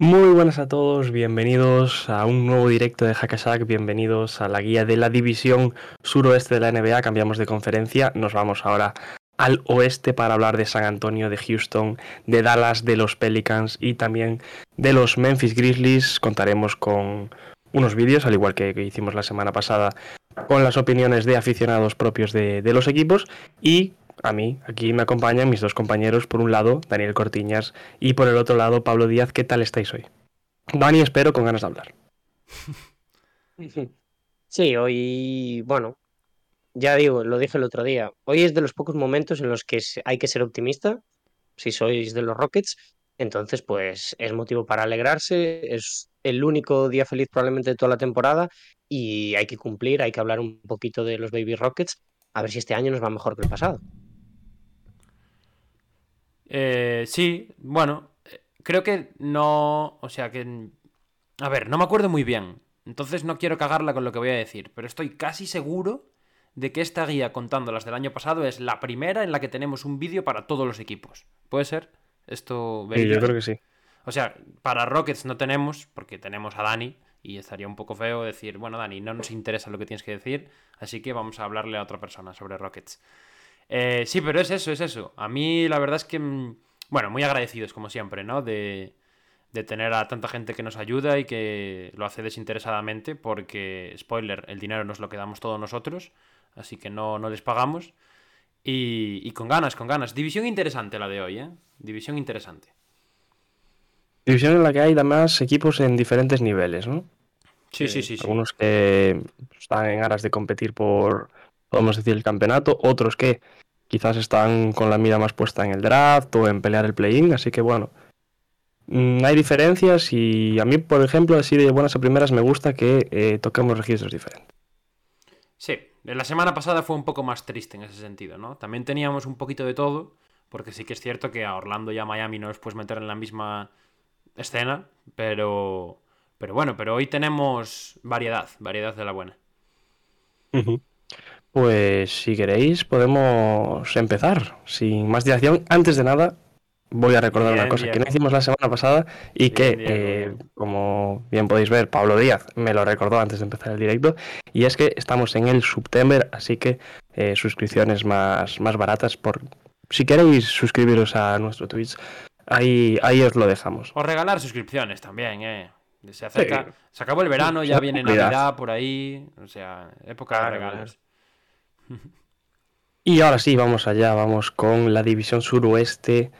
Muy buenas a todos, bienvenidos a un nuevo directo de Hackashack, bienvenidos a la guía de la división suroeste de la NBA, cambiamos de conferencia, nos vamos ahora al oeste para hablar de San Antonio, de Houston, de Dallas, de los Pelicans y también de los Memphis Grizzlies. Contaremos con unos vídeos, al igual que, hicimos la semana pasada, con las opiniones de aficionados propios de, de los equipos y a mí, aquí me acompañan mis dos compañeros, por un lado Daniel Cortiñas y por el otro lado Pablo Díaz. ¿Qué tal estáis hoy? Dani, espero con ganas de hablar. Sí, hoy, bueno, ya digo, lo dije el otro día, hoy es de los pocos momentos en los que hay que ser optimista, si sois de los Rockets, entonces pues es motivo para alegrarse, es el único día feliz probablemente de toda la temporada y hay que cumplir, hay que hablar un poquito de los Baby Rockets, a ver si este año nos va mejor que el pasado. Eh, sí, bueno, creo que no. O sea que. A ver, no me acuerdo muy bien. Entonces no quiero cagarla con lo que voy a decir. Pero estoy casi seguro de que esta guía contando las del año pasado es la primera en la que tenemos un vídeo para todos los equipos. ¿Puede ser? Esto. Sí, yo creo que sí. O sea, para Rockets no tenemos, porque tenemos a Dani, y estaría un poco feo decir, bueno, Dani, no nos interesa lo que tienes que decir, así que vamos a hablarle a otra persona sobre Rockets. Eh, sí, pero es eso, es eso. A mí la verdad es que, mm, bueno, muy agradecidos como siempre, ¿no? De, de tener a tanta gente que nos ayuda y que lo hace desinteresadamente, porque, spoiler, el dinero nos lo quedamos todos nosotros, así que no, no les pagamos. Y, y con ganas, con ganas. División interesante la de hoy, ¿eh? División interesante. División en la que hay además equipos en diferentes niveles, ¿no? Sí, sí, sí, sí. Algunos que están en aras de competir por, podemos decir, el campeonato, otros que quizás están con la mira más puesta en el draft o en pelear el play-in, así que bueno, mm, hay diferencias y a mí, por ejemplo, así de buenas a primeras me gusta que eh, toquemos registros diferentes. Sí, la semana pasada fue un poco más triste en ese sentido, ¿no? También teníamos un poquito de todo, porque sí que es cierto que a Orlando y a Miami no los puedes meter en la misma escena, pero, pero bueno, pero hoy tenemos variedad, variedad de la buena. Ujú. Pues si queréis podemos empezar sin más dilación. Antes de nada, voy a recordar Bien, una cosa que no hicimos la semana pasada y Bien, que, eh, como bien podéis ver, Pablo Díaz me lo recordó antes de empezar el directo, y es que estamos en el September, así que eh, suscripciones más, más baratas. por Si queréis suscribiros a nuestro Twitch, ahí, ahí os lo dejamos. O regalar suscripciones también, ¿eh? Se acerca, Sí. se acabó el verano, ya viene. Navidad por ahí, o sea, época de regalos. Y ahora sí, vamos allá, vamos con la división suroeste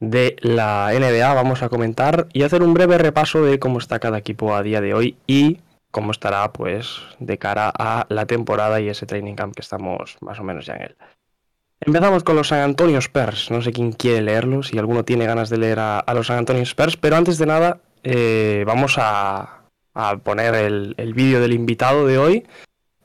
de la NBA. Vamos a comentar y hacer un breve repaso de cómo está cada equipo a día de hoy y cómo estará pues de cara a la temporada y ese training camp que estamos más o menos ya en él. Empezamos con los San Antonio Spurs. No sé quién quiere leerlo, si alguno tiene ganas de leer a, los San Antonio Spurs, pero antes de nada eh, vamos a, a poner el, el vídeo del invitado de hoy,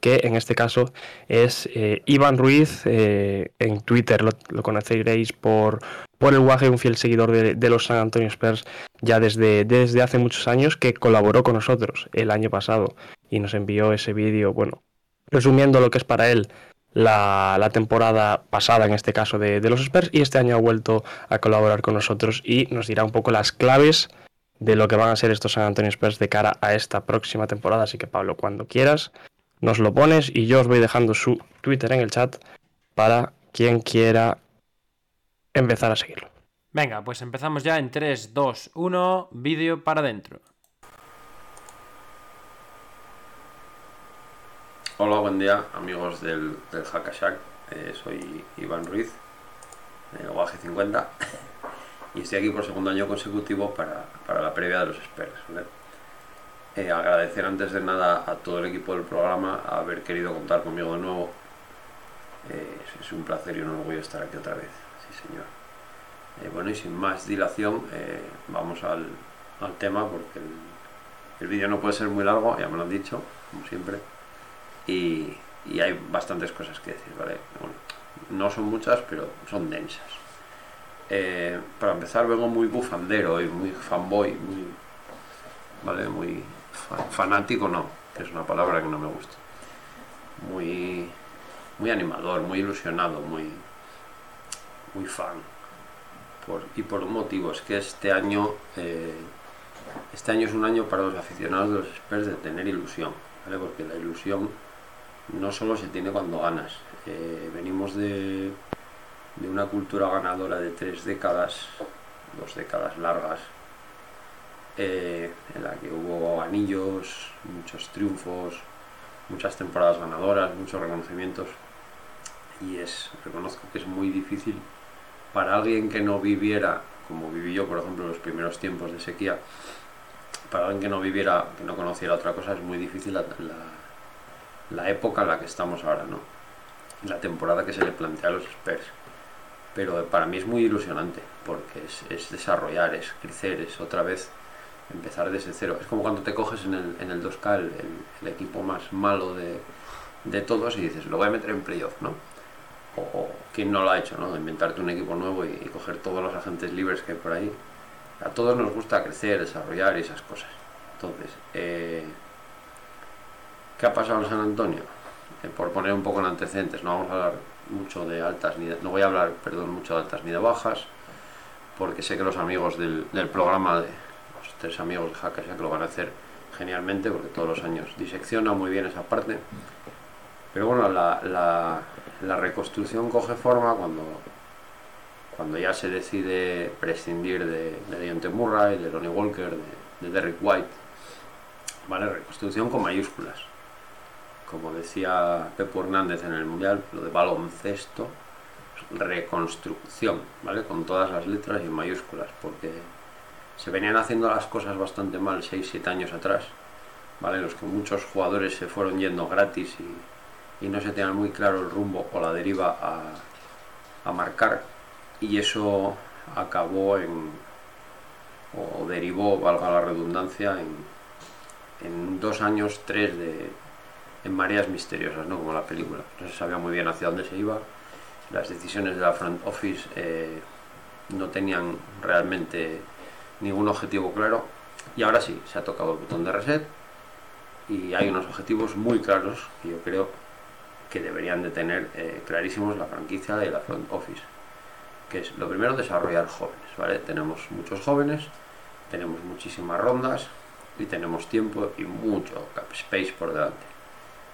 que en este caso es eh, Iván Ruiz. eh, en Twitter lo, conoceréis por, por el guaje, un fiel seguidor de, los San Antonio Spurs ya desde, desde hace muchos años, que colaboró con nosotros el año pasado y nos envió ese vídeo, bueno, resumiendo lo que es para él la, temporada pasada, en este caso de los Spurs, y este año ha vuelto a colaborar con nosotros y nos dirá un poco las claves de lo que van a ser estos San Antonio Spurs de cara a esta próxima temporada. Así que Pablo, cuando quieras, nos lo pones y yo os voy dejando su Twitter en el chat para quien quiera empezar a seguirlo. Venga, pues empezamos ya en 3, 2, 1, vídeo para adentro. Hola, buen día amigos del, del Hackashack. Eh, soy Iván Ruiz, de Guaje 50, y estoy aquí por segundo año consecutivo para, para la previa de los Spurs. ¿vale? Eh, agradecer antes de nada a todo el equipo del programa haber querido contar conmigo de nuevo. Eh, es, un placer y un orgullo estar aquí otra vez. Sí, señor. Eh, bueno, y sin más dilación, vamos al, al tema porque el, el vídeo no puede ser muy largo, ya me lo han dicho, como siempre. Y, y hay bastantes cosas que decir, ¿vale? Bueno, no son muchas, pero son densas. Para empezar, vengo muy bufandero y muy fanboy, muy, ¿vale? Muy fanático, no, es una palabra que no me gusta. Muy, muy animador, muy ilusionado, muy, muy fan. Y por un motivo, es que este año, eh, este año es un año para los aficionados de los Spurs de tener ilusión, ¿vale? Porque la ilusión no solo se tiene cuando ganas. Eh, venimos de, de una cultura ganadora de tres décadas, dos décadas largas, eh, en la que hubo anillos, muchos triunfos, muchas temporadas ganadoras, muchos reconocimientos. Y es, reconozco que es muy difícil para alguien que no viviera, como viví yo, por ejemplo, los primeros tiempos de sequía, para alguien que no viviera, que no conociera otra cosa, es muy difícil la, la- la época en la que estamos ahora, ¿no? La temporada que se le plantea a los Spurs. Pero para mí es muy ilusionante, porque es, es desarrollar, es crecer, es otra vez empezar desde cero. Es como cuando te coges en el, en el 2K el, equipo más malo de, de todos y dices, lo voy a meter en playoff, ¿no? O, o quién no lo ha hecho, ¿no? Inventarte un equipo nuevo y, coger todos los agentes libres que hay por ahí. A todos nos gusta crecer, desarrollar y esas cosas. Entonces, eh, ¿qué ha pasado en San Antonio? Eh, por poner un poco en antecedentes, no vamos a hablar mucho de altas ni de- no voy a hablar, perdón, mucho de altas ni de bajas, porque sé que los amigos del, del programa, de tres amigos de Hackashack lo van a hacer genialmente, porque todos los años disecciona muy bien esa parte. Pero bueno, la, la- la reconstrucción coge forma cuando, cuando ya se decide prescindir de, de Deontay Murray, de Lonnie Walker, de, de Derrick White. Vale, reconstrucción con mayúsculas. Como decía Pepo Hernández en el Mundial, lo de baloncesto, reconstrucción, ¿vale? Con todas las letras y en mayúsculas, porque se venían haciendo las cosas bastante mal 6-7 años atrás, ¿vale? Los que muchos jugadores se fueron yendo gratis y, y no se tenían muy claro el rumbo o la deriva a, a marcar, y eso acabó en, o derivó, valga la redundancia, en, en dos años, tres de, en mareas misteriosas, ¿no? Como la película. No se sabía muy bien hacia dónde se iba. Las decisiones de la front office eh, no tenían realmente ningún objetivo claro. Y ahora sí, se ha tocado el botón de reset y hay unos objetivos muy claros que yo creo que deberían de tener eh, clarísimos la franquicia y la front office. Que es lo primero desarrollar jóvenes, ¿vale? Tenemos muchos jóvenes, tenemos muchísimas rondas y tenemos tiempo y mucho cap space por delante.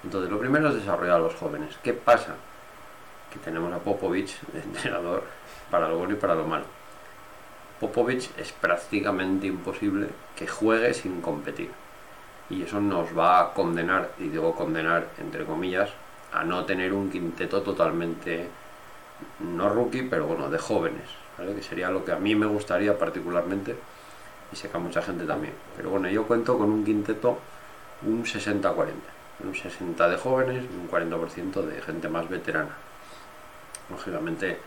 Entonces, lo primero es desarrollar a los jóvenes. ¿Qué pasa? Que tenemos a Popovich de entrenador para lo bueno y para lo malo. Popovich es prácticamente imposible que juegue sin competir. Y eso nos va a condenar, y digo condenar entre comillas, a no tener un quinteto totalmente, no rookie, pero bueno, de jóvenes, ¿vale? que sería lo que a mí me gustaría particularmente, y sé que a mucha gente también. Pero bueno, yo cuento con un quinteto un 60-40 un 60 de jóvenes y un 40% de gente más veterana. Lógicamente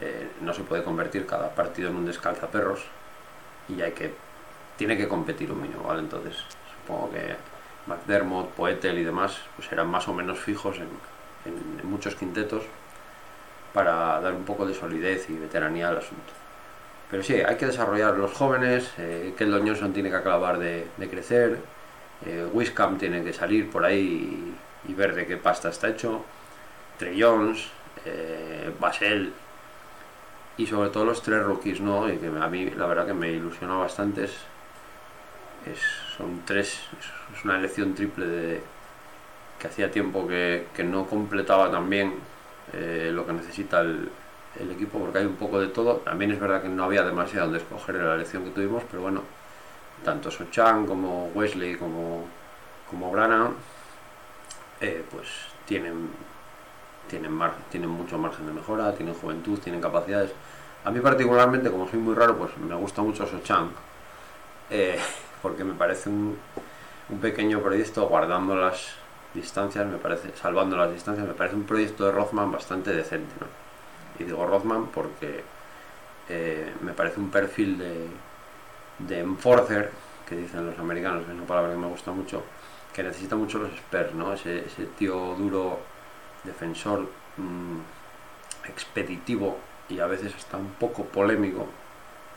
eh, no se puede convertir cada partido en un descalzaperros y hay que tiene que competir un mínimo, ¿vale? Entonces supongo que McDermott, Poetel y demás pues serán más o menos fijos en, muchos quintetos para dar un poco de solidez y veteranía al asunto. Pero sí, hay que desarrollar los jóvenes, eh, Keldon Johnson tiene que acabar de, de crecer, eh, tiene que salir por ahí y, y ver de qué pasta está hecho. Trey Jones, eh, Basel y sobre todo los tres rookies, ¿no? Y que a mí la verdad que me ilusiona bastante. Es, es- son tres, es, una elección triple de que hacía tiempo que, que no completaba tan bien eh, lo que necesita el, equipo porque hay un poco de todo. También es verdad que no había demasiado donde escoger en la elección que tuvimos, pero bueno, tanto Sochan como Wesley como, como Brana, eh, pues tienen, tienen, mar- tienen mucho margen de mejora, tienen juventud, tienen capacidades. A mí particularmente, como soy muy raro, pues me gusta mucho Sochan, eh, porque me parece un, un pequeño proyecto guardando las distancias, me parece, salvando las distancias, me parece un proyecto de Rothman bastante decente, ¿no? Y digo Rothman porque eh, me parece un perfil de, de enforcer, que dicen los americanos, es una palabra que me gusta mucho, que necesita mucho los Spurs, ¿no? Ese, tío duro, defensor, mmm, expeditivo y a veces hasta un poco polémico,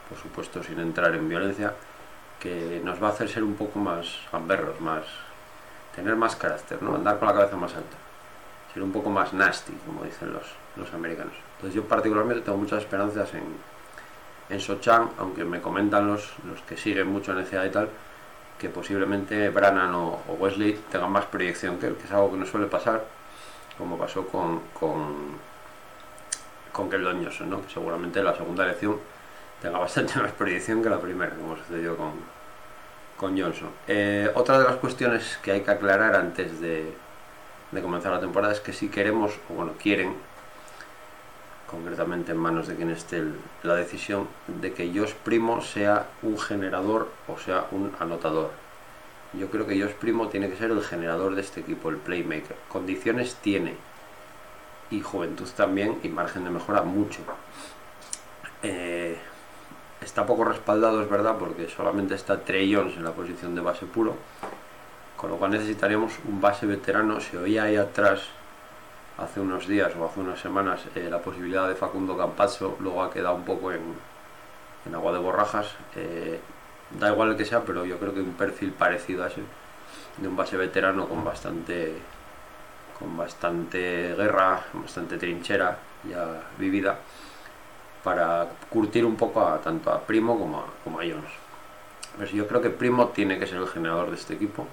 por supuesto sin entrar en violencia, que nos va a hacer ser un poco más gamberros, más tener más carácter, ¿no? Andar con la cabeza más alta, ser un poco más nasty, como dicen los, los americanos. Entonces yo particularmente tengo muchas esperanzas en, en Sochan, aunque me comentan los, los que siguen mucho en ECA y tal, que posiblemente Brannan o, o, Wesley tengan más proyección que él, que es algo que no suele pasar, como pasó con, con, con Keldon Johnson, ¿no? que seguramente la segunda elección tenga bastante más proyección que la primera, como sucedió con, con Johnson. Eh, otra de las cuestiones que hay que aclarar antes de, de comenzar la temporada es que si queremos, o bueno, quieren, concretamente en manos de quien esté el, la decisión, de que Josh Primo sea un generador o sea un anotador. Yo creo que Josh Primo tiene que ser el generador de este equipo, el playmaker. Condiciones tiene. Y juventud también, y margen de mejora mucho. Eh, está poco respaldado, es verdad, porque solamente está Trey en la posición de base puro. Con lo cual necesitaríamos un base veterano. Se oía ahí atrás hace unos días o hace unas semanas eh, la posibilidad de Facundo Campazzo, luego ha quedado un poco en, en agua de borrajas. Eh, da igual el que sea, pero yo creo que un perfil parecido a ese, de un base veterano con bastante con bastante guerra, bastante trinchera ya vivida, para curtir un poco a tanto a Primo como a, como a Jones. Pues yo creo que Primo tiene que ser el generador de este equipo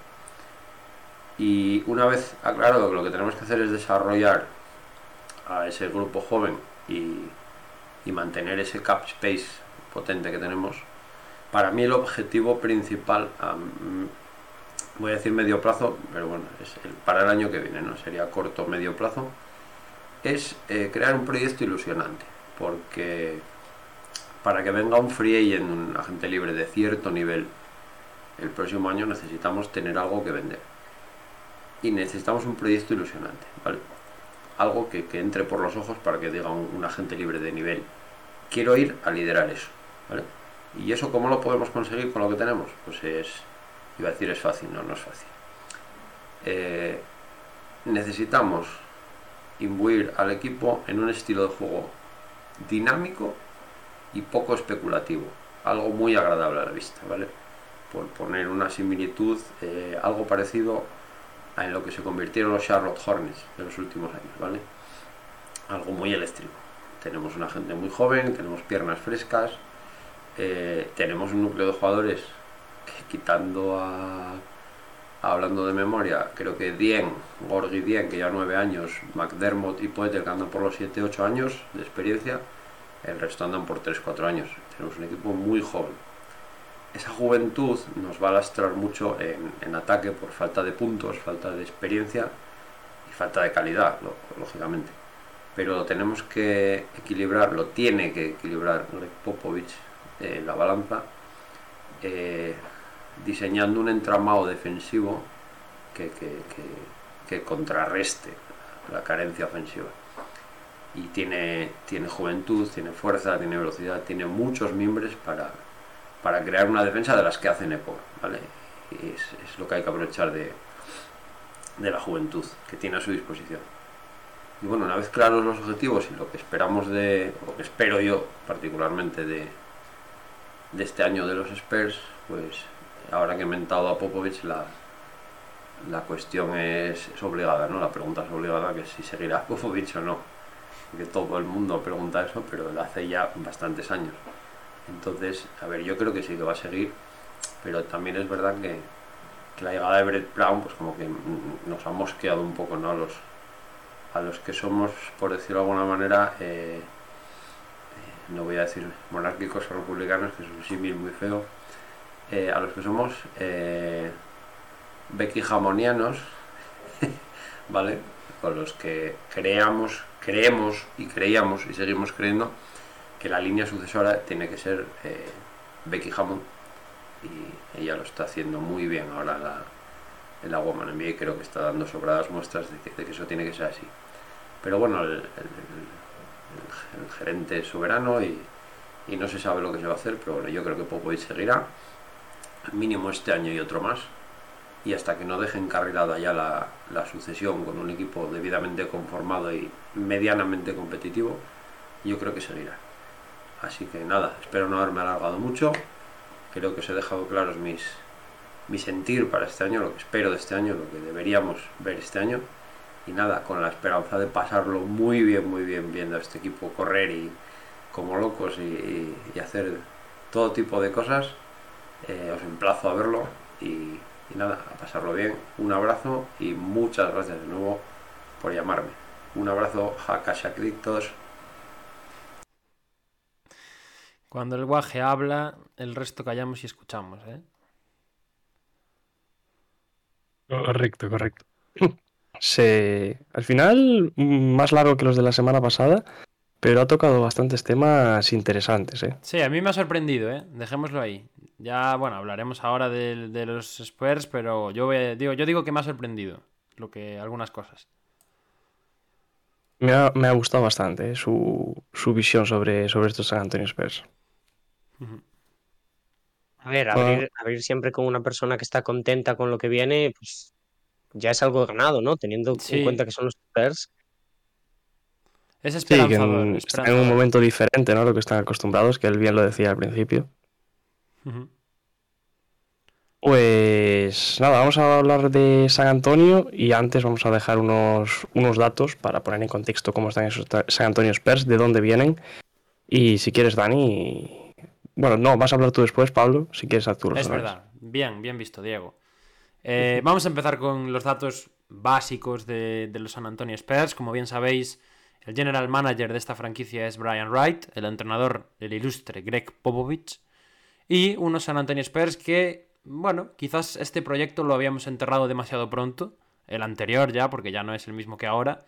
y una vez aclarado que lo que tenemos que hacer es desarrollar a ese grupo joven y, y mantener ese cap space potente que tenemos, para mí el objetivo principal, voy a decir medio plazo, pero bueno, es el, para el año que viene, no sería corto medio plazo, es eh, crear un proyecto ilusionante, porque para que venga un free agent, un agente libre de cierto nivel el próximo año necesitamos tener algo que vender y necesitamos un proyecto ilusionante, ¿vale? Algo que, que entre por los ojos para que diga un, un, agente libre de nivel. Quiero ir a liderar eso, ¿vale? ¿Y eso cómo lo podemos conseguir con lo que tenemos? Pues es, iba a decir es fácil, no, no es fácil. Eh, necesitamos imbuir al equipo en un estilo de juego dinámico y poco especulativo. Algo muy agradable a la vista, ¿vale? Por poner una similitud, eh, algo parecido en lo que se convirtieron los Charlotte Hornets de los últimos años, ¿vale? Algo muy eléctrico. Tenemos una gente muy joven, tenemos piernas frescas, eh, tenemos un núcleo de jugadores quitando a, hablando de memoria, creo que Dien, Gorgi Dien, que ya 9 años, McDermott y Poetel que andan por los 7-8 años de experiencia, el resto andan por 3-4 años. Tenemos un equipo muy joven esa juventud nos va a lastrar mucho en, ataque por falta de puntos, falta de experiencia y falta de calidad, lógicamente. Pero tenemos que equilibrar, lo tiene que equilibrar Popovich eh, la balanza, eh, diseñando un entramado defensivo que, que, que, que, contrarreste la carencia ofensiva. Y tiene, tiene juventud, tiene fuerza, tiene velocidad, tiene muchos miembros para, para crear una defensa de las que hacen EPO, ¿vale? Es, es, lo que hay que aprovechar de, de la juventud que tiene a su disposición. Y bueno, una vez claros los objetivos y lo que esperamos de, lo que espero yo particularmente de, de este año de los Spurs, pues ahora que he mentado a Popovich, la, la cuestión es, obligada, ¿no? La pregunta es obligada, que si seguirá Popovich o no. Que todo el mundo pregunta eso, pero lo hace ya bastantes años. Entonces, a ver, yo creo que sí que va a seguir, pero también es verdad que, que la llegada de Brett Brown, pues como que nos ha mosqueado un poco, ¿no? A los, a los que somos, por decirlo de alguna manera, eh, eh, no voy a decir monárquicos o republicanos, que es un símil muy feo, eh, a los que somos eh, bequijamonianos, ¿vale? Con los que creamos, creemos y creíamos y seguimos creyendo que la línea sucesora tiene que ser eh, Becky Hammond. Y ella lo está haciendo muy bien ahora la, en la Woman NBA creo que está dando sobradas muestras de que, eso tiene que ser así. Pero bueno el, gerente es soberano y, y, no se sabe lo que se va a hacer pero bueno yo creo que Popovich seguirá mínimo este año y otro más y hasta que no deje encarrilada ya la, sucesión con un equipo debidamente conformado y medianamente competitivo, yo creo que seguirá. Así que nada, espero no haberme alargado mucho. Creo que os he dejado claros mis, mi sentir para este año, lo que espero de este año, lo que deberíamos ver este año. Y nada, con la esperanza de pasarlo muy bien, muy bien viendo a este equipo correr y como locos y, y hacer todo tipo de cosas. Eh, os emplazo a verlo y, y nada, a pasarlo bien. Un abrazo y muchas gracias de nuevo por llamarme. Un abrazo, todos. Cuando el guaje habla, el resto callamos y escuchamos, ¿eh? Correcto, correcto. Se... Al final, más largo que los de la semana pasada, pero ha tocado bastantes temas interesantes, ¿eh? Sí, a mí me ha sorprendido, ¿eh? Dejémoslo ahí. Ya, bueno, hablaremos ahora de, de los Spurs, pero yo, voy- digo, yo digo que me ha sorprendido lo que algunas cosas. Me ha, me ha gustado bastante ¿eh? su, su visión sobre, sobre estos San Antonio Spurs. A ver, abrir, abrir siempre con una persona que está contenta con lo que viene, pues ya es algo ganado, ¿no? Teniendo Sí. en cuenta que son los Spurs. Es Sí, que esperanzador. en- están en un momento diferente, ¿no? Lo que están acostumbrados, que él bien lo decía al principio. Pues nada, vamos a hablar de San Antonio y antes vamos a dejar unos, unos datos para poner en contexto cómo están esos San Antonio Spurs, de dónde vienen. Y si quieres, Dani. Bueno, no, vas a hablar tú después, Pablo, si quieres haz tú los Es verdad. Bien, bien visto, Diego. Eh, vamos a empezar con los datos básicos de, de los San Antonio Spurs. Como bien sabéis, el general manager de esta franquicia es Brian Wright, el entrenador el ilustre Greg Popovich, y unos San Antonio Spurs que, bueno, quizás este proyecto lo habíamos enterrado demasiado pronto, el anterior ya, porque ya no es el mismo que ahora,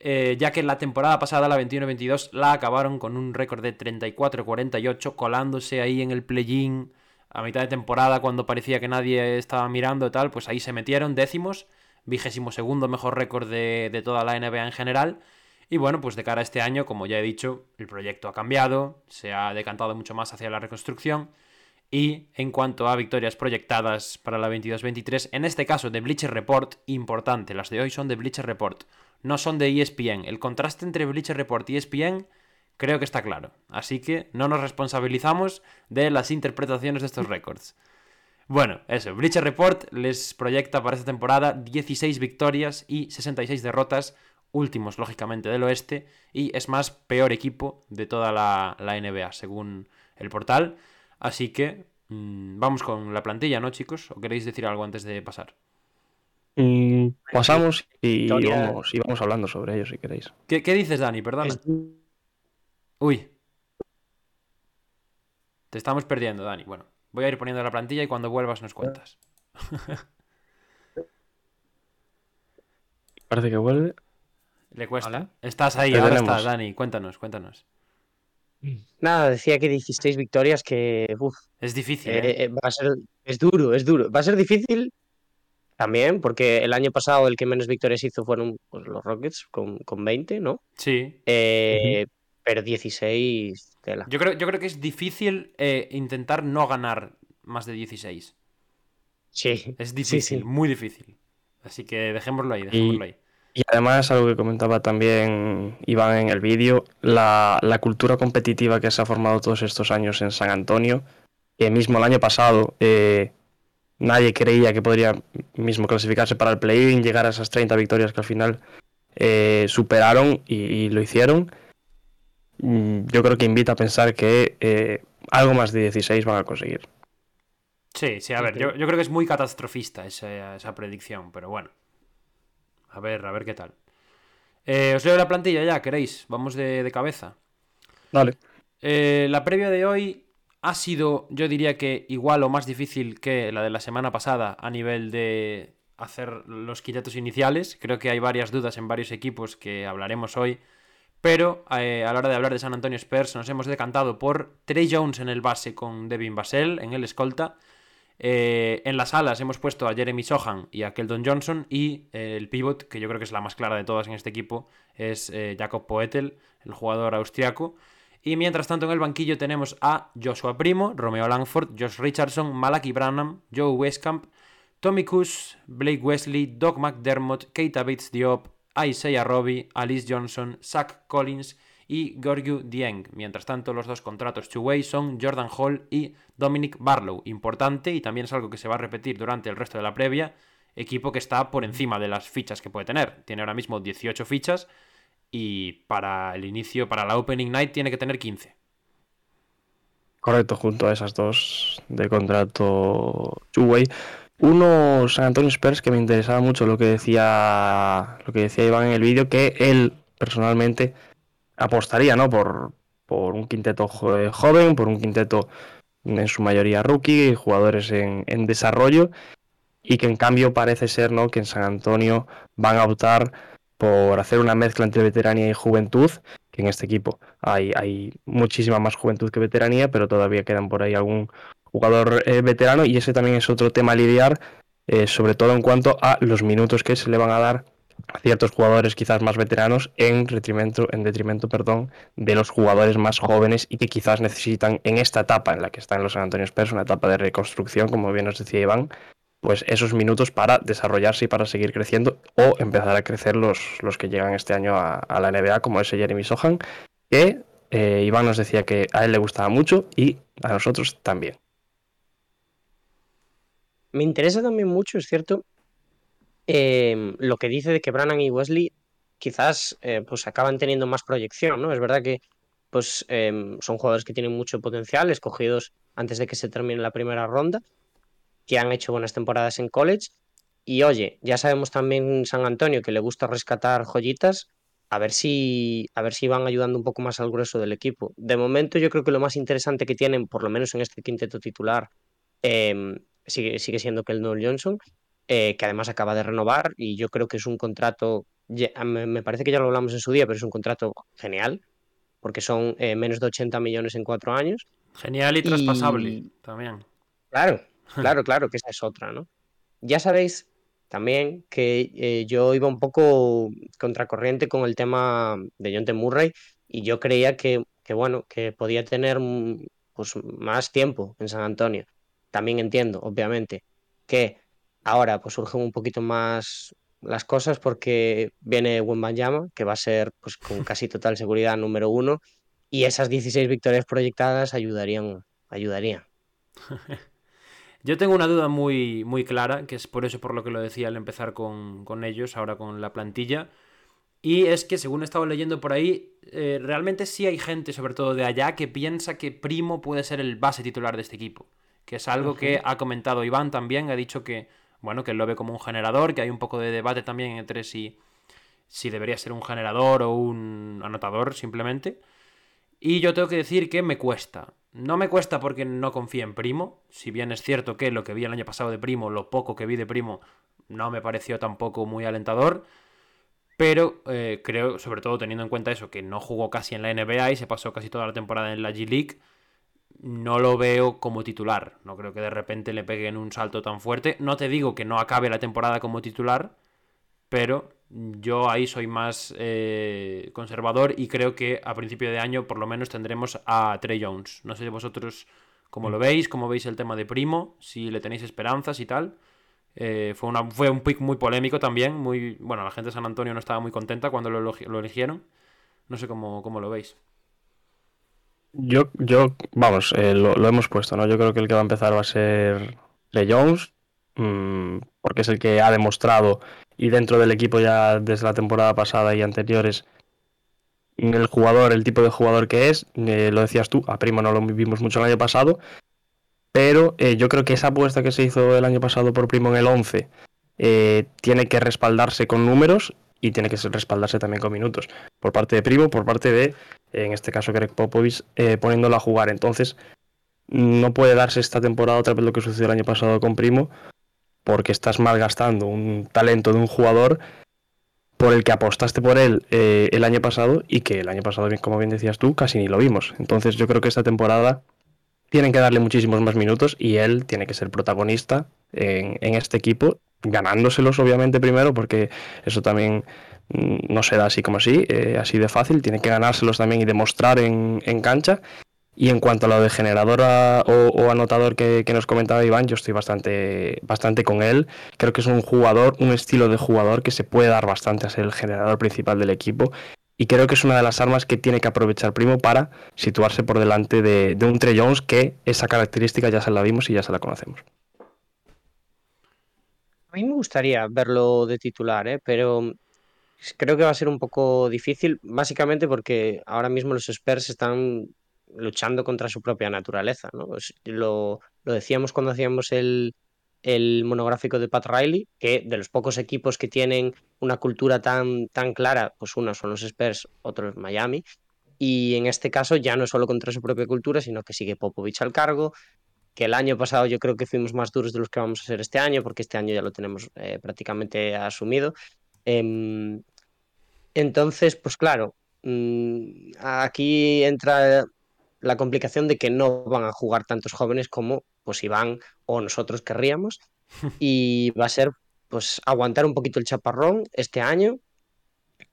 eh, ya que la temporada pasada, la 21-22, la acabaron con un récord de 34-48, colándose ahí en el play-in a mitad de temporada cuando parecía que nadie estaba mirando y tal, pues ahí se metieron décimos, vigésimo segundo mejor récord de, de toda la NBA en general. Y bueno, pues de cara a este año, como ya he dicho, el proyecto ha cambiado, se ha decantado mucho más hacia la reconstrucción. Y en cuanto a victorias proyectadas para la 22-23, en este caso de Bleacher Report, importante, las de hoy son de Bleacher Report, no son de ESPN. El contraste entre Bleacher Report y ESPN creo que está claro. Así que no nos responsabilizamos de las interpretaciones de estos récords. Bueno, eso, Bleacher Report les proyecta para esta temporada 16 victorias y 66 derrotas, últimos lógicamente del oeste, y es más peor equipo de toda la, la NBA, según el portal. Así que mm, vamos con la plantilla, ¿no, chicos? ¿O queréis decir algo antes de pasar? Mm, pasamos y vamos, y vamos hablando sobre ello si queréis. ¿Qué, qué dices, Dani? Perdona. Es- Uy. Te estamos perdiendo, Dani. Bueno, voy a ir poniendo la plantilla y cuando vuelvas nos cuentas. Parece que vuelve. Le cuesta. Hola. Estás ahí, Te ahora tenemos. estás, Dani. Cuéntanos, cuéntanos. Nada, decía que 16 victorias que uf, Es difícil, eh, ¿eh? eh, va a ser, es duro, es duro. Va a ser difícil también, porque el año pasado el que menos victorias hizo fueron pues, los Rockets con, con 20, ¿no? Sí. Eh, Pero 16, tela. Yo creo, yo creo que es difícil eh, intentar no ganar más de 16. Sí, Es difícil, sí. muy difícil. Así que dejémoslo ahí, dejémoslo ahí. Y además, algo que comentaba también Iván en el vídeo, la, la cultura competitiva que se ha formado todos estos años en San Antonio, que mismo el año pasado eh, nadie creía que podría mismo clasificarse para el play-in, llegar a esas 30 victorias que al final eh, superaron y, y lo hicieron. Mm, Yo creo que invita a pensar que eh, algo más de 16 van a conseguir. Sí, sí, a ver, yo, yo creo que es muy catastrofista esa, esa predicción, pero bueno. A ver, a ver qué tal. Eh, os leo la plantilla ya, ¿queréis? Vamos de, de cabeza. Dale. Eh, la previa de hoy ha sido, yo diría que igual o más difícil que la de la semana pasada a nivel de hacer los quitetos iniciales. Creo que hay varias dudas en varios equipos que hablaremos hoy. Pero eh, a la hora de hablar de San Antonio Spurs nos hemos decantado por Trey Jones en el base con Devin Vassell en el escolta. Eh, en las alas hemos puesto a Jeremy Sohan y a Keldon Johnson y eh, el pivot, que yo creo que es la más clara de todas en este equipo, es eh, Jakob Poetel, el jugador austriaco. Y mientras tanto en el banquillo tenemos a Joshua Primo, Romeo Langford, Josh Richardson, Malaki Branham, Joe Westcamp, Tommy Kuss, Blake Wesley, Doc McDermott, Keita Bates Diop, Isaiah Robbie, Alice Johnson, Zach Collins y Gorgu Dieng. Mientras tanto, los dos contratos two-way son Jordan Hall y Dominic Barlow. Importante y también es algo que se va a repetir durante el resto de la previa. Equipo que está por encima de las fichas que puede tener. Tiene ahora mismo 18 fichas y para el inicio, para la Opening Night, tiene que tener 15. Correcto, junto a esas dos de contrato two-way. Uno, San Antonio Spurs, que me interesaba mucho lo que decía, lo que decía Iván en el vídeo, que él personalmente apostaría ¿no? por, por un quinteto joven, por un quinteto en su mayoría rookie, jugadores en, en, desarrollo, y que en cambio parece ser ¿no? que en San Antonio van a optar por hacer una mezcla entre veteranía y juventud, que en este equipo hay, hay muchísima más juventud que veteranía, pero todavía quedan por ahí algún jugador eh, veterano, y ese también es otro tema a lidiar, eh, sobre todo en cuanto a los minutos que se le van a dar a ciertos jugadores quizás más veteranos en detrimento, en detrimento perdón, de los jugadores más jóvenes y que quizás necesitan en esta etapa en la que están los San Antonio Spurs, una etapa de reconstrucción, como bien nos decía Iván, pues esos minutos para desarrollarse y para seguir creciendo o empezar a crecer los, los que llegan este año a, la NBA, como ese Jeremy Sohan, que eh, Iván nos decía que a él le gustaba mucho y a nosotros también. Me interesa también mucho, es cierto, eh, lo que dice de que Brannan y Wesley quizás eh, pues acaban teniendo más proyección, ¿no? Es verdad que pues eh, son jugadores que tienen mucho potencial, escogidos antes de que se termine la primera ronda, que han hecho buenas temporadas en college. Y oye, ya sabemos también San Antonio que le gusta rescatar joyitas, a ver si a ver si van ayudando un poco más al grueso del equipo. De momento yo creo que lo más interesante que tienen, por lo menos en este quinteto titular, eh, sigue, sigue siendo Noel Johnson, eh, que además acaba de renovar y yo creo que es un contrato, me, me, parece que ya lo hablamos en su día, pero es un contrato genial, porque son eh, menos de 80 millones en cuatro años. Genial y traspasable también. Claro, claro, claro, que esa es otra, ¿no? Ya sabéis también que eh, yo iba un poco contracorriente con el tema de John T. Murray y yo creía que, que, bueno, que podía tener pues, más tiempo en San Antonio. También entiendo, obviamente, que ahora pues surgen un poquito más las cosas porque viene Wembanyama, que va a ser pues con casi total seguridad número uno, y esas 16 victorias proyectadas ayudarían. ayudarían. Yo tengo una duda muy, muy clara, que es por eso por lo que lo decía al empezar con, con ellos, ahora con la plantilla. Y es que, según he estado leyendo por ahí, eh, realmente sí hay gente, sobre todo de allá, que piensa que Primo puede ser el base titular de este equipo. Que es algo uh -huh. que ha comentado Iván también, ha dicho que, bueno, que él lo ve como un generador, que hay un poco de debate también entre si, si debería ser un generador o un anotador simplemente. Y yo tengo que decir que me cuesta. No me cuesta porque no confío en Primo, si bien es cierto que lo que vi el año pasado de Primo, lo poco que vi de Primo, no me pareció tampoco muy alentador. Pero eh, creo, sobre todo teniendo en cuenta eso, que no jugó casi en la NBA y se pasó casi toda la temporada en la G League, no lo veo como titular. No creo que de repente le peguen un salto tan fuerte. No te digo que no acabe la temporada como titular, pero yo ahí soy más eh, conservador y creo que a principio de año por lo menos tendremos a Trey Jones. No sé vosotros cómo lo veis, cómo veis el tema de Primo, si le tenéis esperanzas y tal. Eh, fue, una, fue un pick muy polémico también. Muy, bueno, la gente de San Antonio no estaba muy contenta cuando lo, lo eligieron. No sé cómo, cómo lo veis. Yo, yo vamos, eh, lo, hemos puesto, ¿no? Yo creo que el que va a empezar va a ser Trey Jones, mmm, porque es el que ha demostrado, y dentro del equipo ya desde la temporada pasada y anteriores, el jugador, el tipo de jugador que es, eh, lo decías tú, a Primo no lo vimos mucho el año pasado, pero eh, yo creo que esa apuesta que se hizo el año pasado por Primo en el 11 eh, tiene que respaldarse con números y tiene que respaldarse también con minutos, por parte de Primo, por parte de en este caso Greg Popovich, eh, poniéndolo a jugar. Entonces, no puede darse esta temporada otra vez lo que sucedió el año pasado con Primo, porque estás malgastando un talento de un jugador por el que apostaste por él eh, el año pasado y que el año pasado, como bien decías tú, casi ni lo vimos. Entonces, yo creo que esta temporada tienen que darle muchísimos más minutos y él tiene que ser protagonista en, en este equipo, ganándoselos obviamente primero, porque eso también no se da así como así, eh, así de fácil, tiene que ganárselos también y demostrar en, en, cancha. Y en cuanto a lo de generador a- o, anotador que, que nos comentaba Iván, yo estoy bastante, bastante con él. Creo que es un jugador, un estilo de jugador que se puede dar bastante a ser el generador principal del equipo. Y creo que es una de las armas que tiene que aprovechar Primo para situarse por delante de, de un Trey Jones que esa característica ya se la vimos y ya se la conocemos. A mí me gustaría verlo de titular, ¿eh? pero creo que va a ser un poco difícil, básicamente porque ahora mismo los Spurs están luchando contra su propia naturaleza, ¿no? Es- Lo, lo decíamos cuando hacíamos el, el monográfico de Pat Riley, que de los pocos equipos que tienen una cultura tan, tan clara, pues unos son los Spurs, otros Miami, y en este caso ya no es solo contra su propia cultura, sino que sigue Popovich al cargo, que el año pasado yo creo que fuimos más duros de los que vamos a ser este año, porque este año ya lo tenemos eh, prácticamente asumido. Em, entonces, pues claro, mm, aquí entra la complicación de que no van a jugar tantos jóvenes como pues Iván o nosotros querríamos, y va a ser pues aguantar un poquito el chaparrón este año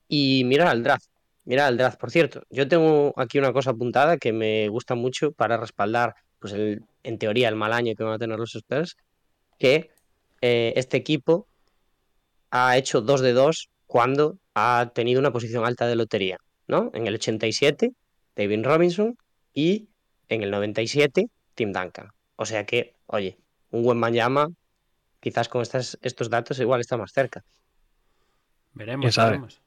y mirar al draft. Mirar al draft, por cierto, yo tengo aquí una cosa apuntada que me gusta mucho para respaldar, pues el, en teoría, el mal año que van a tener los Spurs, que eh, este equipo ha hecho 2 de 2 cuando ha tenido una posición alta de lotería, ¿no? En el 87, David Robinson y en el 97, Tim Duncan. O sea que, oye, un buen Mayama, quizás con estas, estos datos igual está más cerca. Veremos, veremos.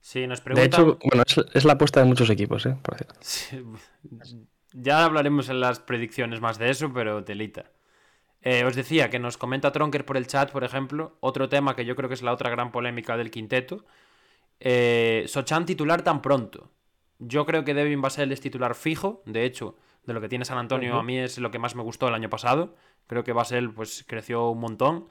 Sí, nos De preguntan... hecho, bueno, es, es la apuesta de muchos equipos, ¿eh? Por. Sí, ya hablaremos en las predicciones más de eso, pero telita. Eh, os decía que nos comenta Tronker por el chat, por ejemplo, otro tema que yo creo que es la otra gran polémica del quinteto. Eh, Sochan titular tan pronto. Yo creo que Devin Vassell es titular fijo. De hecho, de lo que tiene San Antonio, a mí es lo que más me gustó el año pasado. Creo que Vassell pues, creció un montón.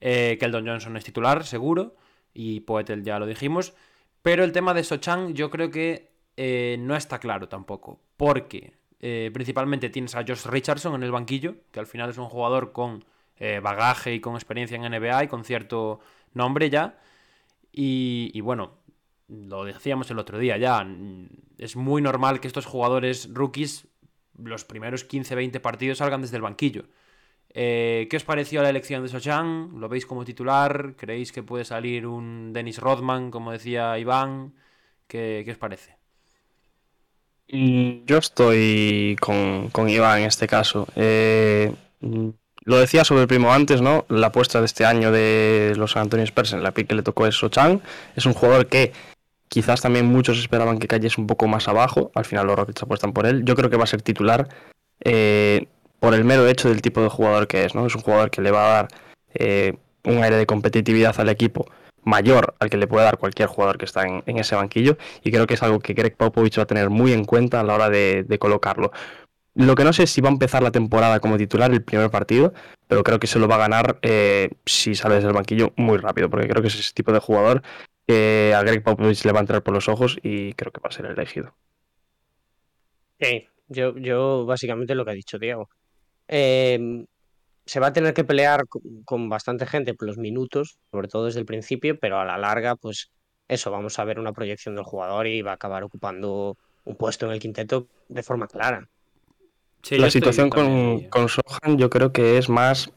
Eh, Keldon Johnson es titular, seguro. Y Poetel ya lo dijimos. Pero el tema de Sochan yo creo que eh, no está claro tampoco. Porque eh, principalmente tienes a Josh Richardson en el banquillo, que al final es un jugador con eh, bagaje y con experiencia en NBA y con cierto nombre ya. Y, bueno, lo decíamos el otro día ya, es muy normal que estos jugadores rookies los primeros 15-20 partidos salgan desde el banquillo. Eh, ¿Qué os pareció la elección de Sochan? ¿Lo veis como titular? ¿Creéis que puede salir un Dennis Rodman, como decía Iván? ¿Qué, qué os parece? Mm, Yo estoy con, con Iván en este caso. Eh, mm, lo decía sobre el primo antes, ¿no? La apuesta de este año de los San Antonio Spurs en la pick que le tocó es Sochan. Es un jugador que quizás también muchos esperaban que cayese un poco más abajo. Al final los Rockets apuestan por él. Yo creo que va a ser titular eh, por el mero hecho del tipo de jugador que es, ¿no? Es un jugador que le va a dar eh, un aire de competitividad al equipo mayor al que le puede dar cualquier jugador que está en, ese banquillo y creo que es algo que Greg Popovich va a tener muy en cuenta a la hora de, colocarlo. Lo que no sé es si va a empezar la temporada como titular el primer partido, pero creo que se lo va a ganar eh, si sale desde el banquillo muy rápido, porque creo que es ese tipo de jugador que a Greg Popovich le va a entrar por los ojos y creo que va a ser elegido. Yo, yo básicamente lo que ha dicho Diego. Eh, se va a tener que pelear con, con bastante gente por los minutos, sobre todo desde el principio, pero a la larga, pues eso, vamos a ver una proyección del jugador y va a acabar ocupando un puesto en el quinteto de forma clara. Sí, la situación con, eh. con Sohan yo creo que es más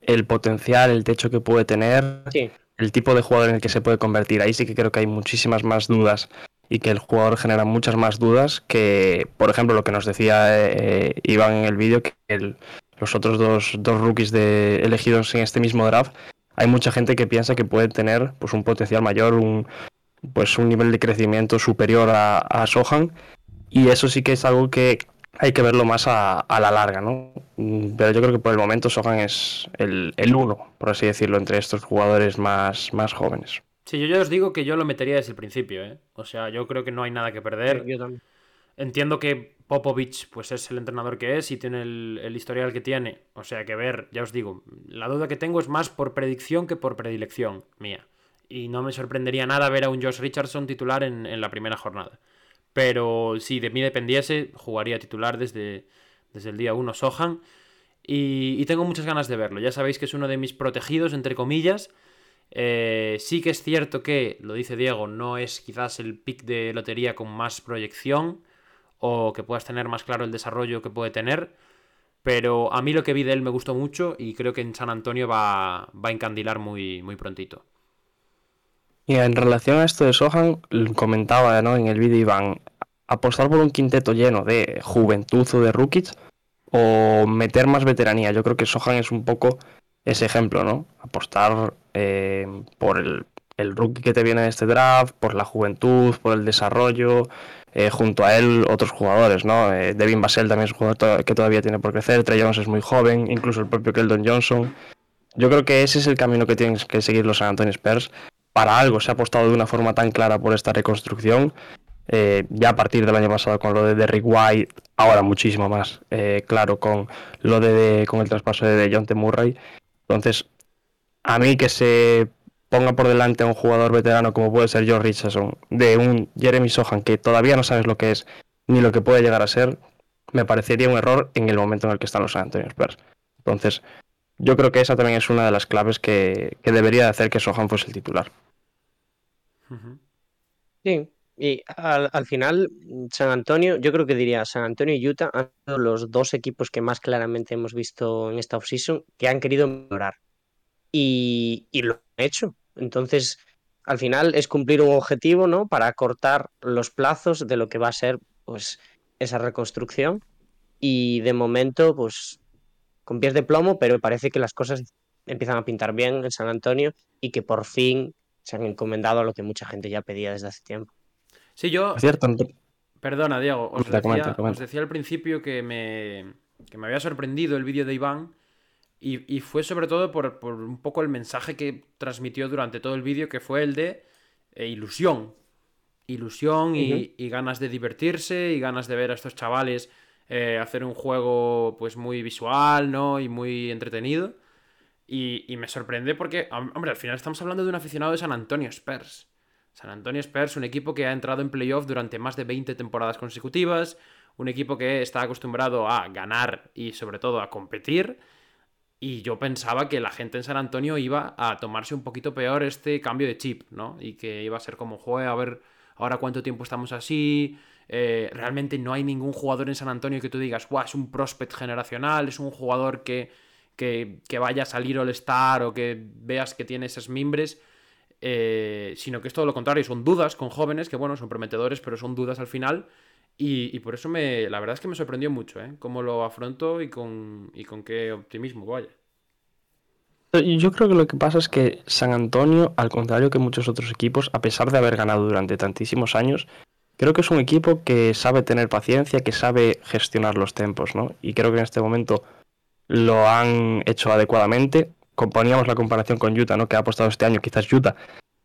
el potencial, el techo que puede tener, Sí, el tipo de jugador en el que se puede convertir. Ahí sí que creo que hay muchísimas más dudas y que el jugador genera muchas más dudas que, por ejemplo, lo que nos decía eh, Iván en el vídeo, que el- los otros dos, dos rookies de, elegidos en este mismo draft, hay mucha gente que piensa que puede tener pues, un potencial mayor, un, pues, un nivel de crecimiento superior a, a Sohan. Y eso sí que es algo que hay que verlo más a, a la larga, ¿no? Pero yo creo que por el momento Sohan es el, el uno, por así decirlo, entre estos jugadores más, más jóvenes. Sí, yo ya os digo que yo lo metería desde el principio, ¿eh? O sea, yo creo que no hay nada que perder. yo también. Entiendo que Popovich pues es el entrenador que es y tiene el, historial que tiene. O sea que ver, ya os digo, la duda que tengo es más por predicción que por predilección mía. Y no me sorprendería nada ver a un Josh Richardson titular en, la primera jornada. Pero si de mí dependiese, jugaría titular desde, desde el día 1 Sohan. Y, y tengo muchas ganas de verlo. Ya sabéis que es uno de mis protegidos, entre comillas. Eh, sí que es cierto que, lo dice Diego, no es quizás el pick de lotería con más proyección o que puedas tener más claro el desarrollo que puede tener. Pero a mí lo que vi de él me gustó mucho y creo que en San Antonio va, va a encandilar muy, muy prontito. Y en relación a esto de Sohan, comentaba ¿no? en el vídeo Iván, apostar por un quinteto lleno de juventud o de rookies o meter más veteranía. Yo creo que Sohan es un poco ese ejemplo, ¿no? Apostar eh, por el, el, rookie que te viene de este draft, por la juventud, por el desarrollo, eh, junto a él otros jugadores, ¿no? Eh, Devin Basel también es un jugador que todavía tiene por crecer, Trey Jones es muy joven, incluso el propio Keldon Johnson. Yo creo que ese es el camino que tienen que seguir los San Antonio Spurs. Para algo se ha apostado de una forma tan clara por esta reconstrucción. Eh, ya a partir del año pasado con lo de Derrick White, ahora muchísimo más claro con lo de, de, con el traspaso de John T. Murray. Entonces, a mí que se ponga por delante a un jugador veterano como puede ser George Richardson, de un Jeremy Sohan que todavía no sabes lo que es ni lo que puede llegar a ser, me parecería un error en el momento en el que están los San Antonio Spurs. Entonces, yo creo que esa también es una de las claves que, que debería de hacer que Sohan fuese el titular. Sí, y al, al, final, San Antonio, yo creo que diría San Antonio y Utah han sido los dos equipos que más claramente hemos visto en esta offseason que han querido mejorar. Y, y lo han hecho. Entonces, al final es cumplir un objetivo, ¿no? Para acortar los plazos de lo que va a ser, pues, esa reconstrucción. Y de momento, pues, con pies de plomo, pero parece que las cosas empiezan a pintar bien en San Antonio y que por fin se han encomendado a lo que mucha gente ya pedía desde hace tiempo. Sí, yo. Cierto. Perdona, Diego. Os decía, comenta, comenta. Os decía al principio que me, que me había sorprendido el vídeo de Iván. Y, y, fue sobre todo por, por, un poco el mensaje que transmitió durante todo el vídeo, que fue el de eh, ilusión. Ilusión uh -huh. y, y, ganas de divertirse y ganas de ver a estos chavales eh, hacer un juego pues muy visual, ¿no? Y muy entretenido. Y, y, me sorprende porque, hombre, al final estamos hablando de un aficionado de San Antonio Spurs. San Antonio Spurs, un equipo que ha entrado en playoff durante más de 20 temporadas consecutivas, un equipo que está acostumbrado a ganar y sobre todo a competir. Y yo pensaba que la gente en San Antonio iba a tomarse un poquito peor este cambio de chip, ¿no? Y que iba a ser como, joder, a ver ahora cuánto tiempo estamos así. Eh, realmente no hay ningún jugador en San Antonio que tú digas, Buah, es un prospect generacional, es un jugador que, que, que vaya a salir All-Star o que veas que tiene esos mimbres. Eh, sino que es todo lo contrario, son dudas con jóvenes que, bueno, son prometedores, pero son dudas al final. Y, y por eso me, la verdad es que me sorprendió mucho, ¿eh? Cómo lo afronto y con, y con qué optimismo, vaya. Yo creo que lo que pasa es que San Antonio, al contrario que muchos otros equipos, a pesar de haber ganado durante tantísimos años, creo que es un equipo que sabe tener paciencia, que sabe gestionar los tempos, ¿no? Y creo que en este momento lo han hecho adecuadamente poníamos la comparación con Utah, ¿no? que ha apostado este año, quizás Utah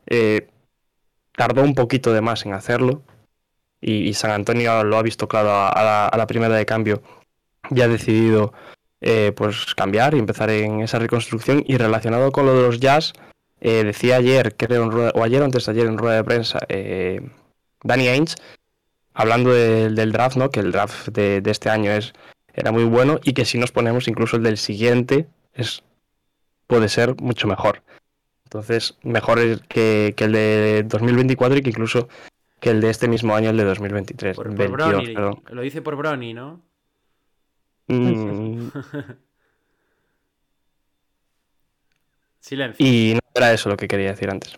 eh, tardó un poquito de más en hacerlo y, San Antonio lo ha visto claro a, la, primera de cambio y ha decidido eh, pues cambiar y empezar en esa reconstrucción y relacionado con lo de los Jazz eh, decía ayer, creo, rueda, o ayer antes de ayer en rueda de prensa eh, Danny Ainge hablando de, del draft, ¿no? que el draft de, de este año es era muy bueno y que si nos ponemos incluso el del siguiente es puede ser mucho mejor. Entonces, mejor que, que, el de 2024 y que incluso que el de este mismo año, el de 2023. Por, por 22, Brownie, perdón. Lo dice por Brownie, ¿no? Mm. Silencio. Y no era eso lo que quería decir antes.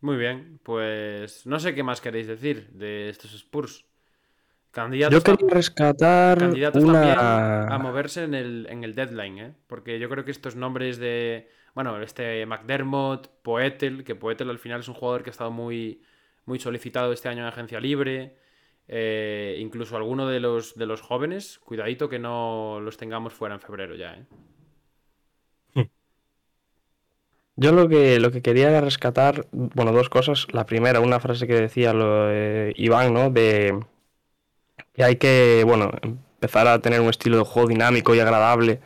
Muy bien, pues no sé qué más queréis decir de estos Spurs. Candidatos yo quería rescatar candidatos una... también a moverse en el, en el deadline, ¿eh? Porque yo creo que estos nombres de... Bueno, este McDermott, Poetel, que Poetel al final es un jugador que ha estado muy, muy solicitado este año en agencia libre. Eh, incluso alguno de los, de los jóvenes, cuidadito que no los tengamos fuera en febrero ya, ¿eh? Yo lo que, lo que quería rescatar, bueno, dos cosas. La primera, una frase que decía eh, Iván, ¿no? De que hay que, bueno, empezar a tener un estilo de juego dinámico y agradable,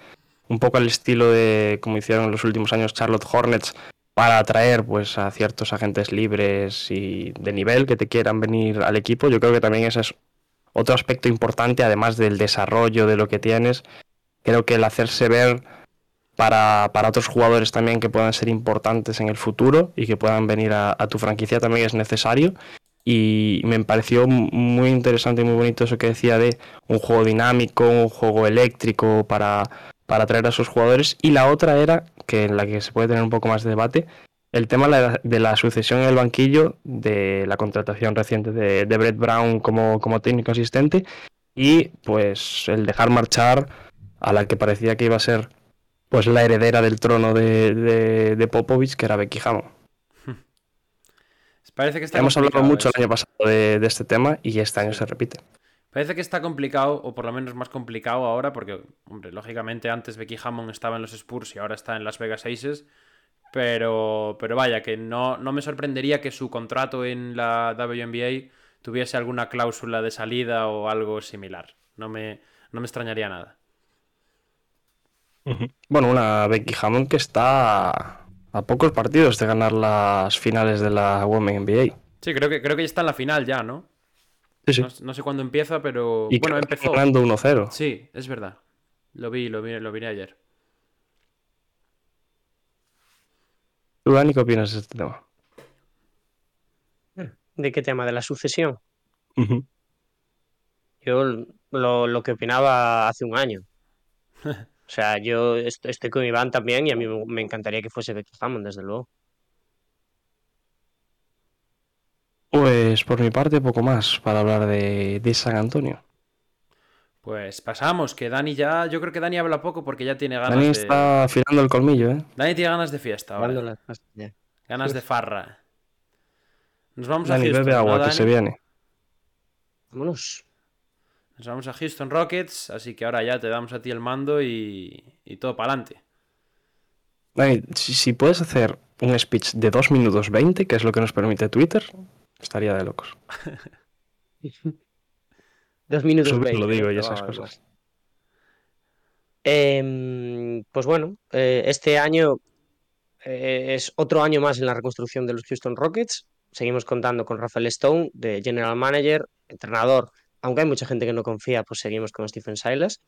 un poco al estilo de como hicieron en los últimos años Charlotte Hornets, para atraer pues a ciertos agentes libres y de nivel que te quieran venir al equipo. Yo creo que también ese es otro aspecto importante, además del desarrollo de lo que tienes. Creo que el hacerse ver para, para otros jugadores también que puedan ser importantes en el futuro y que puedan venir a, a tu franquicia también es necesario. y me pareció muy interesante y muy bonito eso que decía de un juego dinámico, un juego eléctrico para, para atraer a sus jugadores. Y la otra era, que en la que se puede tener un poco más de debate, el tema de la sucesión en el banquillo, de la contratación reciente de, de Brett Brown como, como técnico asistente y pues el dejar marchar a la que parecía que iba a ser pues la heredera del trono de, de, de Popovich, que era Becky Hammond. Parece que está Hemos hablado mucho eso. el año pasado de, de, este tema y este año se repite. Parece que está complicado, o por lo menos más complicado ahora, porque, hombre, lógicamente antes Becky Hammond estaba en los Spurs y ahora está en Las Vegas Aces. Pero, pero vaya, que no, no me sorprendería que su contrato en la WNBA tuviese alguna cláusula de salida o algo similar. No me, no me extrañaría nada. Bueno, una Becky Hammond que está a pocos partidos de ganar las finales de la Women NBA. Sí, creo que, creo que ya está en la final ya, ¿no? Sí, sí. No, no sé cuándo empieza, pero Y bueno, empezó. ganando 1-0. Sí, es verdad. Lo vi, lo vi, lo vi ayer. ¿Tú, Dani, qué opinas de este tema? ¿De qué tema? ¿De la sucesión? Yo lo, lo que opinaba hace un año. O sea, yo est- estoy con Iván también y a mí me me encantaría que fuese Becky Hammond, desde luego. Pues por mi parte, poco más para hablar de, de San Antonio. Pues pasamos, que Dani ya. Yo creo que Dani habla poco porque ya tiene ganas Dani de. está afilando el colmillo, ¿eh? Dani tiene ganas de fiesta ya. Ganas de farra. Nos vamos Dani, a Houston. bebe agua, ¿no, que Dani? se viene. Vámonos. Nos vamos a Houston Rockets, así que ahora ya te damos a ti el mando y, y todo para adelante. Dani, si, si puedes hacer un speech de 2 minutos 20, que es lo que nos permite Twitter, estaría de locos. Dos minutos Eso veinte, lo digo y esas cosas. Em, pues bueno, eh, este año eh, es otro año más en la reconstrucción de los Houston Rockets. Seguimos contando con Rafael Stone, de General Manager, entrenador. Aunque hay mucha gente que no confía, pues seguimos con Stephen Silas.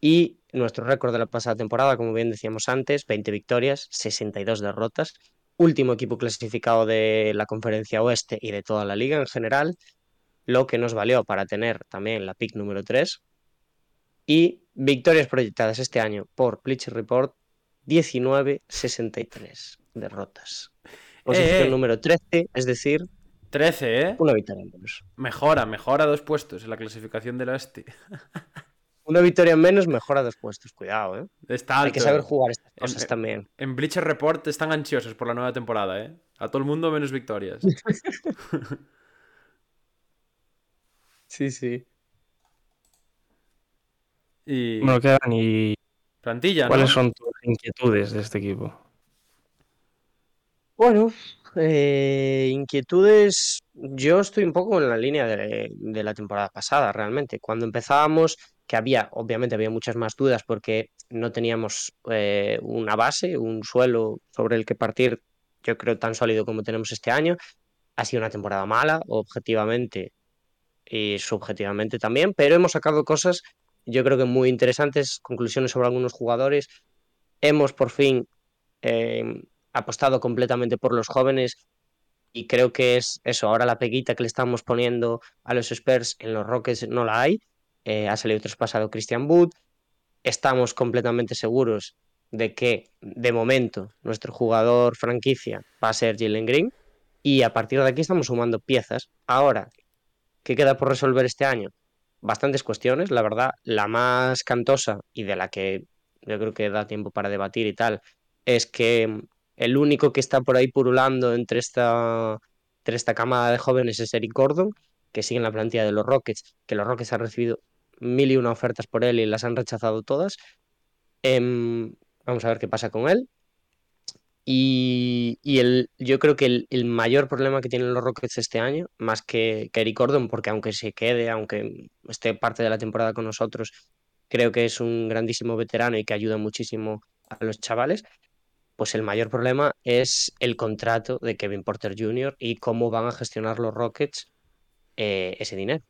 Y nuestro récord de la pasada temporada, como bien decíamos antes, 20 victorias, 62 derrotas. Último equipo clasificado de la conferencia oeste y de toda la liga en general lo que nos valió para tener también la pick número 3. Y victorias proyectadas este año por Bleacher Report, 19-63 derrotas. Posición eh. número 13, es decir, 13, ¿eh? una victoria menos. Mejora, mejora dos puestos en la clasificación del oeste. Una victoria menos mejora dos puestos, cuidado, ¿eh? Está Hay que saber jugar estas En- cosas también. En Bleacher Report están ansiosos por la nueva temporada, ¿eh? A todo el mundo menos victorias. Sí, sí. Y Bueno, ¿qué, Dani? plantilla, ¿no? ¿Cuáles son tus inquietudes de este equipo? Bueno, eh, inquietudes. Yo estoy un poco en la línea de, de la temporada pasada, realmente. Cuando empezábamos, que había, obviamente había muchas más dudas porque no teníamos eh, una base, un suelo sobre el que partir, yo creo, tan sólido como tenemos este año. Ha sido una temporada mala, objetivamente y subjetivamente también, pero hemos sacado cosas, yo creo que muy interesantes, conclusiones sobre algunos jugadores. Hemos por fin eh, apostado completamente por los jóvenes y creo que es eso, ahora la peguita que le estamos poniendo a los Spurs en los Rockets no la hay. Eh, ha salido traspasado Christian Wood. Estamos completamente seguros de que de momento nuestro jugador franquicia va a ser Jalen Green y a partir de aquí estamos sumando piezas. Ahora, ¿qué queda por resolver este año? Bastantes cuestiones, la verdad, la más cantosa y de la que yo creo que da tiempo para debatir y tal, es que el único que está por ahí purulando entre esta, entre esta camada de jóvenes es Eric Gordon, que sigue en la plantilla de los Rockets, que los Rockets han recibido mil y una ofertas por él y las han rechazado todas. Em, vamos a ver qué pasa con él. Y, el, yo creo que el, el mayor problema que tienen los Rockets este año, más que, que Eric Gordon, porque aunque se quede, aunque esté parte de la temporada con nosotros, creo que es un grandísimo veterano y que ayuda muchísimo a los chavales, pues el mayor problema es el contrato de Kevin Porter Jr. y cómo van a gestionar los Rockets eh, ese dinero.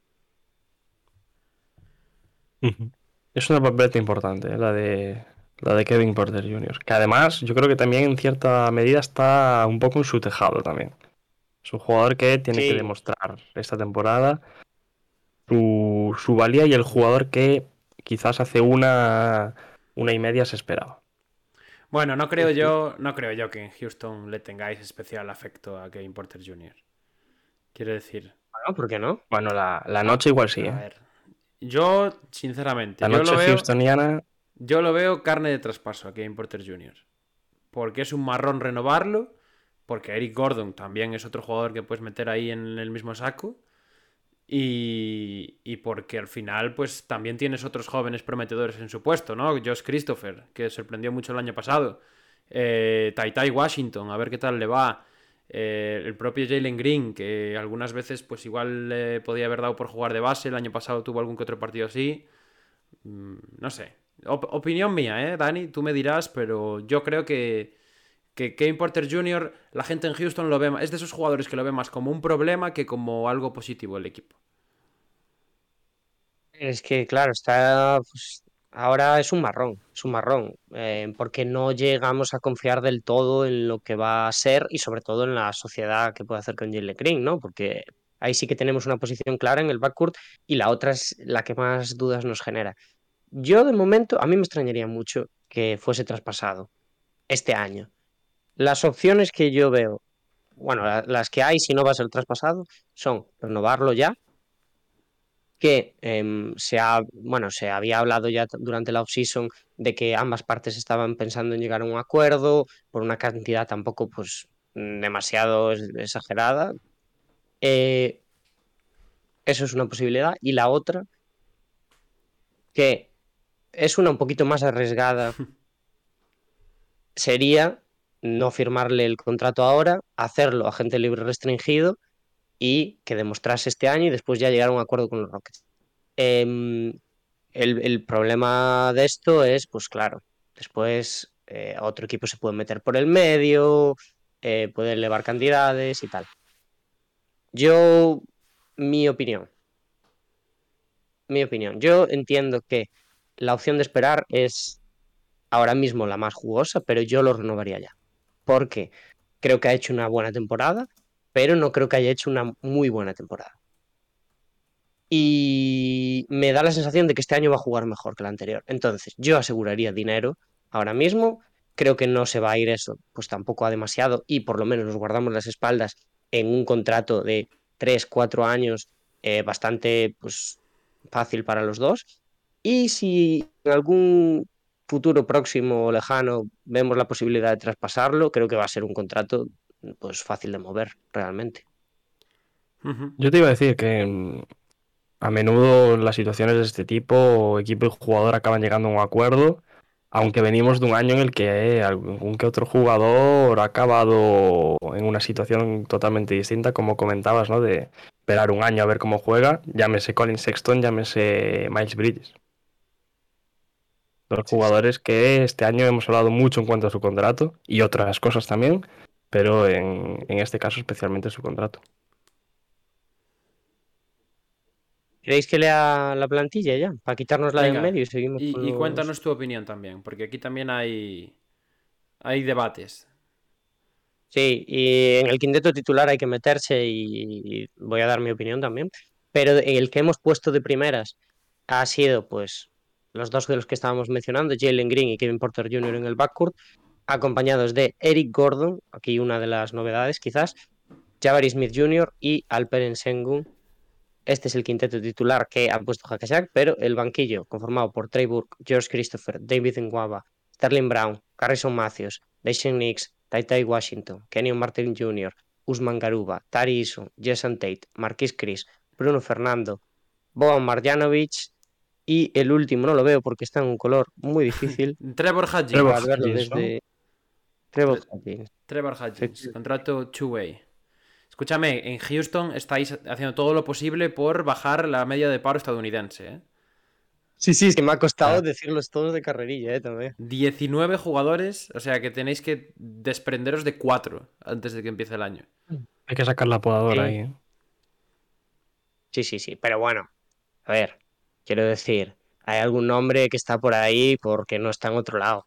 Es una papeleta importante, ¿eh? la de la de Kevin Porter Jr. Que además yo creo que también en cierta medida está un poco en su tejado también. Es un jugador que tiene Sí. que demostrar esta temporada su, su valía y el jugador que quizás hace una, una y media se esperaba. Bueno, no creo yo, no creo yo que en Houston le tengáis especial afecto a Kevin Porter Jr. Quiero decir, Bueno, ¿por qué no? Bueno, la, la noche igual sí, a ¿eh? ver, yo sinceramente, La yo lo veo, houstoniana, yo lo veo carne de traspaso a Kevin Porter Jr. Porque es un marrón renovarlo, porque Eric Gordon también es otro jugador que puedes meter ahí en el mismo saco. Y, y porque al final, pues también tienes otros jóvenes prometedores en su puesto, ¿no? Josh Christopher, que sorprendió mucho el año pasado. Eh, Tai Tai Washington, a ver qué tal le va. Eh, el propio Jalen Green, que algunas veces, pues igual le podía haber dado por jugar de base. El año pasado tuvo algún que otro partido así. Mm, no sé. Op- opinión mía, ¿eh, Dani? Tú me dirás, pero yo creo que, que Porter Jr., la gente en Houston lo ve, ma- es de esos jugadores que lo ve más como un problema que como algo positivo el equipo. Es que, claro, está. pues, ahora es un marrón, es un marrón, eh, porque no llegamos a confiar del todo en lo que va a ser y sobre todo en la sociedad que puede hacer con Jalen Green, ¿no? Porque ahí sí que tenemos una posición clara en el backcourt y la otra es la que más dudas nos genera. Yo, de momento, a mí me extrañaría mucho que fuese traspasado este año. Las opciones que yo veo, bueno, la- las que hay si no va a ser traspasado, son renovarlo ya que em, se ha, bueno, se había hablado ya durante la offseason de que ambas partes estaban pensando en llegar a un acuerdo por una cantidad tampoco pues demasiado exagerada. Eh, eso es una posibilidad. Y la otra, que es una un poquito más arriesgada, sería no firmarle el contrato ahora, hacerlo agente libre restringido y que demostrase este año y después ya llegar a un acuerdo con los Rockets. Em, el, problema de esto es, pues claro, después eh, otro equipo se puede meter por el medio, eh, puede elevar cantidades y tal. Yo, mi opinión, mi opinión, yo entiendo que la opción de esperar es ahora mismo la más jugosa, pero yo lo renovaría ya, porque creo que ha hecho una buena temporada pero no creo que haya hecho una muy buena temporada. Y me da la sensación de que este año va a jugar mejor que el anterior. Entonces, yo aseguraría dinero ahora mismo. Creo que no se va a ir eso, pues tampoco a demasiado, y por lo menos nos guardamos las espaldas en un contrato de 3, 4 años eh, bastante pues, fácil para los dos. Y si en algún futuro próximo o lejano vemos la posibilidad de traspasarlo, creo que va a ser un contrato pues fácil de mover realmente. Yo te iba a decir que mm, a menudo las situaciones de este tipo, equipo y jugador acaban llegando a un acuerdo, aunque venimos de un año en el que algún que otro jugador ha acabado en una situación totalmente distinta, como comentabas, ¿no? De esperar un año a ver cómo juega, llámese Colin Sexton, llámese Miles Bridges. Dos jugadores que este año hemos hablado mucho en cuanto a su contrato y otras cosas también, pero en, en este caso especialmente su contrato. ¿Queréis que lea la plantilla ya? Para quitarnos la de en medio y seguimos Y, con y los- cuéntanos tu opinión también, porque aquí también hay, hay debates. Sí, y en el quinteto titular hay que meterse y, y voy a dar mi opinión también. Pero el que hemos puesto de primeras ha sido, pues, los dos de los que estábamos mencionando, Jalen Green y Kevin Porter Jr. en el backcourt, acompañados de Eric Gordon, aquí una de las novedades quizás, Jabari Smith Jr. y Alperen Sengun. Este es el quinteto titular que ha puesto Hackashack, pero el banquillo, conformado por Trey Burke, George Christopher, David Nwaba, Sterling Brown, Harrison Matthews, Daishen Nix, Tai Tai Washington, Kenyon Martin Jr., Usman Garuba, Tari Iso, Jason Tate, Marquis Chris, Bruno Fernando, Boban Marjanovic y el último no lo veo porque está en un color muy difícil Trevor Hudgins. Trevor desde Trevor Hudgins. Trevor Sí. contrato two-way. Escúchame, en Houston estáis haciendo todo lo posible por bajar la media de paro estadounidense. ¿eh? Sí, sí, es que me ha costado Ah. decirlos todos de carrerilla, eh, también. 19 jugadores, o sea que tenéis que desprenderos de 4 antes de que empiece el año. Hay que sacar la podadora Sí. ahí. ¿eh? Sí, sí, sí, pero bueno, a ver, quiero decir, hay algún nombre que está por ahí porque no está en otro lado.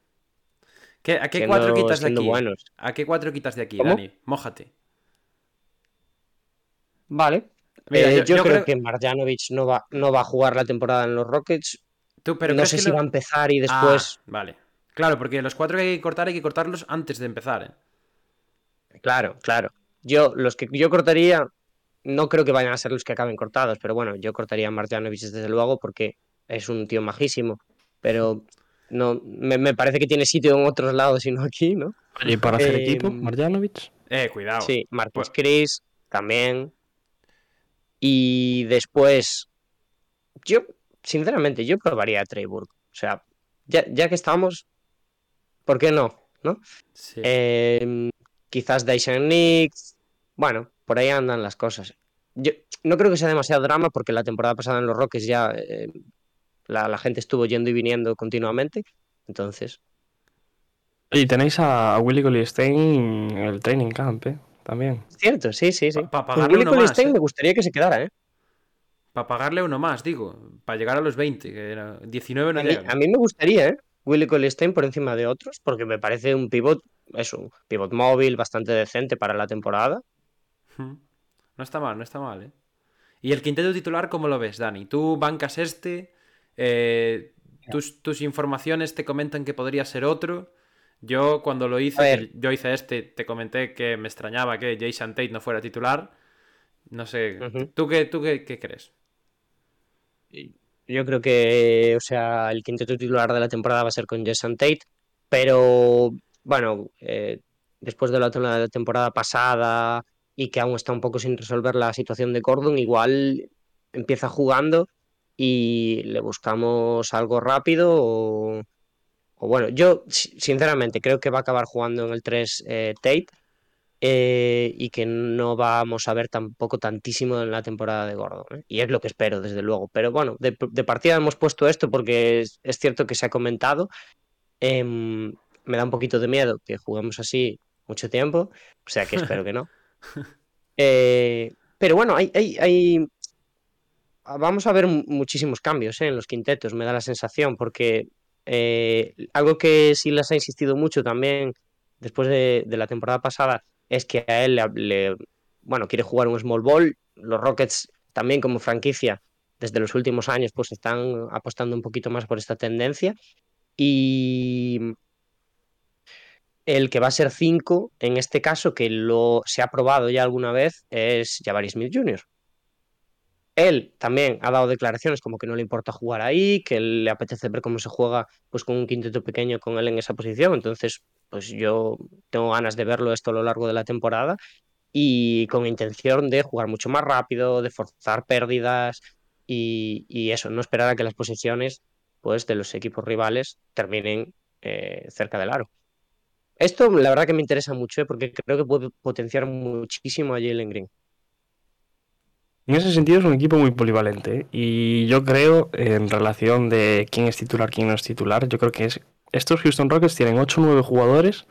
¿Qué- ¿A qué siendo- cuatro quitas de aquí? buenos. ¿A qué cuatro quitas de aquí, ¿Cómo? Dani? Mójate. Vale. Mira, Eh, yo- yo, yo creo, creo- que Marjanovic no va, no va a jugar la temporada en los Rockets. Tú, pero no ¿crees sé si lo- va a empezar y Ah, después. vale. Claro, porque los cuatro que hay que cortar hay que cortarlos antes de empezar, ¿eh? Claro, claro. Yo, los que yo cortaría, no creo que vayan a ser los que acaben cortados, pero bueno, yo cortaría a Marjanovic desde luego porque es un tío majísimo. Pero no, me, me parece que tiene sitio en otros lados y no aquí, ¿no? ¿y para hacer Eh, equipo, Marjanovic. Eh, cuidado. Sí, Marcus Chris también. Y después, yo, sinceramente, yo probaría a Treyburg. O sea, ya, ya que estamos, ¿por qué no? ¿No? Sí. Eh, quizás Dyson Nix. Bueno, por ahí andan las cosas. Yo no creo que sea demasiado drama porque la temporada pasada en los Rockets ya eh, la, la gente estuvo yendo y viniendo continuamente. Entonces, Y tenéis a, a Willy Colistein en el training camp, ¿eh? También. cierto, sí, sí, sí. Pa- pa Pues pagarle Willy uno más, Colistein ¿eh? me gustaría que se quedara, ¿eh? Para pagarle uno más, digo. Para llegar a los 20, que era 19 no A mí, a mí me gustaría, ¿eh? Willy Colistein por encima de otros, porque me parece un pivot, es un pivot móvil bastante decente para la temporada. No está mal, no está mal, ¿eh? ¿Y el quinteto titular cómo lo ves, Dani? ¿Tú bancas este? Eh, tus, tus informaciones te comentan que podría ser otro. Yo cuando lo hice, yo hice este, te comenté que me extrañaba que Jason Tate no fuera titular. No sé. ¿tú, qué, tú qué, qué crees? Yo creo que, o sea, el quinteto titular de la temporada va a ser con Jason Tate, pero bueno, eh, después de la, de la temporada pasada y que aún está un poco sin resolver la situación de Gordon, igual empieza jugando y le buscamos algo rápido o, o bueno, yo si- sinceramente creo que va a acabar jugando en el 3 eh, Tate eh, y que no vamos a ver tampoco tantísimo en la temporada de Gordon. ¿eh? Y es lo que espero, desde luego. Pero bueno, de, de partida hemos puesto esto porque es, es cierto que se ha comentado. Em, me da un poquito de miedo que juguemos así mucho tiempo, o sea que espero que no. Eh, pero bueno, hay, hay, hay- vamos a ver mu- muchísimos cambios ¿eh? en los quintetos, me da la sensación, porque eh, algo que sí les ha insistido mucho también después de, de la temporada pasada es que a él le, le- bueno, quiere jugar un small ball. Los Rockets también como franquicia desde los últimos años pues están apostando un poquito más por esta tendencia y el que va a ser 5 en este caso que lo se ha probado ya alguna vez es Jabari Smith Jr. Él también ha dado declaraciones como que no le importa jugar ahí, que le apetece ver cómo se juega pues con un quinteto pequeño con él en esa posición. Entonces, pues yo tengo ganas de verlo esto a lo largo de la temporada y con intención de jugar mucho más rápido, de forzar pérdidas y, eso, no esperar a que las posiciones pues de los equipos rivales terminen eh, cerca del aro. Esto la verdad que me interesa mucho ¿eh? porque creo que puede potenciar muchísimo a Jalen Green. En ese sentido es un equipo muy polivalente. ¿eh? Y yo creo, en relación de quién es titular, quién no es titular, yo creo que es, estos Houston Rockets tienen 8 o 9 jugadores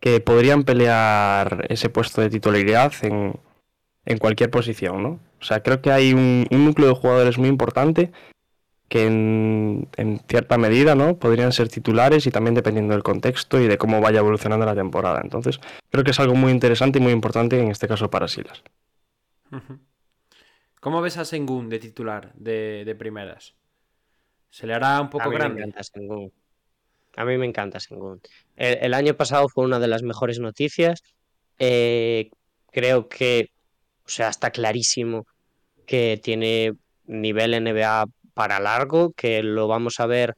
que podrían pelear ese puesto de titularidad en, en cualquier posición, ¿no? O sea, creo que hay un, núcleo de jugadores muy importante que en, en cierta medida, ¿no? Podrían ser titulares y también dependiendo del contexto y de cómo vaya evolucionando la temporada. Entonces, creo que es algo muy interesante y muy importante en este caso para Silas. Ujú. ¿Cómo ves a Sengun de titular de, de primeras? ¿Se le hará un A poco mí grande? me encanta Sengun. A mí me encanta Sengun. El, el año pasado fue una de las mejores noticias. Eh, creo que, o sea, está clarísimo que tiene nivel NBA para largo, que lo vamos a ver.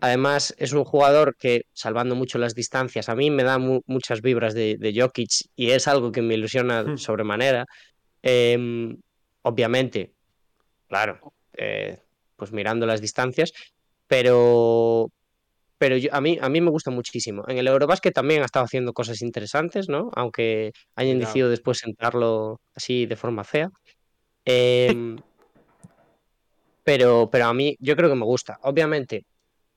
Además, es un jugador que, salvando mucho las distancias, a mí me da mu- muchas vibras de, de Jokic y es algo que me ilusiona Hmm. sobremanera. Em, obviamente, claro, eh, pues mirando las distancias, pero, pero yo- a, mí, a mí me gusta muchísimo. En el Eurobásquet también ha estado haciendo cosas interesantes, ¿no? Aunque hayan decidido después sentarlo así de forma fea. Em, pero, pero a mí yo creo que me gusta. Obviamente,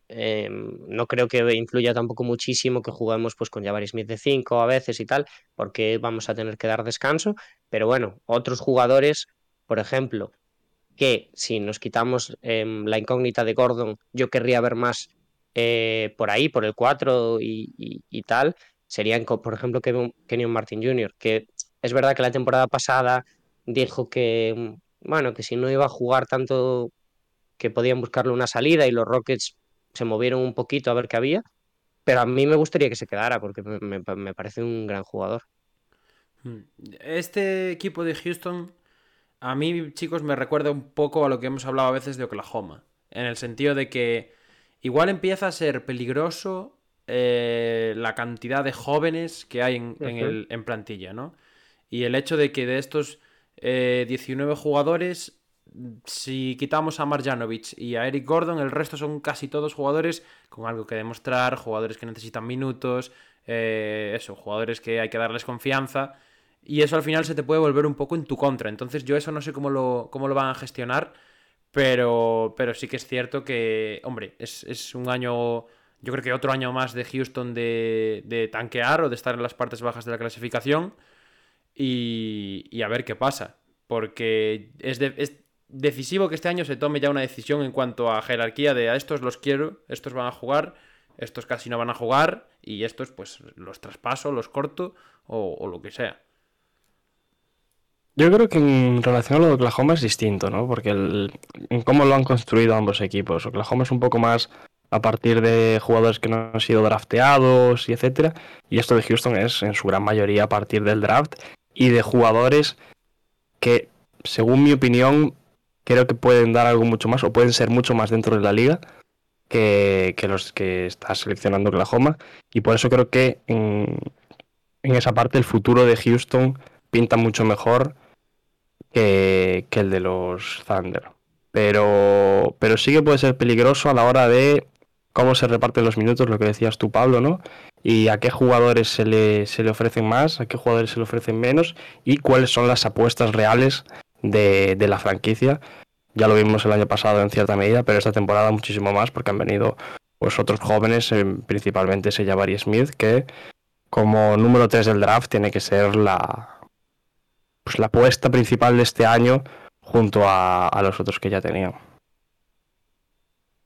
em, no creo que influya tampoco muchísimo que juguemos pues con Jabari Smith de 5 a veces y tal, porque vamos a tener que dar descanso. Pero bueno, otros jugadores, por ejemplo, que si nos quitamos em, la incógnita de Gordon, yo querría ver más eh, por ahí, por el 4 y, tal, serían, por ejemplo, Kenyon Martin Jr., que es verdad que la temporada pasada dijo que, bueno, que si no iba a jugar tanto, que podían buscarle una salida y los Rockets se movieron un poquito a ver qué había. Pero a mí me gustaría que se quedara porque me, me- me parece un gran jugador. Hmm. Este equipo de Houston, a mí, chicos, me recuerda un poco a lo que hemos hablado a veces de Oklahoma. En el sentido de que igual empieza a ser peligroso eh, la cantidad de jóvenes que hay en, en el, en plantilla, ¿no? Y el hecho de que de estos eh, 19 jugadores, si quitamos a Marjanovic y a Eric Gordon, el resto son casi todos jugadores con algo que demostrar, jugadores que necesitan minutos, eh, eso, jugadores que hay que darles confianza. Y eso al final se te puede volver un poco en tu contra. Entonces yo eso no sé cómo lo, cómo lo van a gestionar. Pero, pero sí que es cierto que, hombre, es, es un año, yo creo que otro año más de Houston de, de tanquear o de estar en las partes bajas de la clasificación. Y, y a ver qué pasa. Porque es, de- es decisivo que este año se tome ya una decisión en cuanto a jerarquía de a estos los quiero, estos van a jugar, estos casi no van a jugar y estos pues los traspaso, los corto o, o lo que sea. Yo creo que en relación a lo de Oklahoma es distinto, ¿no? Porque el, en cómo lo han construido ambos equipos. Oklahoma es un poco más a partir de jugadores que no han sido drafteados y etcétera. Y esto de Houston es en su gran mayoría a partir del draft y de jugadores que, según mi opinión, creo que pueden dar algo mucho más o pueden ser mucho más dentro de la liga que, que los que está seleccionando Oklahoma. Y por eso creo que en, en esa parte el futuro de Houston pinta mucho mejor que, el de los Thunder. Pero, pero sí que puede ser peligroso a la hora de cómo se reparten los minutos, lo que decías tú, Pablo, ¿no? Y a qué jugadores se le, se le ofrecen más, a qué jugadores se le ofrecen menos y cuáles son las apuestas reales de, de la franquicia. Ya lo vimos el año pasado en cierta medida, pero esta temporada muchísimo más porque han venido pues otros jóvenes, eh, principalmente ese Jabari Smith, que como número 3 del draft tiene que ser la, pues la apuesta principal de este año junto a, a los otros que ya tenían.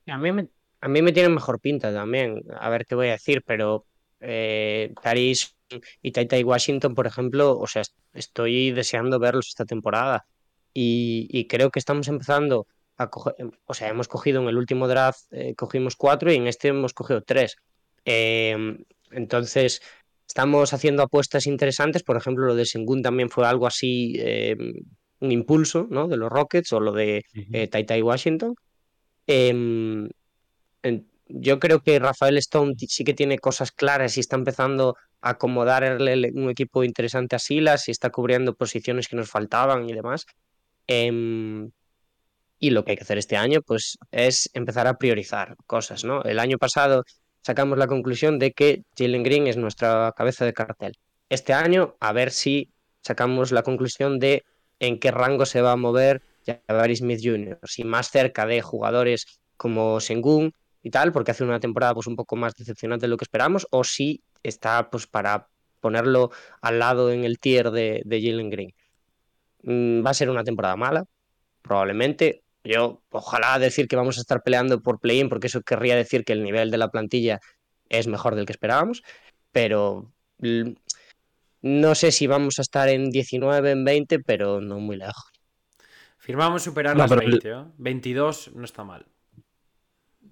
A mí me, a mí me tienen mejor pinta también, a ver qué voy a decir, pero eh, Taris y Taitai Washington, por ejemplo, o sea, est- estoy deseando verlos esta temporada y, y creo que estamos empezando a coger, o sea, hemos cogido en el último draft, eh, cogimos cuatro y en este hemos cogido tres. Em, entonces, estamos haciendo apuestas interesantes, por ejemplo, lo de Sengun también fue algo así, em, un impulso, ¿no? De los Rockets o lo de eh, Taitai Washington. Em, yo creo que Rafael Stone sí que tiene cosas claras y está empezando a acomodarle el- un equipo interesante a Silas y está cubriendo posiciones que nos faltaban y demás. Em, y lo que hay que hacer este año, pues, es empezar a priorizar cosas, ¿no? El año pasado sacamos la conclusión de que Jalen Green es nuestra cabeza de cartel. Este año, a ver si sacamos la conclusión de en qué rango se va a mover Jabari Smith Jr., si más cerca de jugadores como Sengun y tal, porque hace una temporada pues un poco más decepcionante de lo que esperamos, o si está pues para ponerlo al lado en el tier de, de Jalen Green. Mm, va a ser una temporada mala, probablemente. Yo, ojalá decir que vamos a estar peleando por play-in, porque eso querría decir que el nivel de la plantilla es mejor del que esperábamos, pero no sé si vamos a estar en 19, en 20, pero no muy lejos. Firmamos superar No, las pero el- 20, ¿eh? 22 no está mal.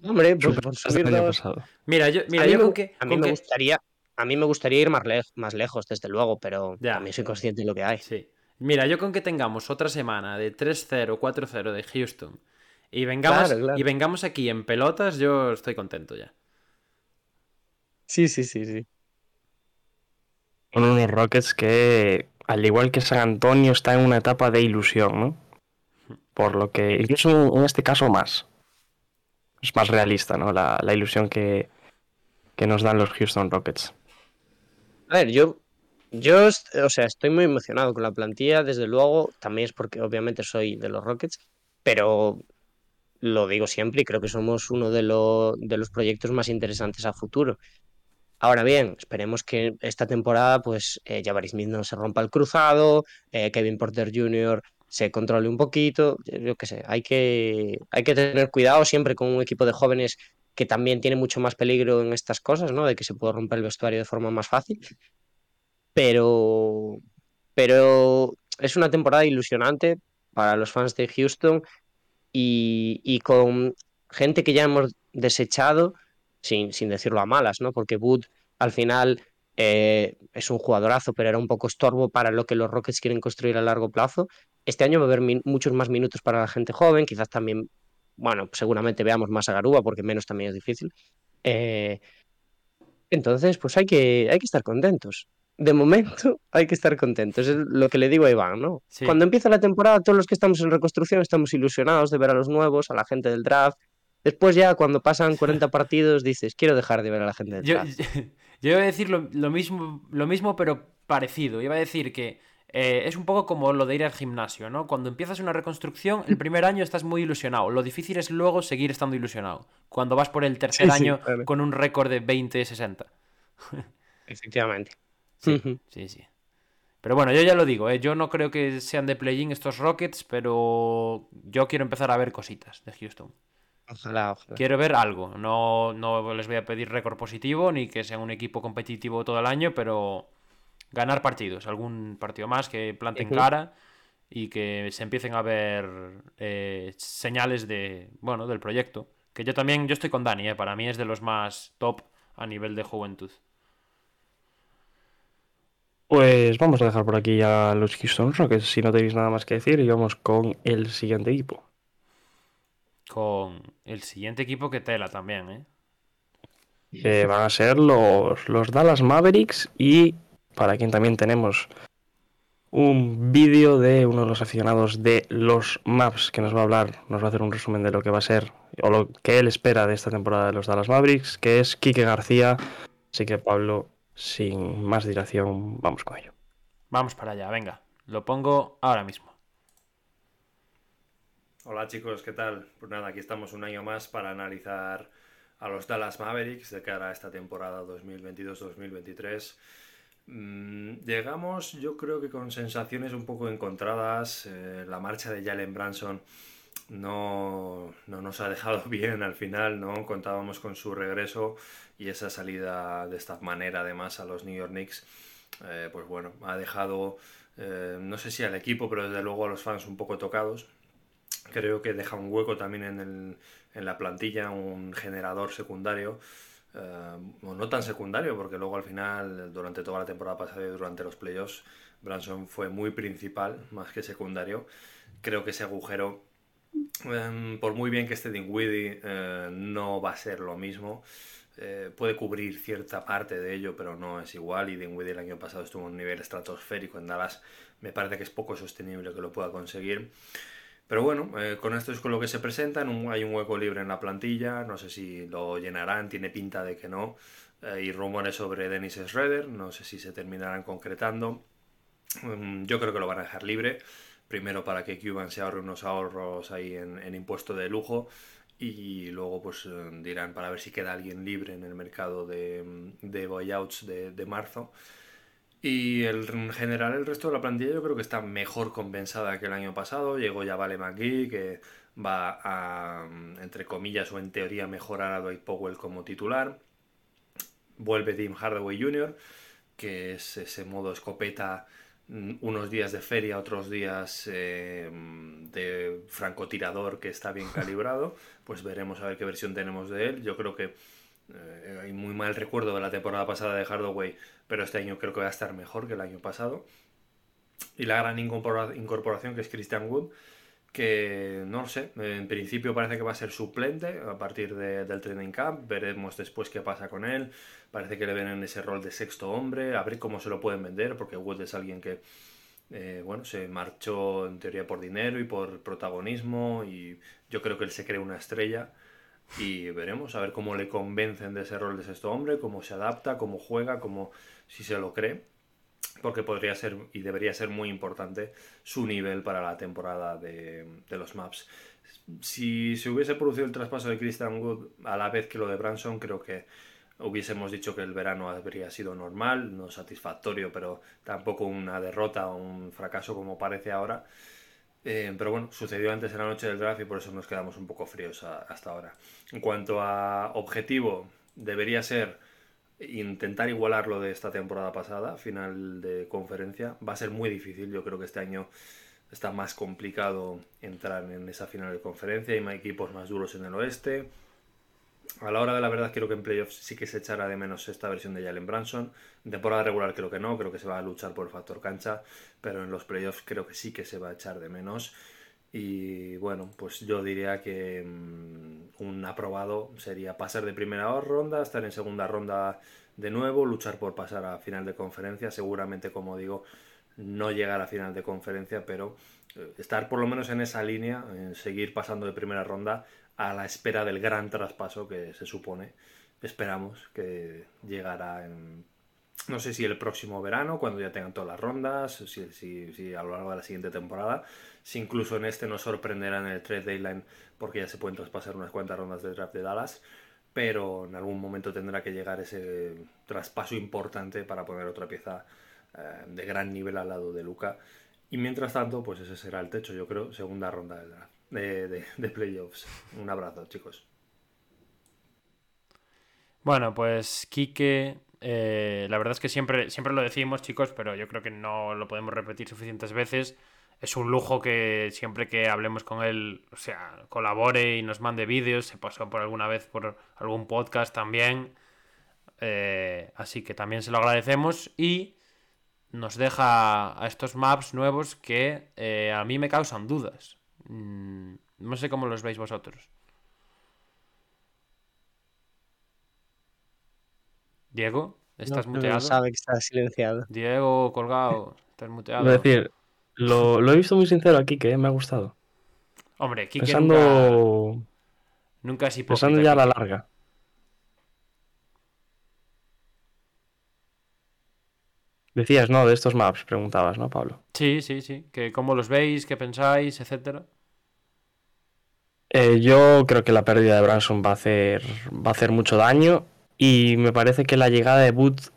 Hombre, por subir dos-. Mira, yo, mira, a mí, yo me, con que, a mí con me que- gustaría, a mí me gustaría ir más, lej- más lejos, desde luego, pero Ya. también soy consciente de lo que hay. Sí. Mira, yo con que tengamos otra semana de 3-0, 4-0 de Houston y vengamos, Claro, claro. y vengamos aquí en pelotas, yo estoy contento ya. Sí, sí, sí, sí. Son unos Rockets que, al igual que San Antonio, está en una etapa de ilusión, ¿no? Por lo que, incluso en este caso más. Es más realista, ¿no? La, la ilusión que, que nos dan los Houston Rockets. A ver, yo, yo, o sea, estoy muy emocionado con la plantilla, desde luego, también es porque obviamente soy de los Rockets, pero lo digo siempre y creo que somos uno de, de los proyectos más interesantes a futuro. Ahora bien, esperemos que esta temporada, pues, eh, Smith no se rompa el cruzado, eh, Kevin Porter Jr. se controle un poquito, yo qué sé, hay que, hay que tener cuidado siempre con un equipo de jóvenes que también tiene mucho más peligro en estas cosas, ¿no? De que se puede romper el vestuario de forma más fácil. Pero, pero es una temporada ilusionante para los fans de Houston y, con gente que ya hemos desechado, sin, sin decirlo a malas, ¿no? Porque Wood al final eh, es un jugadorazo, pero era un poco estorbo para lo que los Rockets quieren construir a largo plazo. Este año va a haber muchos más minutos para la gente joven, quizás también, bueno, seguramente veamos más a Garúa, porque menos también es difícil. Eh, entonces, pues hay que, hay que estar contentos. De momento hay que estar contentos, es lo que le digo a Iván, ¿no? Sí. Cuando empieza la temporada, todos los que estamos en reconstrucción estamos ilusionados de ver a los nuevos, a la gente del draft. Después ya, cuando pasan 40 partidos, dices, quiero dejar de ver a la gente del Yo, draft. yo iba a decir lo, lo mismo, lo mismo, pero parecido. Iba a decir que eh, es un poco como lo de ir al gimnasio, ¿no? Cuando empiezas una reconstrucción, el primer año estás muy ilusionado. Lo difícil es luego seguir estando ilusionado. Cuando vas por el tercer Sí, sí, año con un récord de 20-60. Efectivamente. Sí, sí, sí. Pero bueno, yo ya lo digo, ¿eh? yo no creo que sean de play-in estos Rockets, pero yo quiero empezar a ver cositas de Houston. Ojalá, ojalá. Quiero ver algo. No, no les voy a pedir récord positivo ni que sean un equipo competitivo todo el año, pero ganar partidos, algún partido más que planten cara y que se empiecen a ver eh, señales de, bueno, del proyecto. Que yo también, yo estoy con Dani, ¿eh? para mí es de los más top a nivel de juventud. Pues vamos a dejar por aquí a los Houston Rockets, si no tenéis nada más que decir, y vamos con el siguiente equipo. Con el siguiente equipo que tela también, ¿eh? van a ser los, los Dallas Mavericks y para quien también tenemos un vídeo de uno de los aficionados de los Maps que nos va a hablar, nos va a hacer un resumen de lo que va a ser o lo que él espera de esta temporada de los Dallas Mavericks, que es Quique García. Así que Pablo, sin más dilación, vamos con ello. Vamos para allá, venga. Lo pongo ahora mismo. Hola chicos, ¿qué tal? Pues nada, aquí estamos un año más para analizar a los Dallas Mavericks de cara a esta temporada 2022-2023. Mm, llegamos, yo creo que con sensaciones un poco encontradas. Eh, la marcha de Jalen Branson no, no nos ha dejado bien al final, ¿no? Contábamos con su regreso y esa salida de esta manera además a los New York Knicks, eh, pues bueno, ha dejado, eh, no sé si al equipo, pero desde luego a los fans un poco tocados. Creo que deja un hueco también en, el, en la plantilla, un generador secundario. o no tan secundario, porque luego al final, durante toda la temporada pasada y durante los playoffs, Branson fue muy principal, más que secundario. Creo que ese agujero, eh, por muy bien que esté Dinwiddie, eh, no va a ser lo mismo. Eh, puede cubrir cierta parte de ello, pero no es igual. Y Dinwiddie el año pasado estuvo en un nivel estratosférico en Dallas. Me parece que es poco sostenible que lo pueda conseguir. Pero bueno, eh, con esto es con lo que se presentan. Hay un hueco libre en la plantilla. No sé si lo llenarán, tiene pinta de que no. Eh, y rumores sobre Dennis Schroeder. No sé si se terminarán concretando. Mm, yo creo que lo van a dejar libre. Primero para que Cuban se ahorre unos ahorros ahí en, en impuesto de lujo. Y luego pues eh, dirán para ver si queda alguien libre en el mercado de, de buyouts de, marzo. Y en general el resto de la plantilla yo creo que está mejor compensada que el año pasado. Llegó ya Vale McGee, que va a, entre comillas o en teoría, mejorar a Dwight Powell como titular. Vuelve Tim Hardaway Jr., que es ese modo escopeta, unos días de feria, otros días eh, de francotirador que está bien calibrado. Pues veremos a ver qué versión tenemos de él. Yo creo que eh, hay muy mal recuerdo de la temporada pasada de Hardaway, pero este año creo que va a estar mejor que el año pasado. Y la gran incorpora- incorporación que es Christian Wood, que no lo sé, en principio parece que va a ser suplente a partir de- del training camp, veremos después qué pasa con él, parece que le ven en ese rol de sexto hombre, a ver cómo se lo pueden vender, porque Wood es alguien que, eh, bueno, se marchó en teoría por dinero y por protagonismo, y yo creo que él se cree una estrella, y veremos a ver cómo le convencen de ese rol de sexto hombre, cómo se adapta, cómo juega, cómo si se lo cree, porque podría ser y debería ser muy importante su nivel para la temporada de, de los Maps. Si se hubiese producido el traspaso de Christian Wood a la vez que lo de Branson, creo que hubiésemos dicho que el verano habría sido normal, no satisfactorio, pero tampoco una derrota o un fracaso como parece ahora. Eh, pero bueno, sucedió antes en la noche del draft y por eso nos quedamos un poco fríos hasta ahora. En cuanto a objetivo, debería ser intentar igualar lo de esta temporada pasada, final de conferencia, va a ser muy difícil. Yo creo que este año está más complicado entrar en esa final de conferencia, hay equipos más duros en el oeste. A la hora de la verdad creo que en playoffs sí que se echará de menos esta versión de Jalen Branson. En temporada regular creo que no, creo que se va a luchar por el factor cancha, pero en los playoffs creo que sí que se va a echar de menos. Y bueno, pues yo diría que mm, un aprobado sería pasar de primera ronda, estar en segunda ronda de nuevo, luchar por pasar a final de conferencia. Seguramente, como digo, no llegar a final de conferencia, pero eh, estar por lo menos en esa línea, en seguir pasando de primera ronda a la espera del gran traspaso que se supone, esperamos que llegará en, no sé si el próximo verano, cuando ya tengan todas las rondas, si, si, si a lo largo de la siguiente temporada, si incluso en este nos sorprenderán en el trade deadline porque ya se pueden traspasar unas cuantas rondas de draft de Dallas, pero en algún momento tendrá que llegar ese traspaso importante para poner otra pieza eh, de gran nivel al lado de Luca. Y mientras tanto, pues ese será el techo, yo creo, segunda ronda del draft de, playoffs. Un abrazo, chicos. Bueno, pues Quique, eh, la verdad es que siempre, siempre lo decimos, chicos, pero yo creo que no lo podemos repetir suficientes veces. Es un lujo que siempre que hablemos con él, o sea, colabore y nos mande vídeos. Se pasó por alguna vez por algún podcast también. Eh, así que también se lo agradecemos. Y nos deja a estos maps nuevos que eh, a mí me causan dudas. Mm, no sé cómo los veis vosotros. Diego, estás muteado. No sabe que está silenciado. Diego, colgado, estás muteado. Es decir, lo, he visto muy sincero aquí, que me ha gustado. Hombre, Kike Pensando... nunca, nunca es hipócrita. Pensando ya a la larga. Decías, ¿no? De estos maps, preguntabas, ¿no, Pablo? Sí, sí, sí. Que cómo los veis, qué pensáis, etcétera. Eh, yo creo que la pérdida de Branson va a hacer, va a hacer mucho daño y me parece que la llegada de Booth,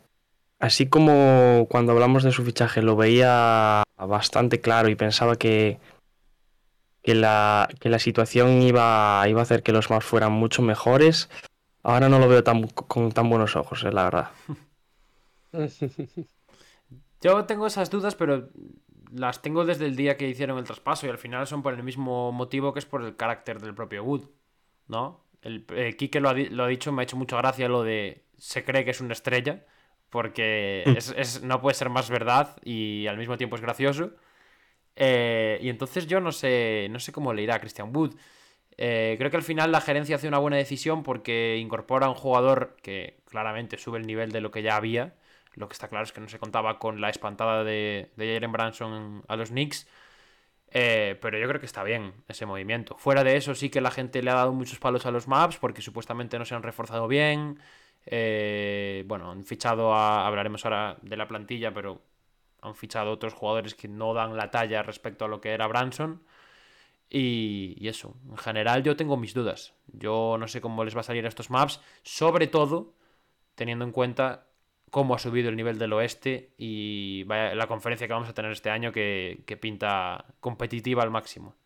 así como cuando hablamos de su fichaje lo veía bastante claro y pensaba que, que, la, que la situación iba, iba a hacer que los maps fueran mucho mejores, ahora no lo veo tan, con tan buenos ojos, eh, la verdad. Yo tengo esas dudas, pero las tengo desde el día que hicieron el traspaso y al final son por el mismo motivo que es por el carácter del propio Wood, ¿no? El, eh, Kike lo ha, dicho, me ha hecho mucha gracia lo de se cree que es una estrella, porque mm. no puede ser más verdad y al mismo tiempo es gracioso. Eh, y entonces yo no sé, no sé cómo le irá a Christian Wood. Eh, creo que al final la gerencia hace una buena decisión porque incorpora a un jugador que claramente sube el nivel de lo que ya había lo que está claro es que no se contaba con la espantada de, de Jalen Branson a los Knicks. Eh, pero yo creo que está bien ese movimiento. Fuera de eso, sí que la gente le ha dado muchos palos a los maps porque supuestamente no se han reforzado bien. Eh, bueno, han fichado a. Hablaremos ahora de la plantilla, pero han fichado otros jugadores que no dan la talla respecto a lo que era Branson. Y, eso, en general yo tengo mis dudas. Yo no sé cómo les va a salir a estos maps, sobre todo teniendo en cuenta cómo ha subido el nivel del oeste y la conferencia que vamos a tener este año que, pinta competitiva al máximo.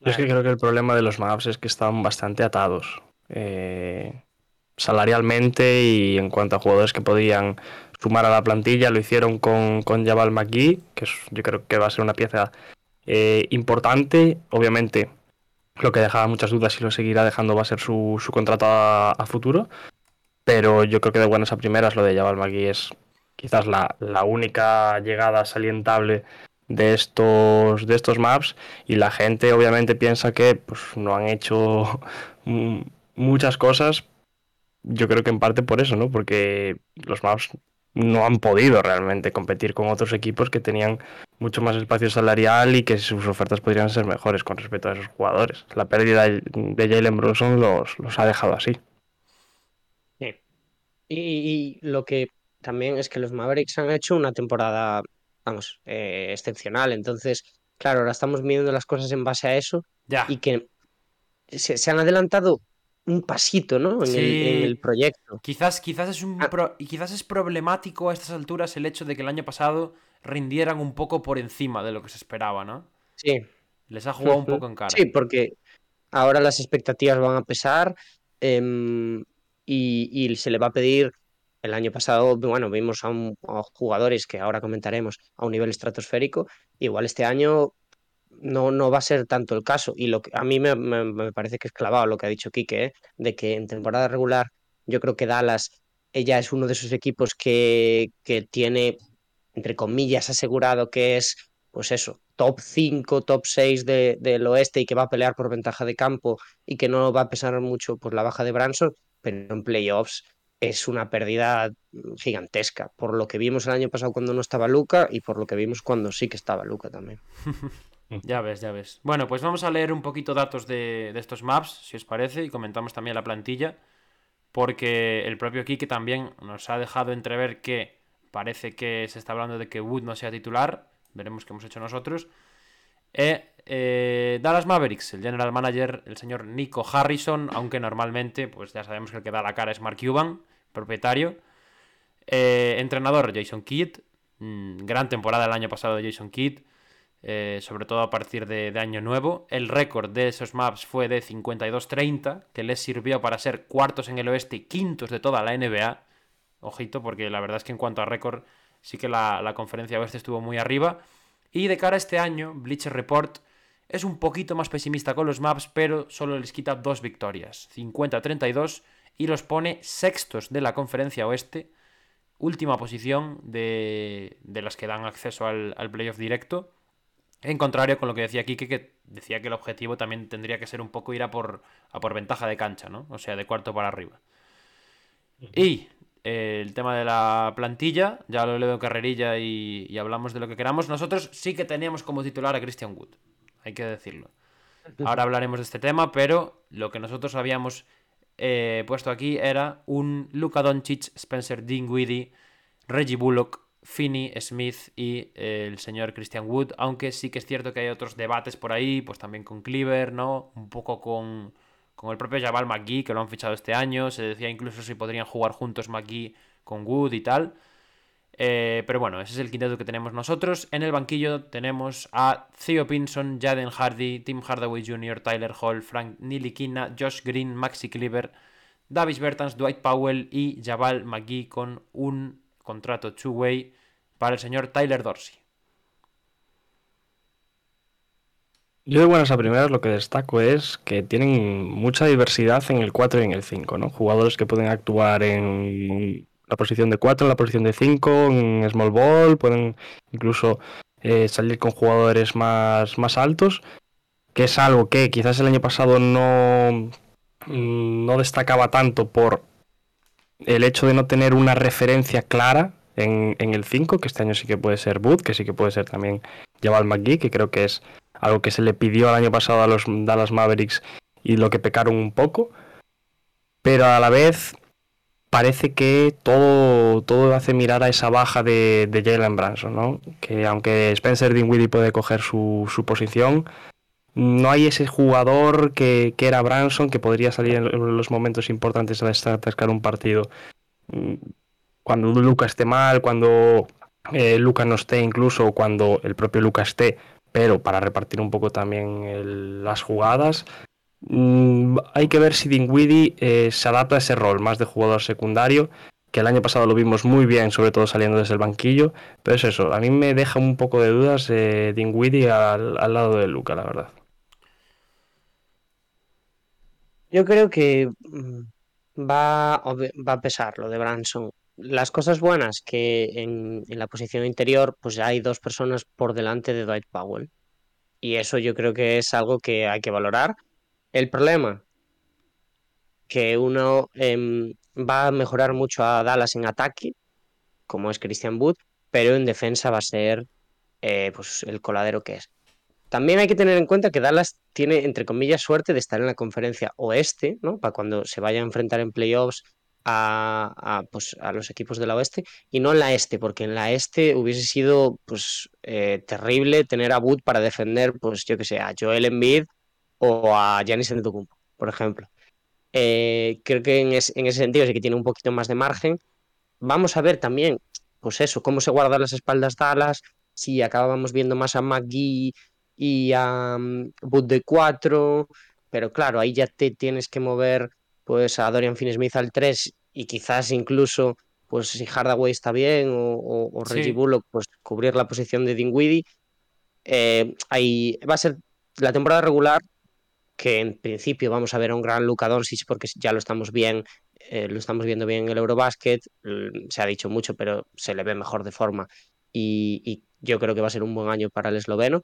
Yo es que creo que el problema de los maps es que están bastante atados. Eh, salarialmente y en cuanto a jugadores que podían sumar a la plantilla, lo hicieron con, con Jabal McGee, que yo creo que va a ser una pieza eh, importante. Obviamente, lo que dejaba muchas dudas y lo seguirá dejando va a ser su, contrato a futuro pero yo creo que de buenas a primeras lo de Jabal Magui es quizás la, única llegada salientable de estos, de estos maps y la gente obviamente piensa que pues, no han hecho muchas cosas, yo creo que en parte por eso, ¿no? Porque los maps no han podido realmente competir con otros equipos que tenían mucho más espacio salarial y que sus ofertas podrían ser mejores con respecto a esos jugadores. La pérdida de Jalen Brunson los, los ha dejado así. Y, lo que también es que los Mavericks han hecho una temporada, vamos, eh, excepcional. Entonces, claro, ahora estamos viendo las cosas en base a eso ya. y que se, han adelantado un pasito, ¿no? En, el, proyecto. Quizás, quizás, es un ah. quizás es problemático a estas alturas el hecho de que el año pasado rindieran un poco por encima de lo que se esperaba, ¿no? Sí. Les ha jugado un poco en cara. Sí, porque ahora las expectativas van a pesar. Em, y, se le va a pedir el año pasado, bueno, vimos a, jugadores que ahora comentaremos a un nivel estratosférico. Igual este año no, no va a ser tanto el caso. Y lo que a mí me, parece que es clavado lo que ha dicho Quique, ¿eh? de que en temporada regular yo creo que Dallas, ella es uno de esos equipos que, que tiene, entre comillas, asegurado que es, pues eso, top 5, top 6 del oeste y que va a pelear por ventaja de campo y que no va a pesar mucho por la baja de Branson, pero en playoffs es una pérdida gigantesca, por lo que vimos el año pasado cuando no estaba Luca y por lo que vimos cuando sí que estaba Luca también. ya ves, ya ves. Bueno, pues vamos a leer un poquito datos de, estos maps, si os parece, y comentamos también la plantilla, porque el propio Kike también nos ha dejado entrever que parece que se está hablando de que Wood no sea titular, veremos qué hemos hecho nosotros. E, eh, Dallas Mavericks, el general manager, el señor Nico Harrison, aunque normalmente, pues ya sabemos que el que da la cara es Mark Cuban, propietario. Eh, entrenador Jason Kidd, mm, gran temporada el año pasado de Jason Kidd, eh, sobre todo a partir de, año nuevo. El récord de esos maps fue de 52-30, que les sirvió para ser cuartos en el oeste y quintos de toda la NBA. Ojito, porque la verdad es que en cuanto a récord, sí que la, la conferencia oeste estuvo muy arriba. Y de cara a este año, Bleacher Report es un poquito más pesimista con los maps, pero solo les quita dos victorias, 50-32, y los pone sextos de la conferencia oeste, última posición de, las que dan acceso al, playoff directo. En contrario con lo que decía Kike, que decía que el objetivo también tendría que ser un poco ir a por, a por ventaja de cancha, ¿no? O sea, de cuarto para arriba. Y eh, el tema de la plantilla, ya lo leo en carrerilla y, y, hablamos de lo que queramos. Nosotros sí que teníamos como titular a Christian Wood hay que decirlo. Ahora hablaremos de este tema, pero lo que nosotros habíamos eh, puesto aquí era un Luka Doncic, Spencer Dinwiddie, Reggie Bullock, Finney Smith y eh, el señor Christian Wood, aunque sí que es cierto que hay otros debates por ahí, pues también con Cleaver, ¿no? Un poco con, con el propio Jabal McGee, que lo han fichado este año, se decía incluso si podrían jugar juntos McGee con Wood y tal. Eh, pero bueno, ese es el quinteto que tenemos nosotros. En el banquillo tenemos a Theo Pinson, Jaden Hardy, Tim Hardaway Jr., Tyler Hall, Frank Nilikina, Josh Green, Maxi Cleaver, Davis Bertans, Dwight Powell y Jabal McGee con un contrato two-way para el señor Tyler Dorsey. Yo de buenas a primeras lo que destaco es que tienen mucha diversidad en el 4 y en el 5, ¿no? Jugadores que pueden actuar en la posición de 4, en la posición de 5, en small ball, pueden incluso eh, salir con jugadores más, más altos, que es algo que quizás el año pasado no, mm, no destacaba tanto por el hecho de no tener una referencia clara en, el 5, que este año sí que puede ser Boot, que sí que puede ser también Jabal McGee, que creo que es algo que se le pidió el año pasado a los Dallas Mavericks y lo que pecaron un poco. Pero a la vez parece que todo, todo hace mirar a esa baja de, de Jalen Branson, ¿no? Que aunque Spencer Dinwiddie puede coger su, su posición, no hay ese jugador que, que, era Branson que podría salir en los momentos importantes a atascar un partido. Mm, cuando Luca esté mal, cuando eh, Luca no esté, incluso cuando el propio Luca esté, pero para repartir un poco también las jugadas. Mm, hay que ver si Dinwiddie eh, se adapta a ese rol más de jugador secundario, que el año pasado lo vimos muy bien, sobre todo saliendo desde el banquillo. Pero es eso, a mí me deja un poco de dudas eh, Dinwiddie al, lado de Luca, la verdad. Yo creo que mm, va, va a pesar lo de Branson. Las cosas buenas que en, la posición interior, pues hay dos personas por delante de Dwight Powell. Y eso yo creo que es algo que hay que valorar el problema, que uno em, va a mejorar mucho a Dallas en ataque, como es Christian Wood, pero en defensa va a ser eh, pues el coladero que es. También hay que tener en cuenta que Dallas tiene, entre comillas, suerte de estar en la conferencia oeste, ¿no? Para cuando se vaya a enfrentar en playoffs a, pues, a los equipos de la oeste y no en la este, porque en la este hubiese sido pues eh, terrible tener a Wood para defender, pues yo que sé, a Joel Embiid o a Giannis Antetokounmpo, por ejemplo. Eh, creo que en, ese sentido sí que tiene un poquito más de margen. Vamos a ver también, pues eso, cómo se guardan las espaldas Dallas, si acabamos viendo más a McGee y a um, de 4, pero claro, ahí ya te tienes que mover pues a Dorian Finney-Smith al 3 y quizás incluso pues si Hardaway está bien o, o, Reggie Sí. Bullock, pues cubrir la posición de Dinwiddie. Eh, ahí va a ser la temporada regular que en principio vamos a ver a un gran Luka Doncic porque ya lo estamos bien, eh, lo estamos viendo bien en el Eurobasket, l- se ha dicho mucho, pero se le ve mejor de forma y, y yo creo que va a ser un buen año para el esloveno.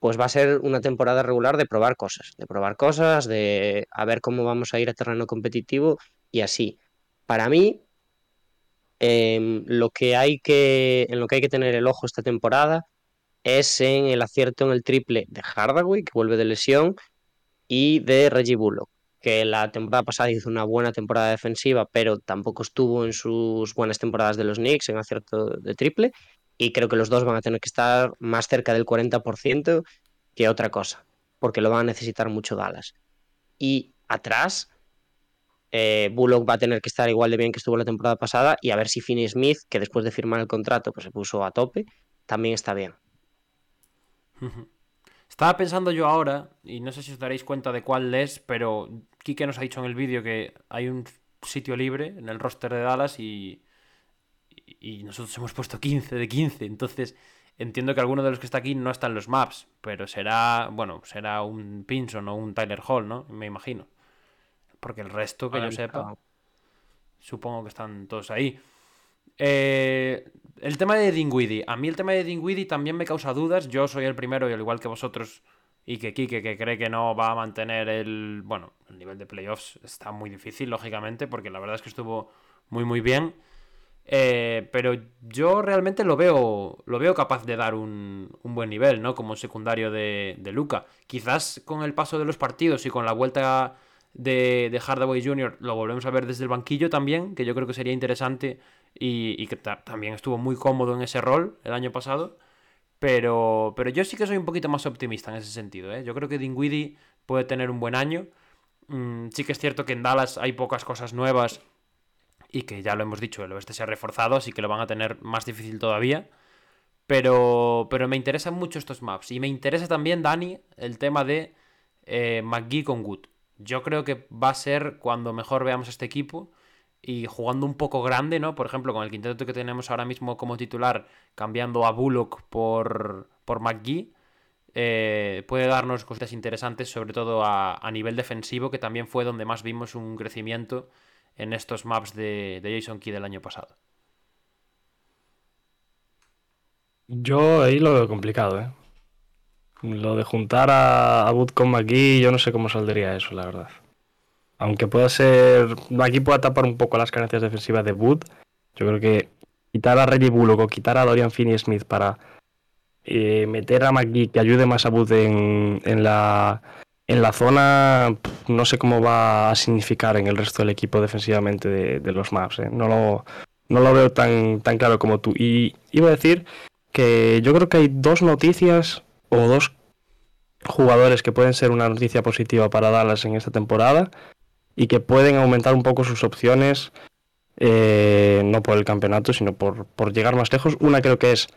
Pues va a ser una temporada regular de probar cosas, de probar cosas, de a ver cómo vamos a ir a terreno competitivo y así. Para mí, em, lo que hay que, en lo que hay que tener el ojo esta temporada es en el acierto en el triple de Hardaway, que vuelve de lesión, y de Reggie Bullock, que la temporada pasada hizo una buena temporada defensiva, pero tampoco estuvo en sus buenas temporadas de los Knicks en acierto de triple, y creo que los dos van a tener que estar más cerca del 40% que otra cosa, porque lo van a necesitar mucho Dallas. Y atrás, eh, Bullock va a tener que estar igual de bien que estuvo la temporada pasada, y a ver si Finney Smith, que después de firmar el contrato pues se puso a tope, también está bien. Estaba pensando yo ahora, y no sé si os daréis cuenta de cuál es, pero Kike nos ha dicho en el vídeo que hay un sitio libre en el roster de Dallas y, y nosotros hemos puesto 15 de 15. Entonces entiendo que alguno de los que está aquí no está en los maps, pero será, bueno, será un Pinson o un Tyler Hall, ¿no? Me imagino. Porque el resto, que yo sepa, supongo que están todos ahí. Eh, el tema de Dinwiddie. A mí el tema de Dinwiddie también me causa dudas. Yo soy el primero, y al igual que vosotros, y que Kike, que cree que no va a mantener el. Bueno, el nivel de playoffs está muy difícil, lógicamente, porque la verdad es que estuvo muy, muy bien. Eh, pero yo realmente lo veo, lo veo capaz de dar un, buen nivel, ¿no? Como secundario de, Luca. Quizás con el paso de los partidos y con la vuelta de, Hardaway Jr. lo volvemos a ver desde el banquillo también, que yo creo que sería interesante y, que ta- también estuvo muy cómodo en ese rol el año pasado. Pero, pero yo sí que soy un poquito más optimista en ese sentido. ¿eh? Yo creo que Dinwiddie puede tener un buen año. Mm, sí que es cierto que en Dallas hay pocas cosas nuevas y que ya lo hemos dicho, el oeste se ha reforzado, así que lo van a tener más difícil todavía. Pero, pero me interesan mucho estos maps. Y me interesa también, Dani, el tema de eh, McGee con Wood. Yo creo que va a ser cuando mejor veamos este equipo y jugando un poco grande, ¿no? Por ejemplo, con el quinteto que tenemos ahora mismo como titular, cambiando a Bullock por, por McGee, eh, puede darnos cositas interesantes, sobre todo a, a nivel defensivo, que también fue donde más vimos un crecimiento en estos maps de, de Jason Key del año pasado. Yo ahí lo veo complicado, ¿eh? Lo de juntar a, a con McGee, yo no sé cómo saldría eso, la verdad. Aunque pueda ser. Aquí pueda tapar un poco las carencias defensivas de Wood. Yo creo que quitar a Reggie Bullock o quitar a Dorian Finney Smith para eh, meter a McGee que ayude más a Wood en, en la, en la zona, no sé cómo va a significar en el resto del equipo defensivamente de, de los maps. ¿eh? No, lo, no lo veo tan, tan claro como tú. Y iba a decir que yo creo que hay dos noticias o dos jugadores que pueden ser una noticia positiva para Dallas en esta temporada y que pueden aumentar un poco sus opciones, eh, no por el campeonato, sino por, por llegar más lejos. Una creo que es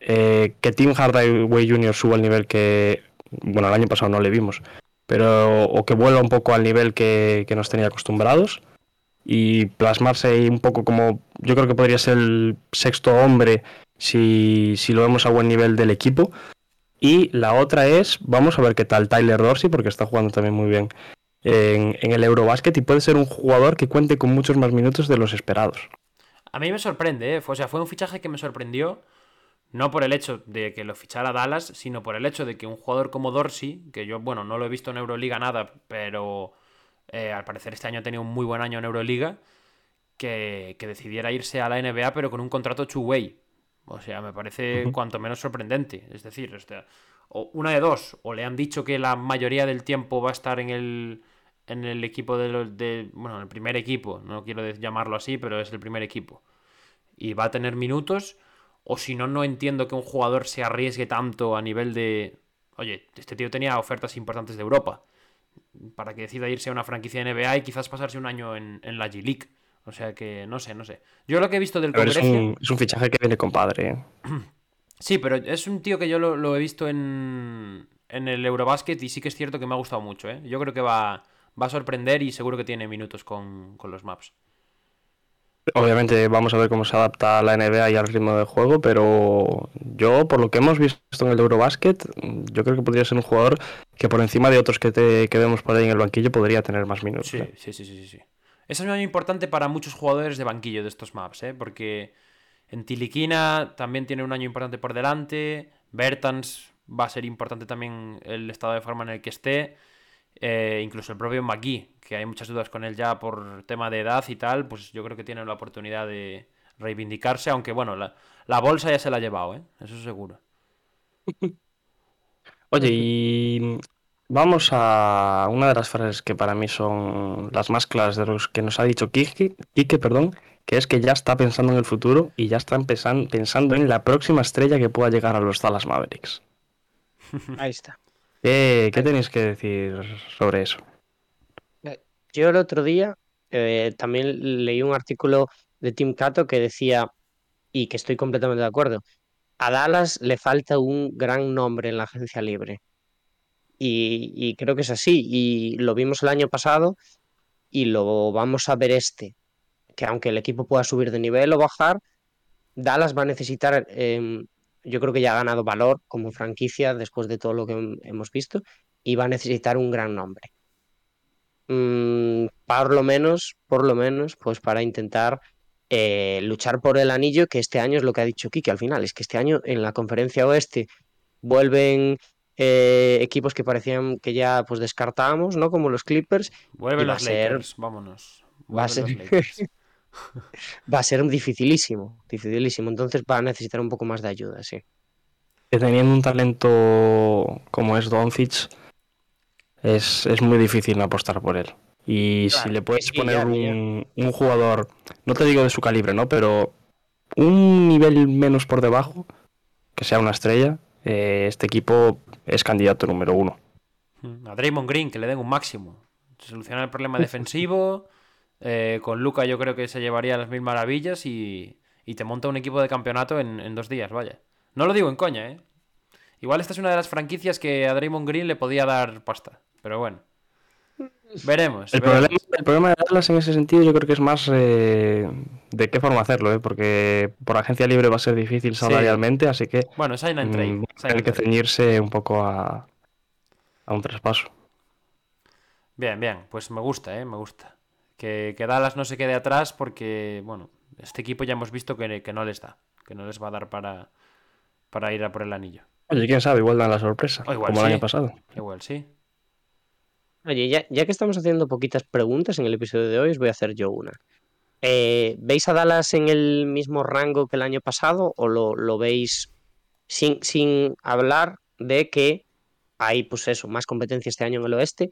eh, que Tim Hardaway Jr. suba al nivel que, bueno, el año pasado no le vimos, pero o que vuelva un poco al nivel que, nos tenía acostumbrados y plasmarse ahí un poco como yo creo que podría ser el sexto hombre si, si lo vemos a buen nivel del equipo. Y la otra es, vamos a ver qué tal Tyler Dorsey, porque está jugando también muy bien en, en el Eurobasket y puede ser un jugador que cuente con muchos más minutos de los esperados. A mí me sorprende, ¿eh? O sea, fue un fichaje que me sorprendió, no por el hecho de que lo fichara Dallas, sino por el hecho de que un jugador como Dorsey, que yo, bueno, no lo he visto en Euroliga nada, pero eh, al parecer este año ha tenido un muy buen año en Euroliga, que, que decidiera irse a la NBA, pero con un contrato two-way. O sea, me parece cuanto menos sorprendente. Es decir, o sea, o una de dos, o le han dicho que la mayoría del tiempo va a estar en el, en el equipo de, los- de bueno, en el primer equipo, no quiero llamarlo así, pero es el primer equipo. Y va a tener minutos, o si no, no entiendo que un jugador se arriesgue tanto a nivel de, oye, este tío tenía ofertas importantes de Europa, para que decida irse a una franquicia de NBA y quizás pasarse un año en, en la G-League. O sea que, no sé, no sé. Yo lo que he visto del ver, es, Congreso... un, es un fichaje que viene compadre. ¿eh? Sí, pero es un tío que yo lo, lo he visto en, en el Eurobasket y sí que es cierto que me ha gustado mucho, ¿eh? Yo creo que va, va a sorprender y seguro que tiene minutos con, con los maps. Obviamente vamos a ver cómo se adapta la NBA y al ritmo de juego, pero yo, por lo que hemos visto en el Eurobasket, yo creo que podría ser un jugador que por encima de otros que, te, que vemos por ahí en el banquillo podría tener más minutos. Sí, ¿eh? sí, sí, sí, sí. Es un año importante para muchos jugadores de banquillo de estos maps, ¿eh? Porque en Tiliquina también tiene un año importante por delante. Bertans va a ser importante también el estado de forma en el que esté. Eh, incluso el propio McGee, que hay muchas dudas con él ya por tema de edad y tal, pues yo creo que tiene la oportunidad de reivindicarse, aunque bueno, la, la bolsa ya se la ha llevado, ¿eh? Eso seguro. Oye, y vamos a una de las frases que para mí son las más claras de los que nos ha dicho Kike, Quique, perdón, que es que ya está pensando en el futuro y ya está pensando en la próxima estrella que pueda llegar a los Dallas Mavericks. Ahí está. ¿Qué, qué tenéis que decir sobre eso? Yo el otro día eh, también leí un artículo de Tim Cato que decía, y que estoy completamente de acuerdo, a Dallas le falta un gran nombre en la agencia libre. Y, y creo que es así. Y lo vimos el año pasado y lo vamos a ver este. Que aunque el equipo pueda subir de nivel o bajar, Dallas va a necesitar, em, yo creo que ya ha ganado valor como franquicia después de todo lo que hem- hemos visto, y va a necesitar un gran nombre. Mm, por lo menos, por lo menos, pues para intentar eh, luchar por el anillo, que este año es lo que ha dicho Kike al final, es que este año en la conferencia oeste vuelven eh, equipos que parecían que ya pues descartábamos, ¿no? Como los Clippers, Vuelven los a ser- Lakers, vámonos. va a Vuelven ser- Lakers. va a ser dificilísimo, dificilísimo, entonces va a necesitar un poco más de ayuda, sí. Teniendo un talento como es Doncic, es, es muy difícil no apostar por él. Y si le puedes poner ya- un, un jugador, no te digo de su calibre, ¿no? Pero un nivel menos por debajo, que sea una estrella, eh, este equipo es candidato número uno. A Draymond Green, que le den un máximo. Solucionar el problema defensivo. eh, con Luca yo creo que se llevaría las mil maravillas y, y te monta un equipo de campeonato en, en dos días, vaya. No lo digo en coña, ¿eh? Igual esta es una de las franquicias que a Draymond Green le podía dar pasta. Pero bueno. Veremos. El veremos. problema, el problema de Dallas en ese sentido yo creo que es más eh, de qué forma hacerlo, ¿eh? porque por agencia libre va a ser difícil salarialmente, así que Bueno, sign and trade. mm, tener and que trade. ceñirse un poco a, a un traspaso. Bien, bien, pues me gusta, ¿eh? Me gusta. Que, que Dallas no se quede atrás porque, bueno, este equipo ya hemos visto que, que no les da, que no les va a dar para, para ir a por el anillo. Oye, quién sabe, igual dan la sorpresa, O igual como el año pasado. Igual, sí. Oye, ya, ya que estamos haciendo poquitas preguntas en el episodio de hoy, os voy a hacer yo una. Eh, ¿Veis a Dallas en el mismo rango que el año pasado o lo, lo veis sin, sin hablar de que hay, pues eso, más competencia este año en el oeste?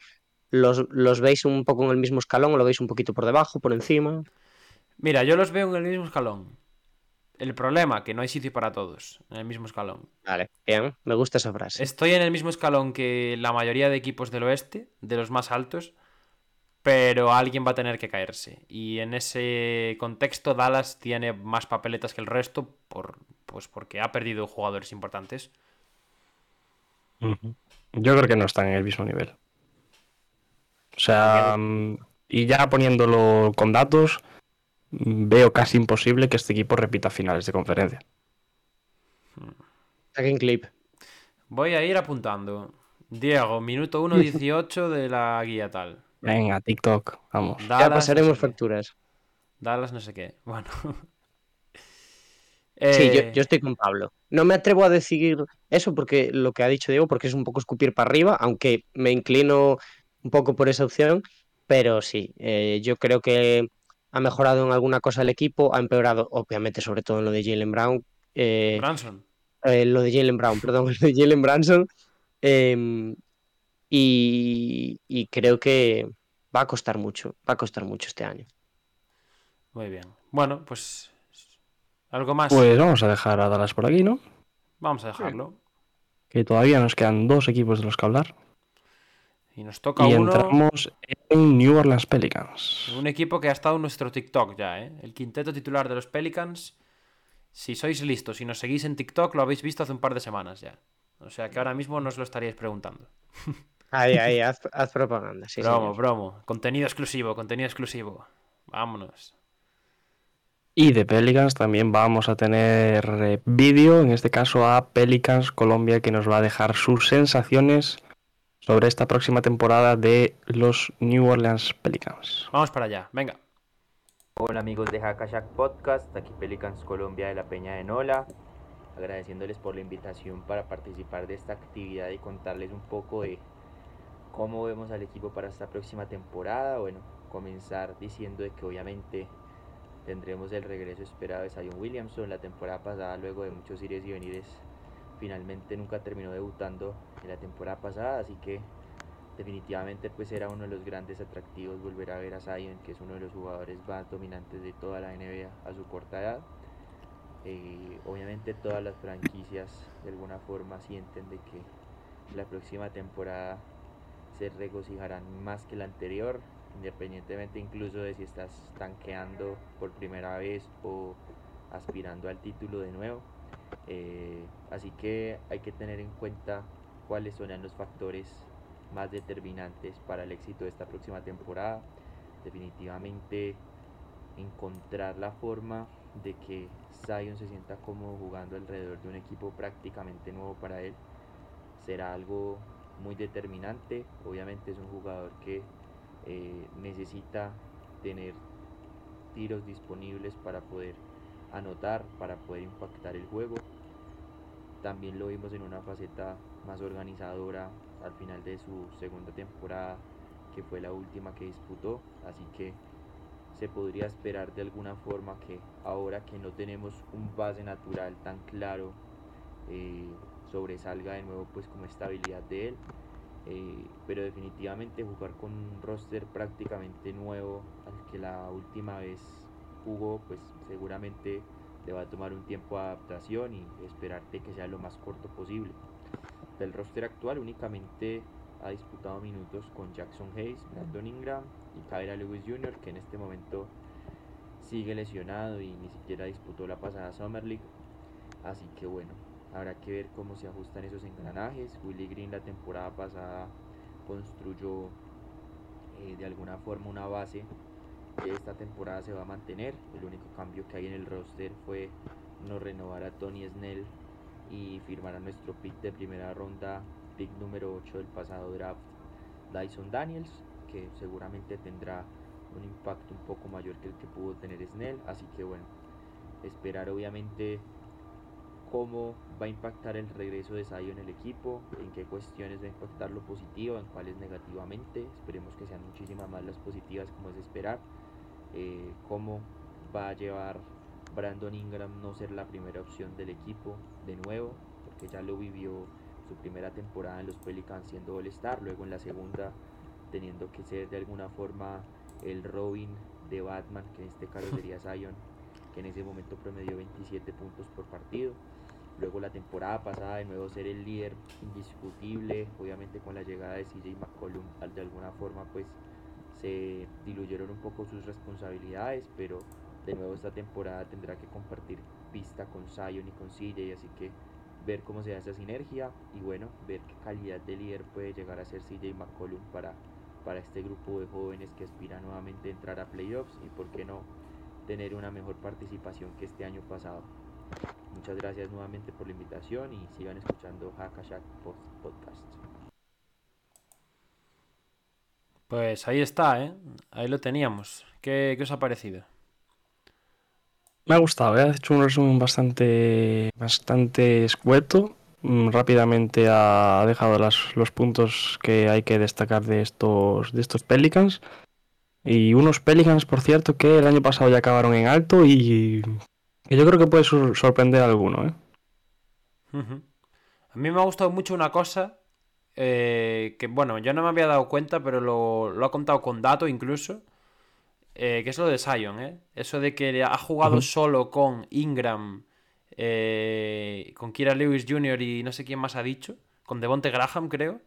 ¿Los, los veis un poco en el mismo escalón o lo veis un poquito por debajo, por encima? Mira, yo los veo en el mismo escalón. El problema, que no hay sitio para todos en el mismo escalón. Vale, bien, me gusta esa frase. Estoy en el mismo escalón que la mayoría de equipos del oeste, de los más altos, pero alguien va a tener que caerse. Y en ese contexto, Dallas tiene más papeletas que el resto, por, pues porque ha perdido jugadores importantes. Yo creo que no están en el mismo nivel. O sea, mm, y ya poniéndolo con datos, mm, veo casi imposible que este equipo repita finales de conferencia. Saquen clip. Voy a ir apuntando. Diego, minuto 1.18 de la guía tal. Venga, TikTok, vamos. Ya pasaremos no sé facturas. Dallas no sé qué. Bueno. Sí, yo, Eh, yo estoy con Pablo. No me atrevo a decir eso porque lo que ha dicho Diego, porque es un poco escupir para arriba, aunque me inclino un poco por esa opción, pero sí, eh, yo creo que ha mejorado en alguna cosa el equipo, ha empeorado, obviamente, sobre todo en lo de Jalen Brown, eh, Branson. eh, lo de Jalen Brown, perdón, lo de Jalen Branson, em, y, y creo que va a costar mucho, va a costar mucho este año. Muy bien. Bueno, pues. Algo más. Pues vamos a dejar a Dallas por aquí, ¿no? Vamos a dejarlo. Que todavía nos quedan dos equipos de los que hablar. Y nos toca Y uno. entramos en New Orleans Pelicans. Un equipo que ha estado en nuestro TikTok ya, ¿eh? El quinteto titular de los Pelicans. Si sois listos y nos seguís en TikTok, lo habéis visto hace un par de semanas ya. O sea que ahora mismo no os lo estaríais preguntando. Ahí, ahí, haz, haz propaganda, sí, promo, señor. promo. Contenido exclusivo, contenido exclusivo. Vámonos. Y de Pelicans también vamos a tener eh, vídeo, en este caso a Pelicans Colombia, que nos va a dejar sus sensaciones sobre esta próxima temporada de los New Orleans Pelicans. Vamos para allá, venga. Hola amigos de Hackashack Podcast, aquí Pelicans Colombia de la Peña de Nola, agradeciéndoles por la invitación para participar de esta actividad y contarles un poco de cómo vemos al equipo para esta próxima temporada. Bueno, comenzar diciendo de que obviamente tendremos el regreso esperado de Zion Williamson. La temporada pasada, luego de muchos ires y venires, finalmente nunca terminó debutando la temporada pasada, así que definitivamente pues era uno de los grandes atractivos volver a ver a Zion, que es uno de los jugadores más dominantes de toda la NBA a su corta edad. Eh, obviamente todas las franquicias de alguna forma sienten de que la próxima temporada se regocijarán más que la anterior, independientemente incluso de si estás tanqueando por primera vez o aspirando al título de nuevo. Eh, así que hay que tener en cuenta cuáles son los factores más determinantes para el éxito de esta próxima temporada. Definitivamente encontrar la forma de que Zion se sienta como jugando alrededor de un equipo prácticamente nuevo para él será algo muy determinante. Obviamente es un jugador que eh, necesita tener tiros disponibles para poder anotar, para poder impactar el juego. También lo vimos en una faceta más organizadora al final de su segunda temporada, que fue la última que disputó. Así que se podría esperar de alguna forma que ahora que no tenemos un base natural tan claro, eh, sobresalga de nuevo pues como estabilidad de él. Eh, pero definitivamente jugar con un roster prácticamente nuevo al que la última vez jugó, pues seguramente le va a tomar un tiempo de adaptación y esperarte que sea lo más corto posible. Del roster actual únicamente ha disputado minutos con Jackson Hayes, Brandon Ingram y Kyra Lewis Jr., que en este momento sigue lesionado y ni siquiera disputó la pasada Summer League. Así que bueno, Habrá que ver cómo se ajustan esos engranajes. Willy Green la temporada pasada construyó eh, de alguna forma una base que esta temporada se va a mantener. El único cambio que hay en el roster fue no renovar a Tony Snell y firmar a nuestro pick de primera ronda, pick número 8 del pasado draft, Dyson Daniels, que seguramente tendrá un impacto un poco mayor que el que pudo tener Snell. Así que bueno, esperar obviamente cómo va a impactar el regreso de Sayo en el equipo, en qué cuestiones va a impactar lo positivo, en cuáles negativamente. Esperemos que sean muchísimas más las positivas como es esperar. Eh, cómo va a llevar Brandon Ingram no ser la primera opción del equipo de nuevo, porque ya lo vivió su primera temporada en los Pelicans siendo All-Star, luego en la segunda teniendo que ser de alguna forma el Robin de Batman, que en este caso sería Zion, que en ese momento promedió 27 puntos por partido. Luego la temporada pasada de nuevo ser el líder indiscutible, obviamente con la llegada de CJ McCollum de alguna forma pues se diluyeron un poco sus responsabilidades, pero de nuevo esta temporada tendrá que compartir pista con Zion y con CJ, así que ver cómo se da esa sinergia y bueno, ver qué calidad de líder puede llegar a ser CJ McCollum para, para este grupo de jóvenes que aspira nuevamente a entrar a playoffs y por qué no tener una mejor participación que este año pasado. Muchas gracias nuevamente por la invitación y sigan escuchando Hackashack Podcast. Pues ahí está, ¿eh? Ahí lo teníamos. ¿Qué, os ha parecido? Me ha gustado, ¿eh? hecho un resumen bastante, bastante escueto. Mm, rápidamente ha dejado los puntos que hay que destacar de estos, de estos Pelicans. Y unos Pelicans, por cierto, que el año pasado ya acabaron en alto y yo creo que puede sorprender a alguno, ¿eh? A mí me ha gustado mucho una cosa eh, que, bueno, yo no me había dado cuenta, pero lo, ha contado con datos incluso, eh, que es lo de Sion, ¿eh? Eso de que ha jugado solo con Ingram, eh, con Kira Lewis Jr. y no sé quién más ha dicho, con Devonte Graham, creo.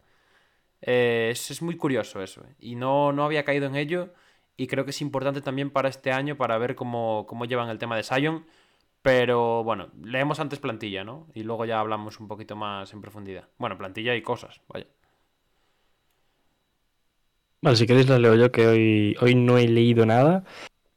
Es, es, muy curioso eso, y no, no había caído en ello, y creo que es importante también para este año para ver cómo, cómo llevan el tema de Sion pero bueno, leemos antes plantilla, ¿no? Y luego ya hablamos un poquito más en profundidad. Bueno, plantilla y cosas, vaya. Vale, si queréis la leo yo, que hoy, hoy no he leído nada.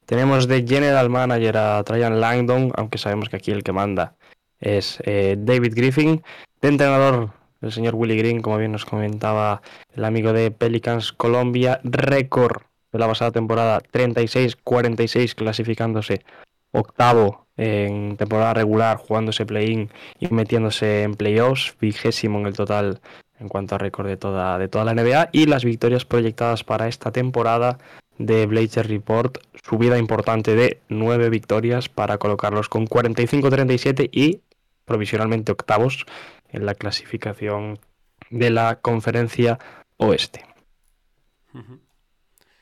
Tenemos de General Manager a Traian Langdon, aunque sabemos que aquí el que manda es eh, David Griffin. De entrenador, el señor Willy Green, como bien nos comentaba el amigo de Pelicans Colombia, récord de la pasada temporada 36-46 clasificándose octavo en temporada regular, jugándose play-in y metiéndose en playoffs, vigésimo en el total en cuanto a récord de toda, de toda la NBA y las victorias proyectadas para esta temporada de Blazer Report, subida importante de nueve victorias para colocarlos con 45-37 y provisionalmente octavos en la clasificación de la conferencia oeste.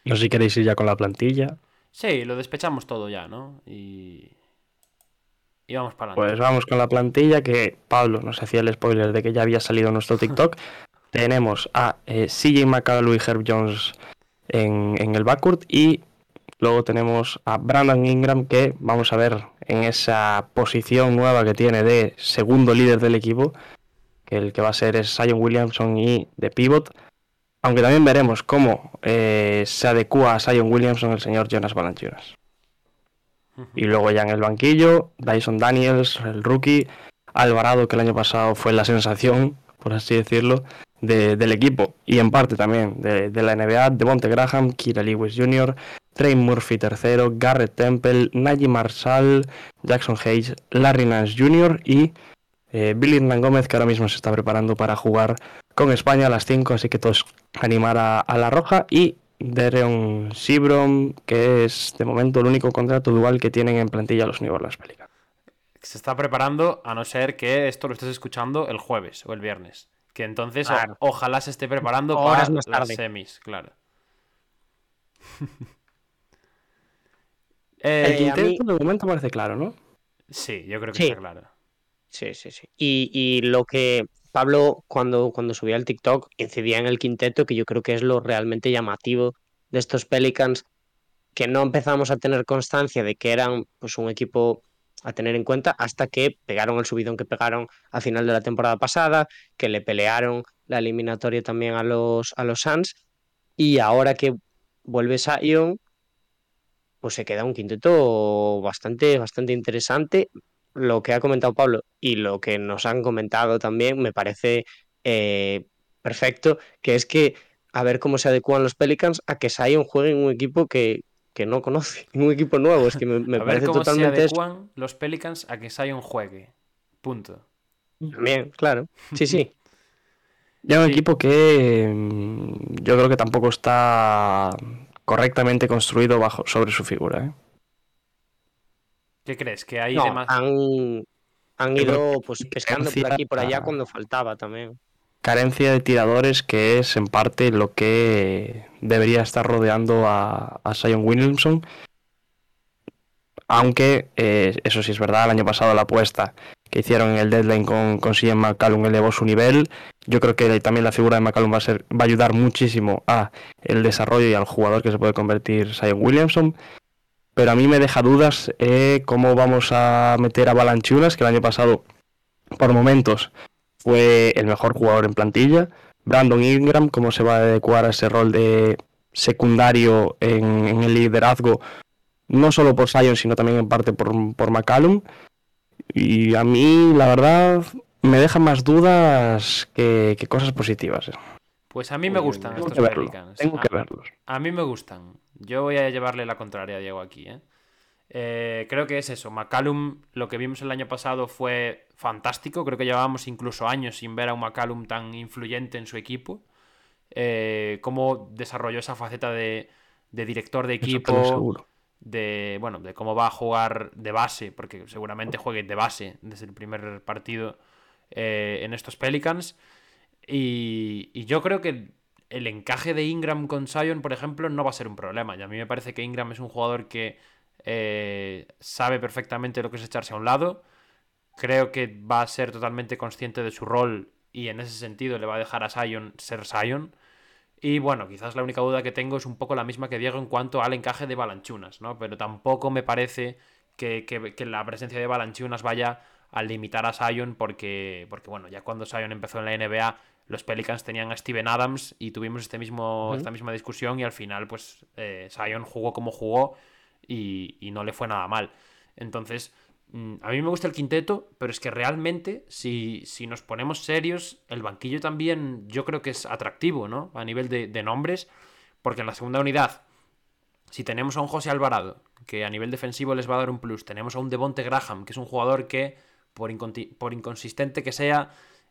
No sé si queréis ir ya con la plantilla. Sí, lo despechamos todo ya, ¿no? Y, y vamos para Pues adelante. vamos con la plantilla que Pablo nos hacía el spoiler de que ya había salido nuestro TikTok. Tenemos a eh, CJ McCallum y Herb Jones en, en el backcourt y luego tenemos a Brandon Ingram que vamos a ver en esa posición nueva que tiene de segundo líder del equipo, que el que va a ser es Zion Williamson y de pivot. Aunque también veremos cómo eh, se adecua a Zion Williamson el señor Jonas Valanciunas. Y luego ya en el banquillo, Dyson Daniels, el rookie, Alvarado, que el año pasado fue la sensación, por así decirlo, de- del equipo y en parte también de, la NBA, Devonte Graham, Kira Lewis Jr., Trey Murphy III, Garrett Temple, Najee Marshall, Jackson Hayes, Larry Nance Jr. y eh, Billy Hernán Gómez, que ahora mismo se está preparando para jugar con España a las 5, así que todos animar a la roja y Dereon Sibrom, que es de momento el único contrato dual que tienen en plantilla los New Orleans Pelicans. Se está preparando, a no ser que esto lo estés escuchando el jueves o el viernes. Que entonces o- ojalá se esté preparando Horas para más las semis, claro. El Eh, mí- de momento parece claro, ¿no? sí, yo creo que Sí. está claro. Sí, sí, sí. Y, y lo que Pablo, cuando, cuando subía el TikTok, incidía en el quinteto, que yo creo que es lo realmente llamativo de estos Pelicans, que no empezamos a tener constancia de que eran pues, un equipo a tener en cuenta hasta que pegaron el subidón que pegaron al final de la temporada pasada, que le pelearon la eliminatoria también a los, a los Suns, y ahora que vuelve Zion, pues se queda un quinteto bastante, bastante interesante lo que ha comentado Pablo y lo que nos han comentado también me parece eh, perfecto, que es que a ver cómo se adecuan los Pelicans a que Zion juegue en un equipo que, que no conoce, en un equipo nuevo. Es que me, me a ver parece cómo se eso. adecuan los Pelicans a que Zion juegue. Punto. También, claro. Sí, sí. Ya un Sí. equipo que mm, yo creo que tampoco está correctamente construido bajo sobre su figura. ¿eh? ¿Qué crees? Que hay No, demás. han, han ido pues pescando por aquí y por allá a- cuando faltaba también. Carencia de tiradores que es en parte lo que debería estar rodeando a, a Zion Williamson. Aunque, eh, eso sí es verdad, el año pasado la apuesta que hicieron en el deadline con, con McCallum elevó su nivel. Yo creo que también la figura de McCallum va a, ser, va a ayudar muchísimo a el desarrollo y al jugador que se puede convertir Zion Williamson. Pero a mí me deja dudas eh, cómo vamos a meter a Balanchunas, que el año pasado, por momentos, fue el mejor jugador en plantilla. Brandon Ingram, cómo se va a adecuar a ese rol de secundario en, el liderazgo, no solo por Zion, sino también en parte por, por McCallum. Y a mí, la verdad, me deja más dudas que, que cosas positivas. Pues a mí me Uy, gustan estos Pelicans. Tengo A- que verlos. A mí me gustan. Yo voy a llevarle la contraria a Diego aquí, ¿eh? Eh, creo que es eso. McCallum, lo que vimos el año pasado fue fantástico. Creo que llevábamos incluso años sin ver a un McCallum tan influyente en su equipo. Eh, cómo desarrolló esa faceta de, de director de equipo, de bueno, de cómo va a jugar de base, porque seguramente juegue de base desde el primer partido eh, en estos Pelicans. Y, y yo creo que el encaje de Ingram con Zion, por ejemplo, no va a ser un problema. Y a mí me parece que Ingram es un jugador que eh, sabe perfectamente lo que es echarse a un lado. Creo que va a ser totalmente consciente de su rol y en ese sentido le va a dejar a Zion ser Zion. Y bueno, quizás la única duda que tengo es un poco la misma que Diego en cuanto al encaje de Balanchunas, ¿no? Pero tampoco me parece que, que- que la presencia de Balanchunas vaya a limitar a Zion porque, porque, bueno, ya cuando Zion empezó en la NBA, los Pelicans tenían a Steven Adams y tuvimos este mismo, esta misma discusión y al final, pues, eh, Zion jugó como jugó y, y no le fue nada mal. Entonces, mm, a mí me gusta el quinteto, pero es que realmente, si, si nos ponemos serios, el banquillo también yo creo que es atractivo, ¿no? A nivel de, de nombres, porque en la segunda unidad, si tenemos a un José Alvarado, que a nivel defensivo les va a dar un plus, tenemos a un Devonte Graham, que es un jugador que, por, por inconsistente que sea,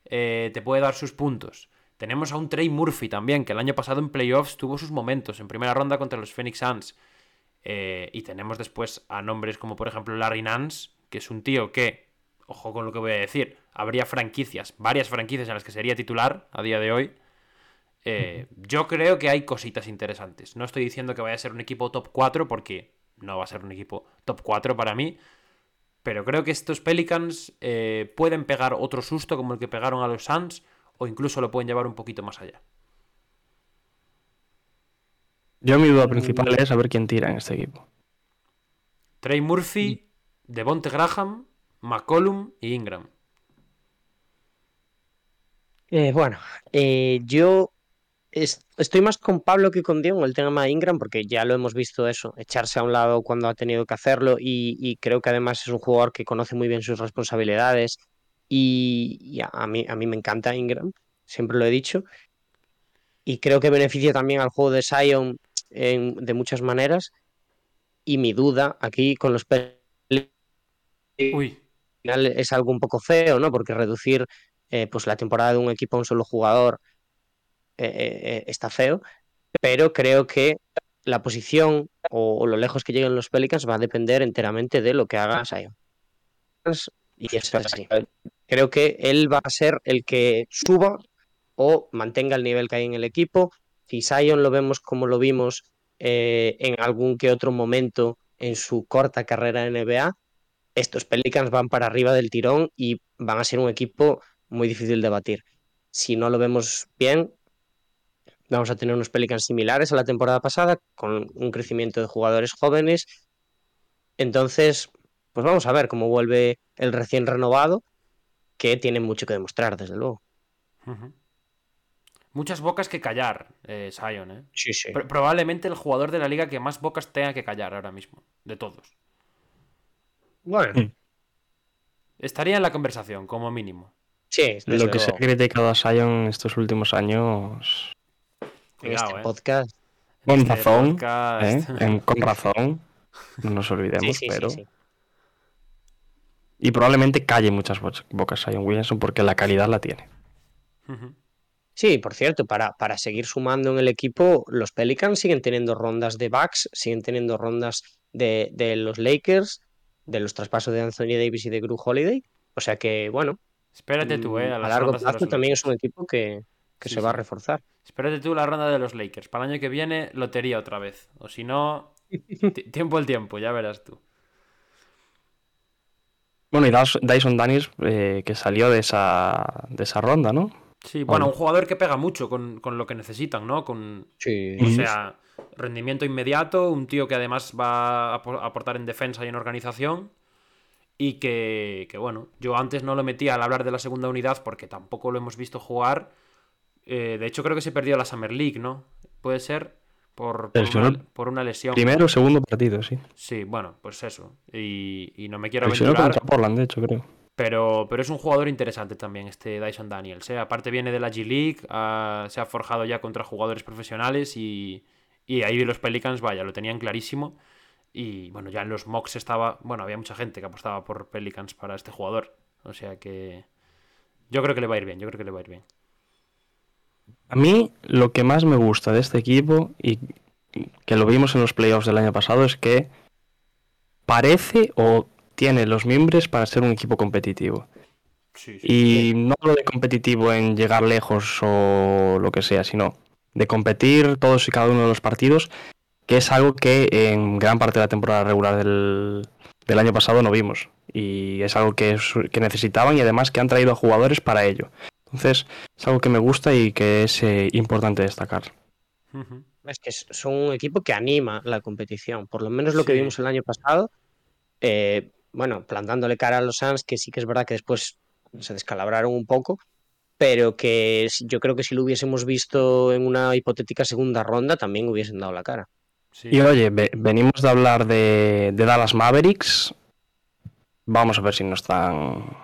eh, te puede dar sus puntos. Tenemos a un Trey Murphy también, que el año pasado en playoffs tuvo sus momentos, en primera ronda contra los Phoenix Suns. Eh, y tenemos después a nombres como por ejemplo Larry Nance, que es un tío que, ojo con lo que voy a decir, habría franquicias, varias franquicias en las que sería titular a día de hoy. Eh, yo creo que hay cositas interesantes. No estoy diciendo que vaya a ser un equipo top 4 porque no va a ser un equipo top 4 para mí. Pero creo que estos Pelicans eh, pueden pegar otro susto como el que pegaron a los Suns o incluso lo pueden llevar un poquito más allá. Yo mi duda principal es saber quién tira en este equipo. Trey Murphy, Devonte Graham, McCollum y Ingram. Eh, bueno, eh, yo es- estoy más con Pablo que con Diego en el tema Ingram, porque ya lo hemos visto eso, echarse a un lado cuando ha tenido que hacerlo y, y creo que además es un jugador que conoce muy bien sus responsabilidades y, y a, a mí, a mí me encanta Ingram, siempre lo he dicho, y creo que beneficia también al juego de Zion en- de muchas maneras y mi duda aquí con los Uy, final es algo un poco feo, ¿no? Porque reducir eh, pues la temporada de un equipo a un solo jugador eh, eh, eh, está feo, pero creo que la posición o, o lo lejos que lleguen los Pelicans va a depender enteramente de lo que haga Zion. Y eso es así. Creo que él va a ser el que suba o mantenga el nivel que hay en el equipo. Si Zion lo vemos como lo vimos eh, en algún que otro momento en su corta carrera en NBA, estos Pelicans van para arriba del tirón y van a ser un equipo muy difícil de batir. Si no lo vemos bien, vamos a tener unos Pelicans similares a la temporada pasada, con un crecimiento de jugadores jóvenes. Entonces, pues vamos a ver cómo vuelve el recién renovado, que tiene mucho que demostrar, desde luego. Muchas bocas que callar, eh, Zion, ¿eh? Sí, sí. Pro- probablemente el jugador de la liga que más bocas tenga que callar ahora mismo, de todos. Bueno, Mm. Estaría en la conversación, como mínimo. sí, desde Lo que se ha criticado a Sion estos últimos años. En Cuidado, este eh. podcast. Con Este razón, podcast- ¿eh? En- con razón. No nos olvidemos, sí, sí, pero. sí. Y probablemente calle muchas bo- bocas Sion Williamson porque la calidad la tiene. Sí, por cierto, para, para seguir sumando en el equipo, los Pelicans siguen teniendo rondas de Bucks, siguen teniendo rondas de, de los Lakers, de los traspasos de Anthony Davis y de Drew Holiday. O sea que, bueno, Espérate tú, ¿eh? mm, A, a las largo plazo los también es un equipo que, que Sí, se va a reforzar. Espérate tú la ronda de los Lakers. Para el año que viene, lotería otra vez. O si no, ti- tiempo el tiempo, ya verás tú. Bueno, y Dyson Danis eh, que salió de esa, de esa ronda, ¿no? Sí, bueno, un jugador que pega mucho con, con lo que necesitan, ¿no? Con, Sí. o sea, rendimiento inmediato, un tío que además va a apo- aportar en defensa y en organización. Y que, que, bueno, yo antes no lo metía al hablar de la segunda unidad porque tampoco lo hemos visto jugar. Eh, de hecho, creo que se perdió la Summer League, ¿no? Puede ser por, por, una, por una lesión. Primero o segundo partido, sí. Sí, bueno, pues eso. Y, y no me quiero aventurar. contra Portland, de hecho, creo. Pero, pero es un jugador interesante también, este Dyson Daniels. ¿eh? Aparte viene de la G-League, se ha forjado ya contra jugadores profesionales y, y ahí los Pelicans, vaya, lo tenían clarísimo. Y bueno, ya en los mocks estaba, bueno, había mucha gente que apostaba por Pelicans para este jugador. O sea que yo creo que le va a ir bien, yo creo que le va a ir bien. A mí lo que más me gusta de este equipo y que lo vimos en los playoffs del año pasado es que parece o tiene los miembros para ser un equipo competitivo. Sí, Y no hablo de competitivo en llegar lejos o lo que sea, sino de competir todos y cada uno de los partidos, que es algo que en gran parte de la temporada regular del, del año pasado no vimos. Y es algo que, que necesitaban y además que han traído a jugadores para ello. Entonces, es algo que me gusta y que es eh, importante destacar. Es que son un equipo que anima la competición. Por lo menos lo que vimos el año pasado. eh, bueno, plantándole cara a los Suns, que sí que es verdad que después se descalabraron un poco. Pero que yo creo que si lo hubiésemos visto en una hipotética segunda ronda, también hubiesen dado la cara. Sí. Y oye, ve- venimos de hablar de, de Dallas Mavericks. Vamos a ver si no están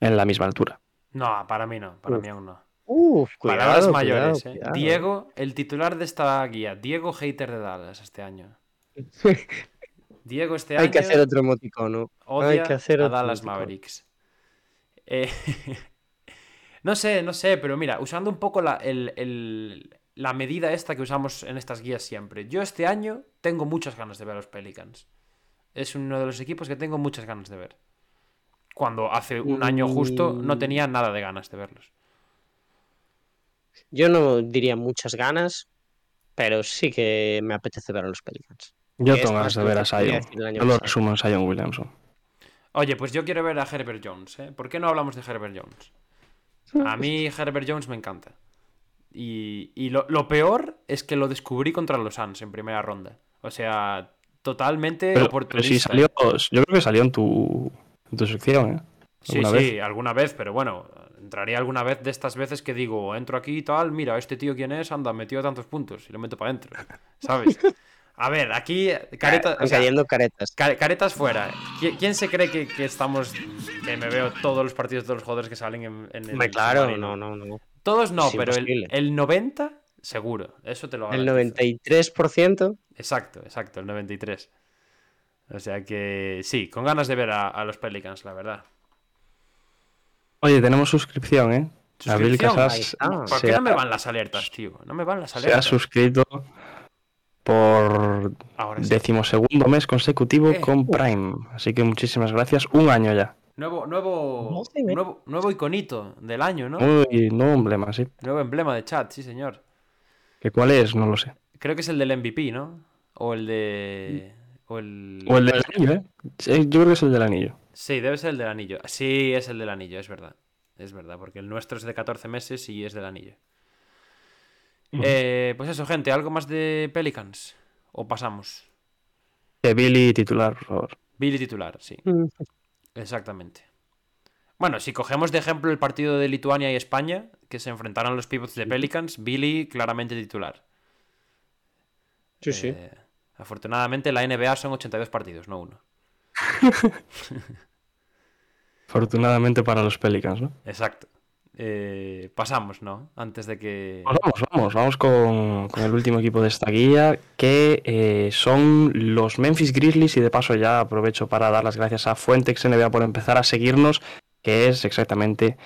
en la misma altura. No, para mí no, para Uf. mí aún no. Uf, cuidado, Palabras cuidado, mayores, ¿eh? cuidado. Diego, el titular de esta guía, Diego hater de Dallas este año. Diego este año Hay que hacer otro emoticono. hay que hacer a otro Dallas emoticono. Mavericks. Eh, no sé, no sé, pero mira, usando un poco la, el- el- la medida esta que usamos en estas guías siempre. Yo este año tengo muchas ganas de ver a los Pelicans. Es uno de los equipos que tengo muchas ganas de ver. Cuando hace un año justo no Mm. tenía nada de ganas de verlos. Yo no diría muchas ganas, pero sí que me apetece ver a los Pelicans. Yo tengo ganas de ver a Sion. Yo lo resumo en Sion Williamson. Oye, pues yo quiero ver a Herbert Jones, ¿eh? ¿Por qué no hablamos de Herbert Jones? A mí Herbert Jones me encanta. Y, y lo, lo peor es que lo descubrí contra los Suns en primera ronda. O sea, totalmente Pero, pero oportunista. sí salió, yo creo que salió en tu, en tu sección, ¿eh? Sí, alguna sí, vez. alguna vez, pero bueno, entraría alguna vez de estas veces que digo, entro aquí y tal, mira, este tío quién es, anda, metió tantos puntos y lo meto para adentro, ¿sabes? A ver, aquí, careta, Están o sea, cayendo caretas. Ca- Caretas fuera. ¿Qui- ¿Quién se cree que, que estamos. que me veo todos los partidos de los jugadores que salen en, en el. Hombre, claro, submarino? no, no, no. Todos no, Es pero el, el 90, seguro. Eso te lo El garantizo. 93%. Exacto, exacto, el 93. O sea que sí, con ganas de ver a, a los Pelicans, la verdad. Oye, tenemos suscripción, ¿eh? Abril Suscripción, Casas ahí está. ¿Por qué ha, no me van las alertas, tío? No me van las se ha alertas. suscrito por Ahora sí. decimosegundo mes consecutivo Eh. con Prime. Así que muchísimas gracias. Un año ya. Nuevo, nuevo, No sé, nuevo, nuevo iconito del año, ¿no? Uy, nuevo emblema, sí. Nuevo emblema de chat, sí, señor. ¿Que ¿Cuál es? No lo sé. Creo que es el del MVP, ¿no? O el de. O el. O el del anillo, ¿eh? Sí, yo creo que es el del anillo. Sí, debe ser el del anillo. Sí, es el del anillo, es verdad. Es verdad, porque el nuestro es de 14 meses y es del anillo. Eh, pues eso, gente, ¿algo más de Pelicans? ¿O pasamos? Billy titular, por favor. Billy titular, sí, Mm. exactamente. Bueno, si cogemos de ejemplo el partido de Lituania y España, que se enfrentaron los pivots de Pelicans, Billy claramente titular. Sí, sí. Afortunadamente la NBA son 82 partidos, no uno. Afortunadamente para los Pelicans, ¿no? Exacto. Eh, pasamos, ¿no? Antes de que... Pues vamos, vamos, vamos con, con el último equipo de esta guía, que eh, son los Memphis Grizzlies, y de paso ya aprovecho para dar las gracias a Fuentex NBA por empezar a seguirnos, que es exactamente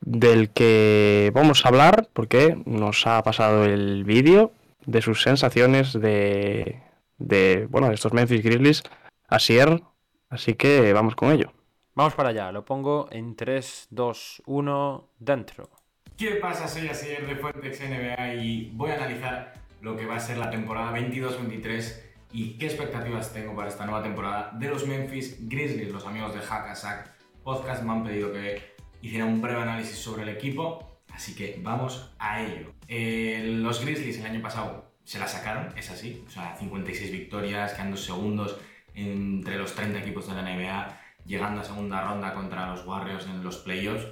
del que vamos a hablar, porque nos ha pasado el vídeo de sus sensaciones de, de, bueno, de estos Memphis Grizzlies, Asier, así que vamos con ello. Vamos para allá, lo pongo en 3, 2, 1, dentro. ¿Qué pasa? Soy Asier de Fuentex NBA y voy a analizar lo que va a ser la temporada 22-23 y qué expectativas tengo para esta nueva temporada de los Memphis Grizzlies. Los amigos de Hackasack Podcast me han pedido que hiciera un breve análisis sobre el equipo, así que vamos a ello. Eh, los Grizzlies el año pasado se la sacaron, es así, o sea, 56 victorias, quedando segundos entre los 30 equipos de la NBA, llegando a segunda ronda contra los Warriors en los playoffs.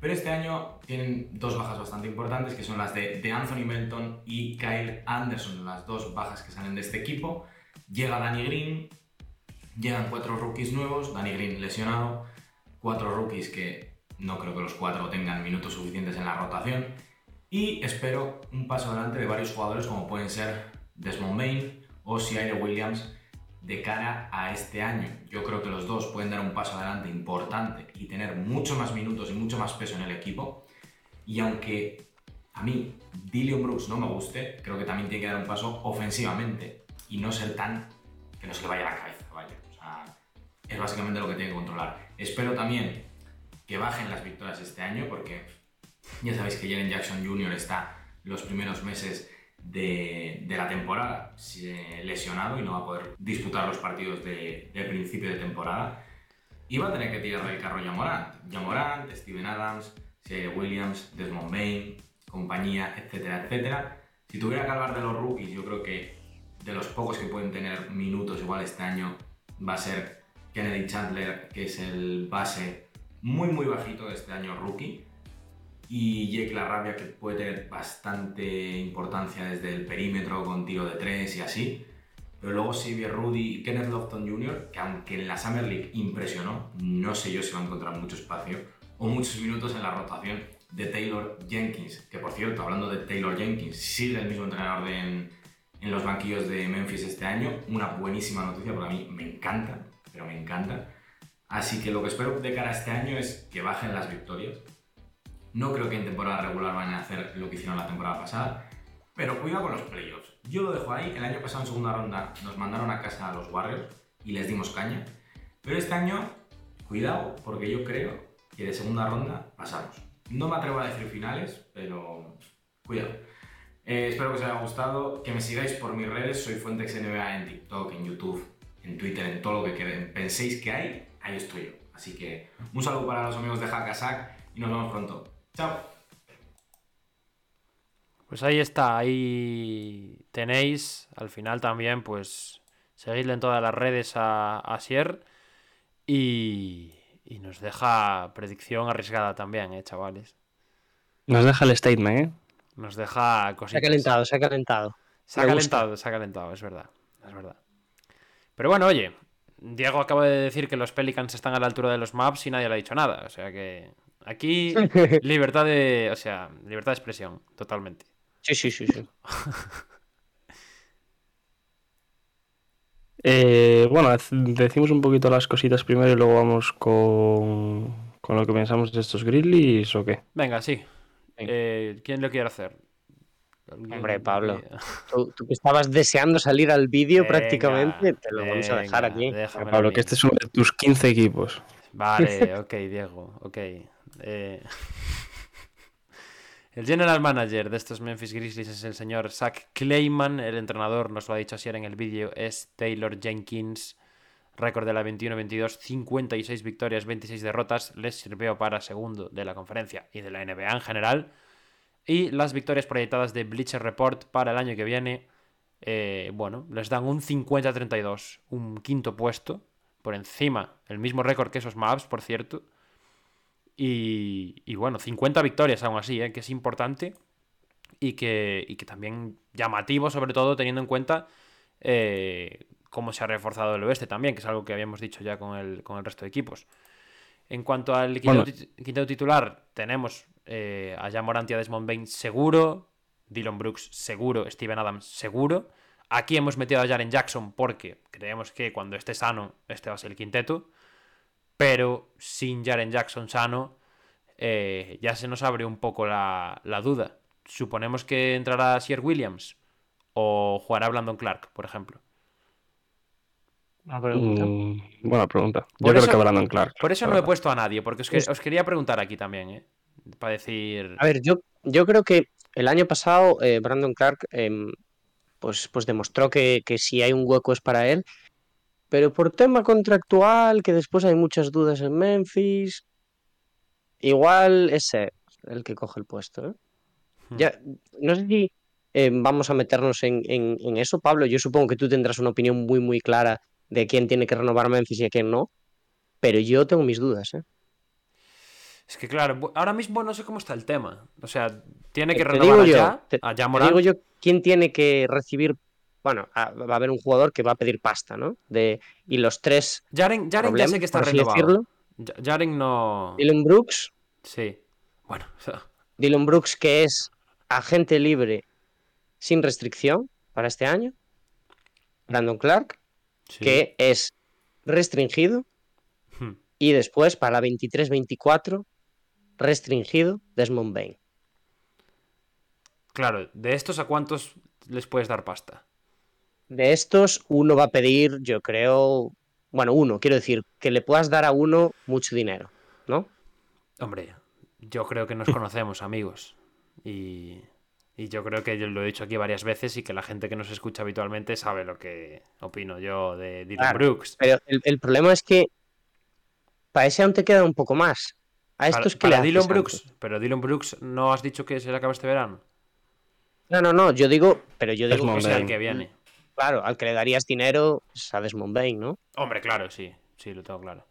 Pero este año tienen dos bajas bastante importantes, que son las de, de Anthony Melton y Kyle Anderson, las dos bajas que salen de este equipo. Llega Danny Green, llegan cuatro rookies nuevos, Danny Green lesionado, cuatro rookies que no creo que los cuatro tengan minutos suficientes en la rotación. Y espero un paso adelante de varios jugadores como pueden ser Desmond Bain o Siaire Williams de cara a este año. Yo creo que los dos pueden dar un paso adelante importante y tener mucho más minutos y mucho más peso en el equipo. Y aunque a mí Dillion Brooks no me guste, creo que también tiene que dar un paso ofensivamente y no ser tan que no se le vaya la cabeza, vaya. Es básicamente lo que tiene que controlar. Espero también que bajen las victorias este año porque ya sabéis que Jalen Jackson Jr. está los primeros meses de, la temporada se- lesionado y no va a poder disputar los partidos de, principio de temporada. Y va a tener que tirar del carro Jamorant. Jamorant, Steven Adams, C.J. Williams, Desmond Bain, compañía, etcétera, etcétera. Si tuviera que hablar de los rookies, yo creo que de los pocos que pueden tener minutos igual este año va a ser Kennedy Chandler, que es el base muy muy bajito este año rookie. y Jake Larrabia que puede tener bastante importancia desde el perímetro con tiro de tres y así. Pero luego Xavier Rudy y Kenneth Lofton Jr., que aunque en la Summer League impresionó, no sé yo si va a encontrar mucho espacio o muchos minutos en la rotación de Taylor Jenkins, que por cierto, hablando de Taylor Jenkins, sigue el mismo entrenador en, en los banquillos de Memphis este año. Una buenísima noticia, porque a mí me encanta, pero me encanta. Así que lo que espero de cara a este año es que bajen las victorias. No creo que en temporada regular vayan a hacer lo que hicieron la temporada pasada, pero cuidado con los playoffs. Yo lo dejo ahí. El año pasado en segunda ronda nos mandaron a casa a los Warriors y les dimos caña. Pero este año, cuidado, porque yo creo que de segunda ronda pasamos. No me atrevo a decir finales, pero cuidado. Eh, espero que os haya gustado, que me sigáis por mis redes, soy Fuentex NBA en TikTok, en YouTube, en Twitter, en todo lo que penséis que hay, ahí estoy yo. Así que un saludo para los amigos de Hackasack y nos vemos pronto. Chao. Pues ahí está, ahí tenéis, al final también, pues seguidle en todas las redes a, a Sier y, y nos deja predicción arriesgada también, eh, chavales. Nos deja el statement, ¿eh? Nos deja Se ha cositas. calentado, se ha calentado. Se ha Me gusta. calentado, se ha calentado, es verdad. Es verdad. Pero bueno, oye, Diego acaba de decir que los Pelicans están a la altura de los Maps y nadie le ha dicho nada. O sea que aquí libertad de. O sea, libertad de expresión, totalmente. Sí, sí, sí, sí. Eh, bueno, dec- decimos un poquito las cositas primero y luego vamos con, con lo que pensamos de estos Grizzlies o qué. Venga, sí. Venga. Eh, ¿Quién lo quiere hacer? ¿Alguien Hombre, Pablo. Tú, tú que estabas deseando salir al vídeo Venga, prácticamente, te lo vamos a dejar aquí. Pablo, que este es uno de tus 15 equipos. Vale, ok, Diego, ok. Eh, El general manager de estos Memphis Grizzlies es el señor Zach Clayman. El entrenador, nos lo ha dicho ayer en el vídeo, es Taylor Jenkins. Récord de la 21-22, 56 victorias, 26 derrotas. Les sirvió para segundo de la conferencia y de la NBA en general. Y las victorias proyectadas de Bleacher Report para el año que viene, eh, bueno, les dan un 50-32, un quinto puesto, por encima, el mismo récord que esos Mavs, por cierto. Y, y bueno, 50 victorias aún así, ¿eh? que es importante y que, y que también llamativo, sobre todo teniendo en cuenta eh, cómo se ha reforzado el oeste también, que es algo que habíamos dicho ya con el, con el resto de equipos. En cuanto al quinteto, Bueno. tit- quinteto titular, tenemos eh, a Jan Morant y a Desmond Bain seguro, Dylan Brooks seguro, Steven Adams seguro. Aquí hemos metido a Jaren Jackson porque creemos que cuando esté sano, este va a ser el quinteto. Pero sin Jaren Jackson sano, eh, ya se nos abre un poco la, la duda. Suponemos que entrará Sier Williams o jugará Brandon Clark, por ejemplo. Una pregunta. Mm, buena pregunta. Yo Por creo eso- que Brandon Clark. Por eso no he puesto a nadie, porque os, que- os quería preguntar aquí también, ¿eh? Para decir... A ver, yo, yo creo que el año pasado eh, Brandon Clark em, pues, pues demostró que, que si hay un hueco es para él, pero por tema contractual, que después hay muchas dudas en Memphis, igual es él el que coge el puesto. ¿eh? Hmm. Ya, no sé si eh, vamos a meternos en, en- en eso, Pablo. Yo supongo que tú tendrás una opinión muy, muy clara de quién tiene que renovar Memphis y a quién no, pero yo tengo mis dudas. ¿eh? Es que claro, ahora mismo no sé cómo está el tema. O sea, tiene que Te renovar digo yo, te- Te digo yo quién tiene que recibir. Bueno, a- va a haber un jugador que va a pedir pasta, ¿no? De, y los tres Jaren, Jaren ya sé que está renovado. Jaren no... Dylan Brooks, Sí. Bueno, o sea, Dylan Brooks que es agente libre sin restricción para este año. Brandon Clark, sí. que es restringido. Hmm. Y después, para la 23-24, restringido Desmond Bain. Claro, ¿de estos a cuántos les puedes dar pasta? De estos, uno va a pedir, yo creo, bueno, uno, quiero decir, que le puedas dar a uno mucho dinero, ¿no? Hombre, yo creo que nos conocemos, amigos. Y, y yo creo que yo lo he dicho aquí varias veces y que la gente que nos escucha habitualmente sabe lo que opino yo de Dylan Claro. Brooks. Pero el, el problema es que para ese aún te queda un poco más. A Para, estos que para le Dylan? Brooks, pero Dylan Brooks no has dicho que se le acaba este verano. No, no, no, yo digo, pero yo digo, Desmond sea, el que viene. claro, al que le darías dinero es a Desmond Bain, ¿no? Hombre, claro, sí, sí, lo tengo claro.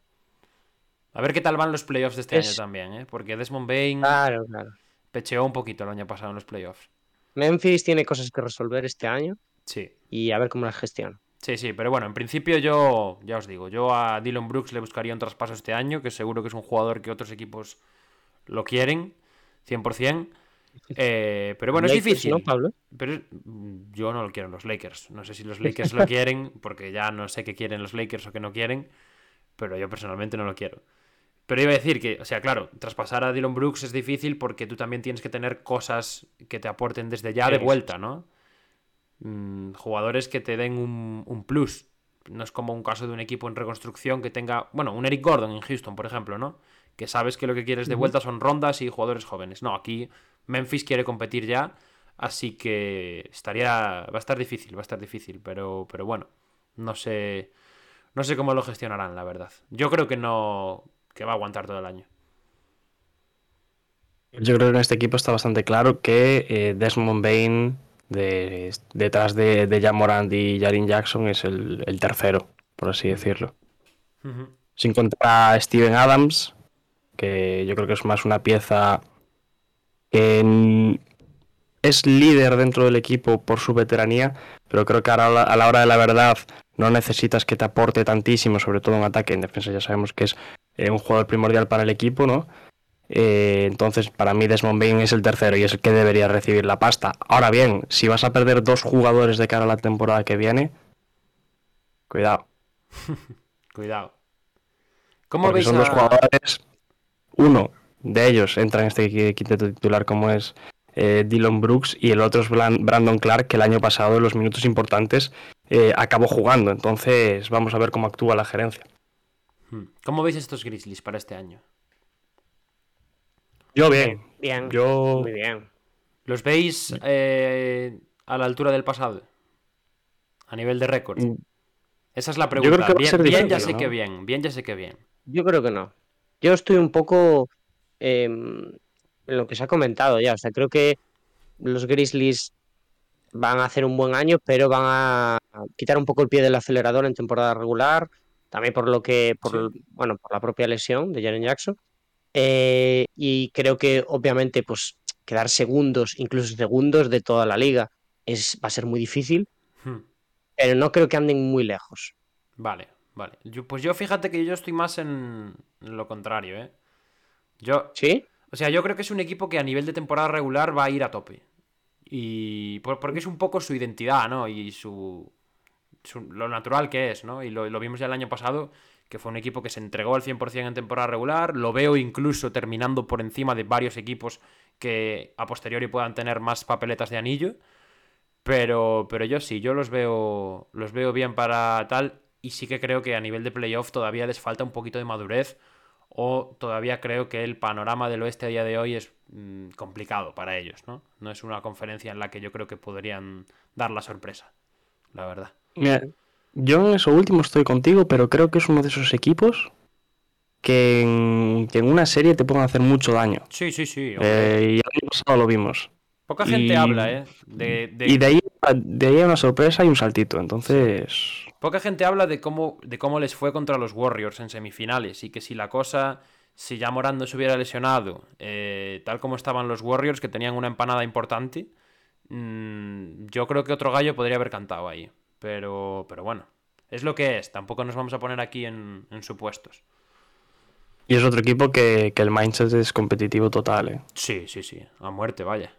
A ver qué tal van los playoffs de este Es- año también, ¿eh? Porque Desmond Bain, Claro, claro. pecheó un poquito el año pasado en los playoffs. Memphis tiene cosas que resolver este año Sí. y a ver cómo las gestiona. Sí, sí, pero bueno, en principio yo, ya os digo, yo a Dylan Brooks le buscaría un traspaso este año, que seguro que es un jugador que otros equipos lo quieren, 100%. Eh, pero bueno, es difícil. ¿no, Pablo? Pero mm, yo no lo quiero en los Lakers. No sé si los Lakers lo quieren, porque ya no sé qué quieren los Lakers o qué no quieren, pero yo personalmente no lo quiero. Pero iba a decir que, o sea, claro, traspasar a Dylan Brooks es difícil porque tú también tienes que tener cosas que te aporten desde ya de vuelta, ¿no? Mm, jugadores que te den un, un plus. No es como un caso de un equipo en reconstrucción que tenga, bueno, un Eric Gordon en Houston, por ejemplo, ¿no? Que sabes que lo que quieres de vuelta son rondas y jugadores jóvenes. No, aquí Memphis quiere competir ya, así que estaría, va a estar difícil, va a estar difícil, pero, pero bueno, no sé, no sé cómo lo gestionarán, la verdad. Yo creo que no, que va a aguantar todo el año. Yo creo que en este equipo está bastante claro que eh, Desmond Bain, de- detrás de, de Jan Morant y Jarin Jackson, es el, el tercero, por así decirlo. Ujú. Sin contar a Steven Adams, que yo creo que es más una pieza que es líder dentro del equipo por su veteranía, pero creo que ahora a la- a la hora de la verdad no necesitas que te aporte tantísimo, sobre todo en ataque, en defensa ya sabemos que es eh, un jugador primordial para el equipo, ¿no? Eh, entonces, para mí Desmond Bain es el tercero y es el que debería recibir la pasta. Ahora bien, si vas a perder dos jugadores de cara a la temporada que viene, cuidado. Cuidado. ¿Cómo Porque veis son dos jugadores. Uno de ellos entra en este qui- quinteto titular como es eh, Dylan Brooks y el otro es Brandon Clark, que el año pasado en los minutos importantes eh, acabó jugando. Entonces vamos a ver cómo actúa la gerencia. Hmm. ¿Cómo veis estos Grizzlies para este año? Yo bien. Bien, Yo muy bien. ¿Los veis eh, a la altura del pasado? A nivel de récord. Mm. Esa es la creo pregunta. que va a bien, ser bien ya sé ¿no? que bien, bien ya sé que bien. Yo creo que no. Yo estoy un poco em, en lo que se ha comentado ya. O sea, creo que los Grizzlies van a hacer un buen año, pero van a quitar un poco el pie del acelerador en temporada regular. También por lo que, por, bueno, por la propia lesión de Jaren Jackson. Eh, y creo que obviamente, pues, quedar segundos, incluso segundos de toda la liga, es, va a ser muy difícil. Hmm. Pero no creo que anden muy lejos. Vale, vale. Yo- pues yo fíjate que yo estoy más en, lo contrario, ¿eh? Yo, ¿Sí? o sea, yo creo que es un equipo que a nivel de temporada regular va a ir a tope. Y por- porque es un poco su identidad, ¿no? Y su, su- lo natural que es, ¿no? Y lo, lo vimos ya el año pasado, que fue un equipo que se entregó al 100% en temporada regular. Lo veo incluso terminando por encima de varios equipos que a posteriori puedan tener más papeletas de anillo. Pero, pero yo sí, yo los veo, los veo bien para tal. Y sí que creo que a nivel de playoff todavía les falta un poquito de madurez. O todavía creo que el panorama del oeste a día de hoy es mm, complicado para ellos, ¿no? No es una conferencia en la que yo creo que podrían dar la sorpresa, la verdad. Yo en eso último estoy contigo, pero creo que es uno de esos equipos que en, que en una serie te pueden hacer mucho daño. Sí, sí, sí. Eh, y el año pasado lo vimos. Poca gente habla, ¿eh? De, de- Y de ahí, a- de ahí una sorpresa y un saltito. Entonces, Poca gente habla de cómo, de cómo les fue contra los Warriors en semifinales y que si la cosa, si ya Morán no se hubiera lesionado, eh, tal como estaban los Warriors, que tenían una empanada importante, mm, yo creo que otro gallo podría haber cantado ahí. Pero, pero bueno, es lo que es. Tampoco nos vamos a poner aquí en, en supuestos. y es otro equipo que, que el mindset es competitivo total. ¿eh? Sí, sí, sí, a muerte, vaya.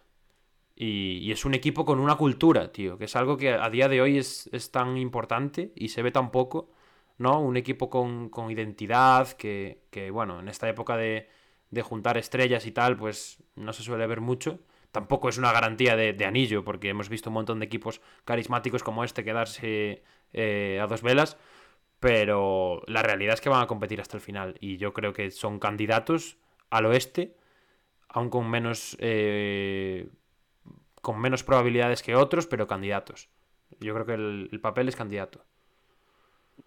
Y, y es un equipo con una cultura, tío, que es algo que a día de hoy es, es tan importante y se ve tan poco, ¿no? Un equipo con, con identidad, que, que, bueno, en esta época de, de juntar estrellas y tal, pues no se suele ver mucho. Tampoco es una garantía de, de anillo, porque hemos visto un montón de equipos carismáticos como este quedarse eh, a dos velas, pero la realidad es que van a competir hasta el final y yo creo que son candidatos al oeste, aún con menos eh, con menos probabilidades que otros, pero candidatos. Yo creo que el, el papel es candidato.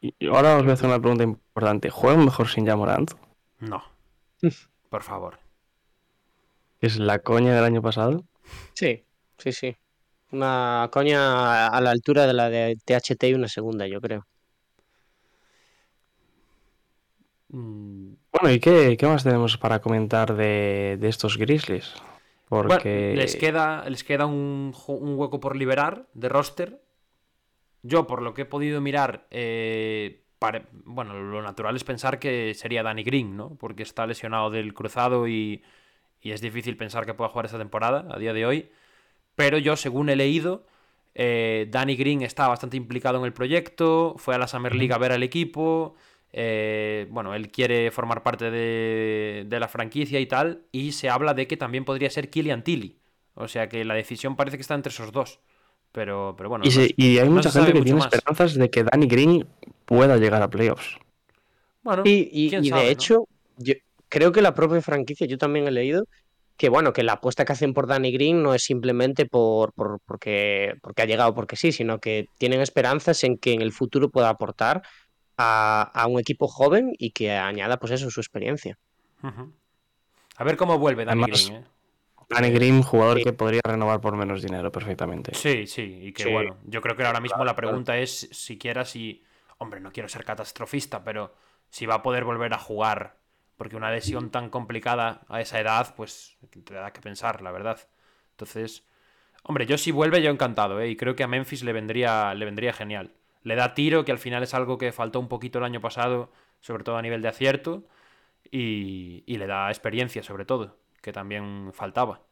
Y y ahora os voy a hacer una pregunta importante. ¿Juegan mejor sin Jamorant? No. Por favor. Que es la coña del año pasado. Sí, sí, sí. Una coña a la altura de la de THT y una segunda, yo creo. Mm, Bueno, ¿y qué, qué más tenemos para comentar de, de estos Grizzlies? Bueno, Porque les queda, les queda un, un hueco por liberar de roster. Yo, por lo que he podido mirar, eh, pare- bueno, lo natural es pensar que sería Danny Green, ¿no? Porque está lesionado del cruzado y, y es difícil pensar que pueda jugar esta temporada a día de hoy. Pero yo, según he leído, eh, Danny Green está bastante implicado en el proyecto, fue a la Summer League a ver al equipo. eh, bueno, él quiere formar parte de, de la franquicia y tal. Y se habla de que también podría ser Killian Tilly. O sea que la decisión parece que está entre esos dos. Pero, pero bueno. y, se- hay no mucha gente que tiene más. esperanzas de que Danny Green pueda llegar a playoffs. Bueno, Y, y- quién y sabe, de ¿no? hecho, yo creo que la propia franquicia, yo también he leído que bueno, que la apuesta que hacen por Danny Green no es simplemente por, por- porque, porque ha llegado porque sí, sino que tienen esperanzas en que en el futuro pueda aportar a, a un equipo joven y que añada pues eso, su experiencia. A ver cómo vuelve Danny Además- Green, ¿eh? Danny Green, jugador Sí. que podría renovar por menos dinero perfectamente. Sí, sí, y que Sí. bueno, yo creo que ahora mismo la claro. pregunta es siquiera si, hombre, no quiero ser catastrofista, pero si va a poder volver a jugar, porque una lesión tan complicada a esa edad, pues te da que pensar, la verdad. Entonces, hombre, yo si vuelve, yo encantado, ¿eh? Y creo que a Memphis le vendría, le vendría genial. Le da tiro, que al final es algo que faltó un poquito el año pasado, sobre todo a nivel de acierto, y, y le da experiencia, sobre todo, que también faltaba.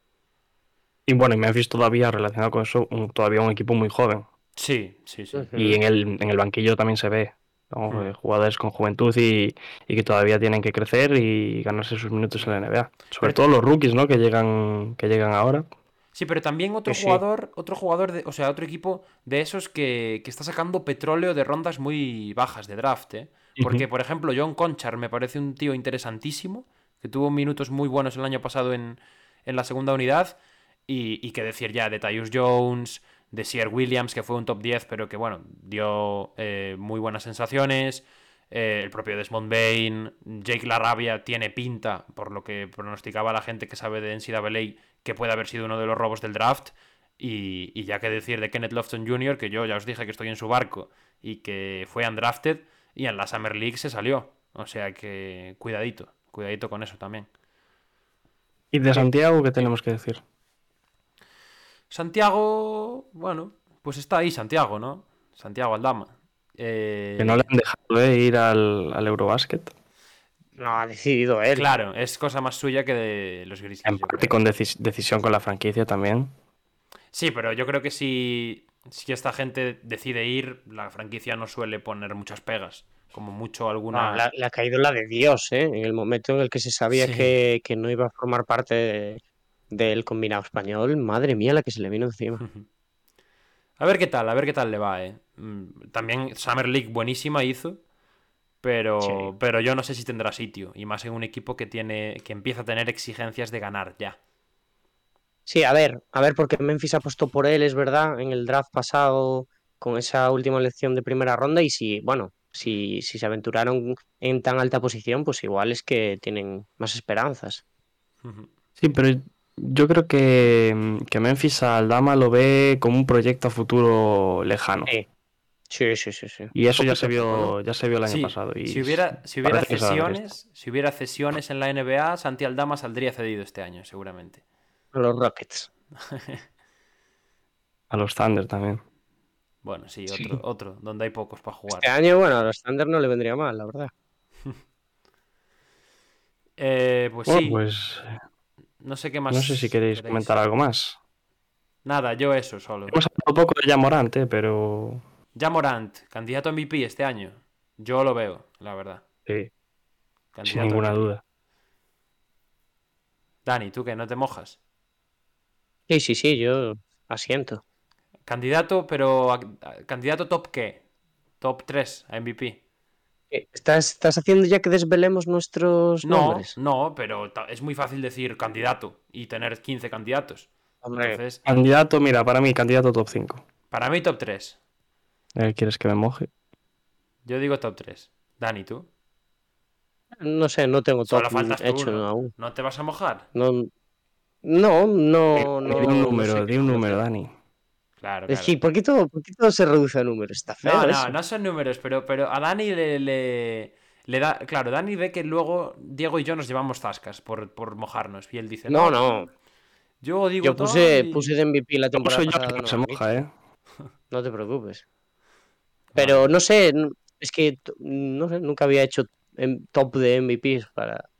Y bueno, y Memphis todavía relacionado con eso, un- todavía un equipo muy joven. Sí, sí, sí. Y en el, en el banquillo también se ve Mm. Eh, jugadores con juventud y, y que todavía tienen que crecer y ganarse sus minutos en la NBA. Sobre Pero- todo los rookies, ¿no? Que llegan, que llegan ahora. Sí, pero también otro sí. jugador, otro jugador, de, o sea, otro equipo de esos que, que está sacando petróleo de rondas muy bajas de draft, ¿eh? Porque, por ejemplo, John Conchar me parece un tío interesantísimo, que tuvo minutos muy buenos el año pasado en, en la segunda unidad, y, y que decir ya de Tyus Jones, de Sier Williams, que fue un top 10, pero que, bueno, dio eh, muy buenas sensaciones, eh, el propio Desmond Bain, Jake Larrabia tiene pinta, por lo que pronosticaba la gente que sabe de NCAA, que puede haber sido uno de los robos del draft. Y, y ya que decir de Kenneth Lofton Jr., que yo ya os dije que estoy en su barco y que fue undrafted y en la Summer League se salió. O sea que cuidadito, cuidadito con eso también. Y de Santiago, ¿qué tenemos que decir? Santiago, bueno, pues está ahí Santiago, ¿no? Santiago Aldama. Eh, Que no le han dejado de ir al, al Eurobasket. No ha decidido él. Claro, es cosa más suya que de los Grizzlies. En parte con decis- decisión con la franquicia también. Sí, pero yo creo que si, si esta gente decide ir, la franquicia no suele poner muchas pegas. Como mucho alguna. No, la- le ha caído la de Dios, ¿eh? En el momento en el que se sabía Sí. que, que no iba a formar parte de- del combinado español, madre mía, la que se le vino encima. A ver qué tal, a ver qué tal le va, eh. Mm, También Summer League buenísima hizo, pero, Sí. pero yo no sé si tendrá sitio. Y más en un equipo que tiene, que empieza a tener exigencias de ganar ya. Sí, a ver, a ver, porque Memphis apostó por él, es verdad, en el draft pasado con esa última elección de primera ronda y si, bueno, si, si se aventuraron en tan alta posición, pues igual es que tienen más esperanzas. Sí, pero yo creo que, que Memphis Aldama lo ve como un proyecto a futuro lejano. Sí. Sí, sí, sí, sí. Y eso ya se a vio, ya se vio el año Sí, pasado. Y si hubiera, si a cesiones, si hubiera cesiones en la NBA, Santi Aldama saldría cedido este año, seguramente. ¿no? Los Rockets. a los Thunder también. Bueno, sí, Sí. otro, otro, donde hay pocos para jugar. Este año, bueno, a los Thunder no le vendría mal, la verdad. Eh, pues Bueno, sí, pues no sé qué más. no sé si queréis comentar algo más. Nada, yo eso solo. Hemos hablado un poco de Yamorante, pero Ya Morant, candidato a MVP este año. Yo lo veo, la verdad. sí, sin Candidato ninguna duda. Dani, ¿tú qué? ¿No te mojas? Sí, sí, sí, yo asiento. Candidato, pero. a- a- ¿Candidato top qué? Top 3 a MVP. Eh, ¿Estás, estás haciendo ya que desvelemos nuestros No, nombres? no, pero es muy fácil decir candidato y tener 15 candidatos. Hombre, Entonces, Candidato, mira, para mí, candidato top 5. para mí top 3. Eh, ¿Quieres que me moje? Yo digo top 3. Dani, ¿tú? no sé, no tengo Solo top tú hecho uno. aún. ¿No te vas a mojar? No, no, no, no. di un no número, sé di un número, Dani. Claro, Es claro. que, ¿por qué todo, por qué todo se reduce a números? Está feo No, no, eso. no son números, pero, pero a Dani le, le, le da. Claro, Dani ve que luego Diego y yo nos llevamos zascas por, por mojarnos. Y él dice: No, no. Yo digo Yo puse, puse de MVP la temporada yo pasada. que no se moja, ¿eh? No te preocupes. Pero no sé, es que no sé, nunca había hecho em- top de MVPs para.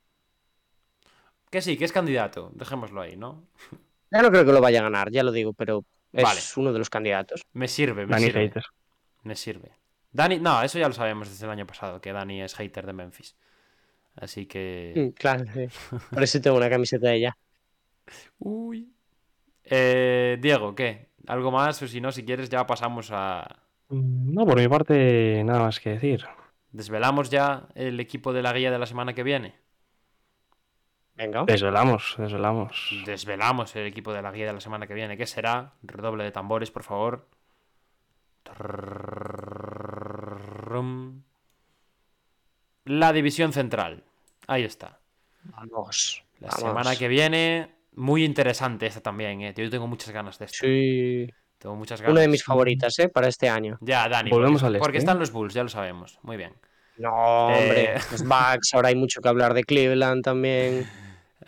Que sí, que es candidato. Dejémoslo ahí, ¿no? Ya no creo que lo vaya a ganar, ya lo digo, pero es Vale. uno de los candidatos. Me sirve, me Dani sirve. Hater. Me sirve. Dani, no, eso ya lo sabemos desde el año pasado, que Dani es hater de Memphis. Así que. Mm, Claro, sí. Por eso tengo una camiseta de ella. Uy. Eh, Diego, ¿qué? ¿Algo más? O si no, si quieres, ya pasamos a. Mm, No, por mi parte, nada más que decir. ¿Desvelamos ya el equipo de la guía de la semana que viene? Venga. Desvelamos, desvelamos. Desvelamos el equipo de la guía de la semana que viene. ¿Qué será? Redoble de tambores, por favor. La división central. Ahí está. Vamos. La vamos. semana que viene, muy interesante esta también, ¿eh? Yo tengo muchas ganas de esto. Sí. Tengo muchas ganas. Una de mis favoritas, ¿eh? Para este año. Ya, Dani. Volvemos porque, al este, porque están los Bulls, ya lo sabemos. Muy bien. No, hombre. Eh. Los Bucks, ahora hay mucho que hablar de Cleveland también.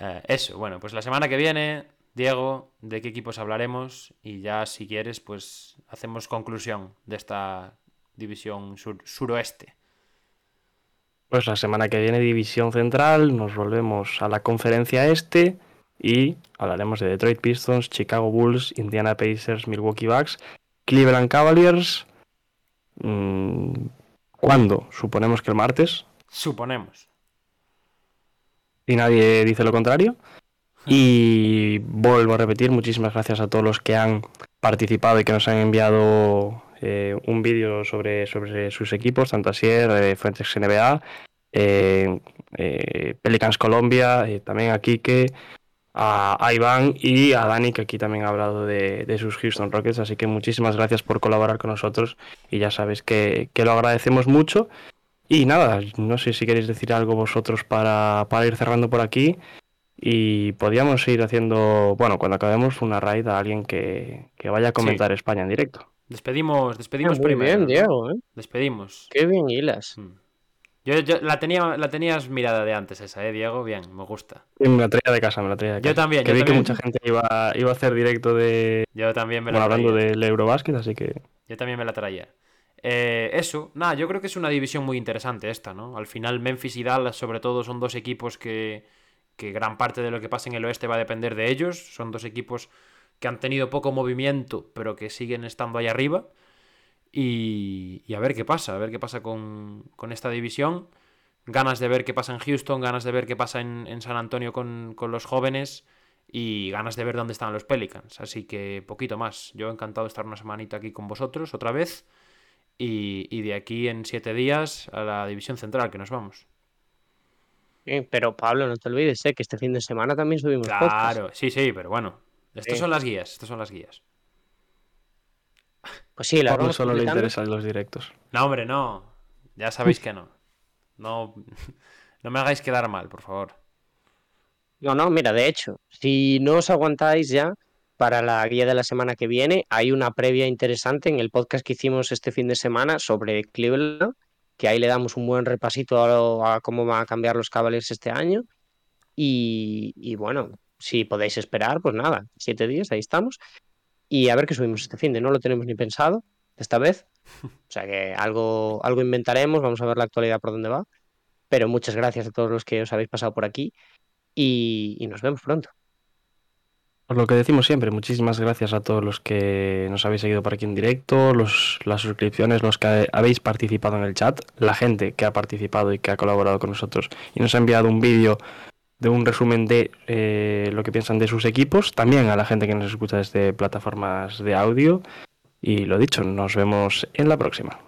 Eh, eso, bueno, pues la semana que viene, Diego, de qué equipos hablaremos y ya si quieres, pues hacemos conclusión de esta división sur- suroeste. Pues la semana que viene, División Central, nos volvemos a la conferencia este y hablaremos de Detroit Pistons, Chicago Bulls, Indiana Pacers, Milwaukee Bucks, Cleveland Cavaliers. Mm, ¿Cuándo? Suponemos que el martes, Suponemos. Y nadie dice lo contrario. Y vuelvo a repetir, muchísimas gracias a todos los que han participado y que nos han enviado eh, un vídeo sobre, sobre sus equipos, tanto Asier, eh, Fuentes NBA, eh, eh, Pelicans Colombia, también a Quique, a, a Iván y a Dani, que aquí también ha hablado de, de sus Houston Rockets. Así que muchísimas gracias por colaborar con nosotros y ya sabéis que, que lo agradecemos mucho. Y nada, no sé si queréis decir algo vosotros para, para ir cerrando por aquí. Y podríamos ir haciendo, bueno, cuando acabemos, una raid a alguien que, que vaya a comentar España en directo. Despedimos, despedimos Muy primero. bien. Diego, ¿eh? Despedimos. Qué bien hilas. Mm. Yo, yo la tenía, la tenías mirada de antes esa, ¿eh, Diego? Bien, me gusta. Me la traía de casa, me la traía de Yo casa. también, Que yo vi también. que mucha gente iba, iba a hacer directo de, Yo también me la bueno, hablando traía. del Eurobasket, así que Yo también me la traía. Eh, eso, nada, yo creo que es una división muy interesante esta, ¿no? Al final Memphis y Dallas sobre todo son dos equipos que, que gran parte de lo que pasa en el oeste va a depender de ellos. Son dos equipos que han tenido poco movimiento, pero que siguen estando ahí arriba. Y, y a ver qué pasa, a ver qué pasa con, con esta división. Ganas de ver qué pasa en Houston, ganas de ver qué pasa en, en San Antonio con, con los jóvenes y ganas de ver dónde están los Pelicans. Así que poquito más. Yo encantado de estar una semanita aquí con vosotros otra vez. Y, y de aquí en siete días a la división central que nos vamos. Sí, pero Pablo, no te olvides, ¿eh? Que este fin de semana también subimos podcast. Claro, sí, sí, pero bueno. Estas Sí. son las guías, estas son las guías. Pues sí, la Pablo solo le interesan los directos. No, hombre, no. Ya sabéis que no. No, no me hagáis quedar mal, por favor. No, no, mira, de hecho, si no os aguantáis ya para la guía de la semana que viene, hay una previa interesante en el podcast que hicimos este fin de semana sobre Cleveland, que ahí le damos un buen repasito a, lo- a cómo van a cambiar los Cavaliers este año. Y, bueno, si podéis esperar, pues nada, siete días, ahí estamos. Y a ver qué subimos este fin de, no lo tenemos ni pensado esta vez. O sea que algo, algo inventaremos, vamos a ver la actualidad por dónde va. Pero muchas gracias a todos los que os habéis pasado por aquí y nos vemos pronto. Pues lo que decimos siempre, muchísimas gracias a todos los que nos habéis seguido por aquí en directo, los, las suscripciones, los que habéis participado en el chat, la gente que ha participado y que ha colaborado con nosotros y nos ha enviado un vídeo de un resumen de eh, lo que piensan de sus equipos, también a la gente que nos escucha desde plataformas de audio. Y lo dicho, nos vemos en la próxima.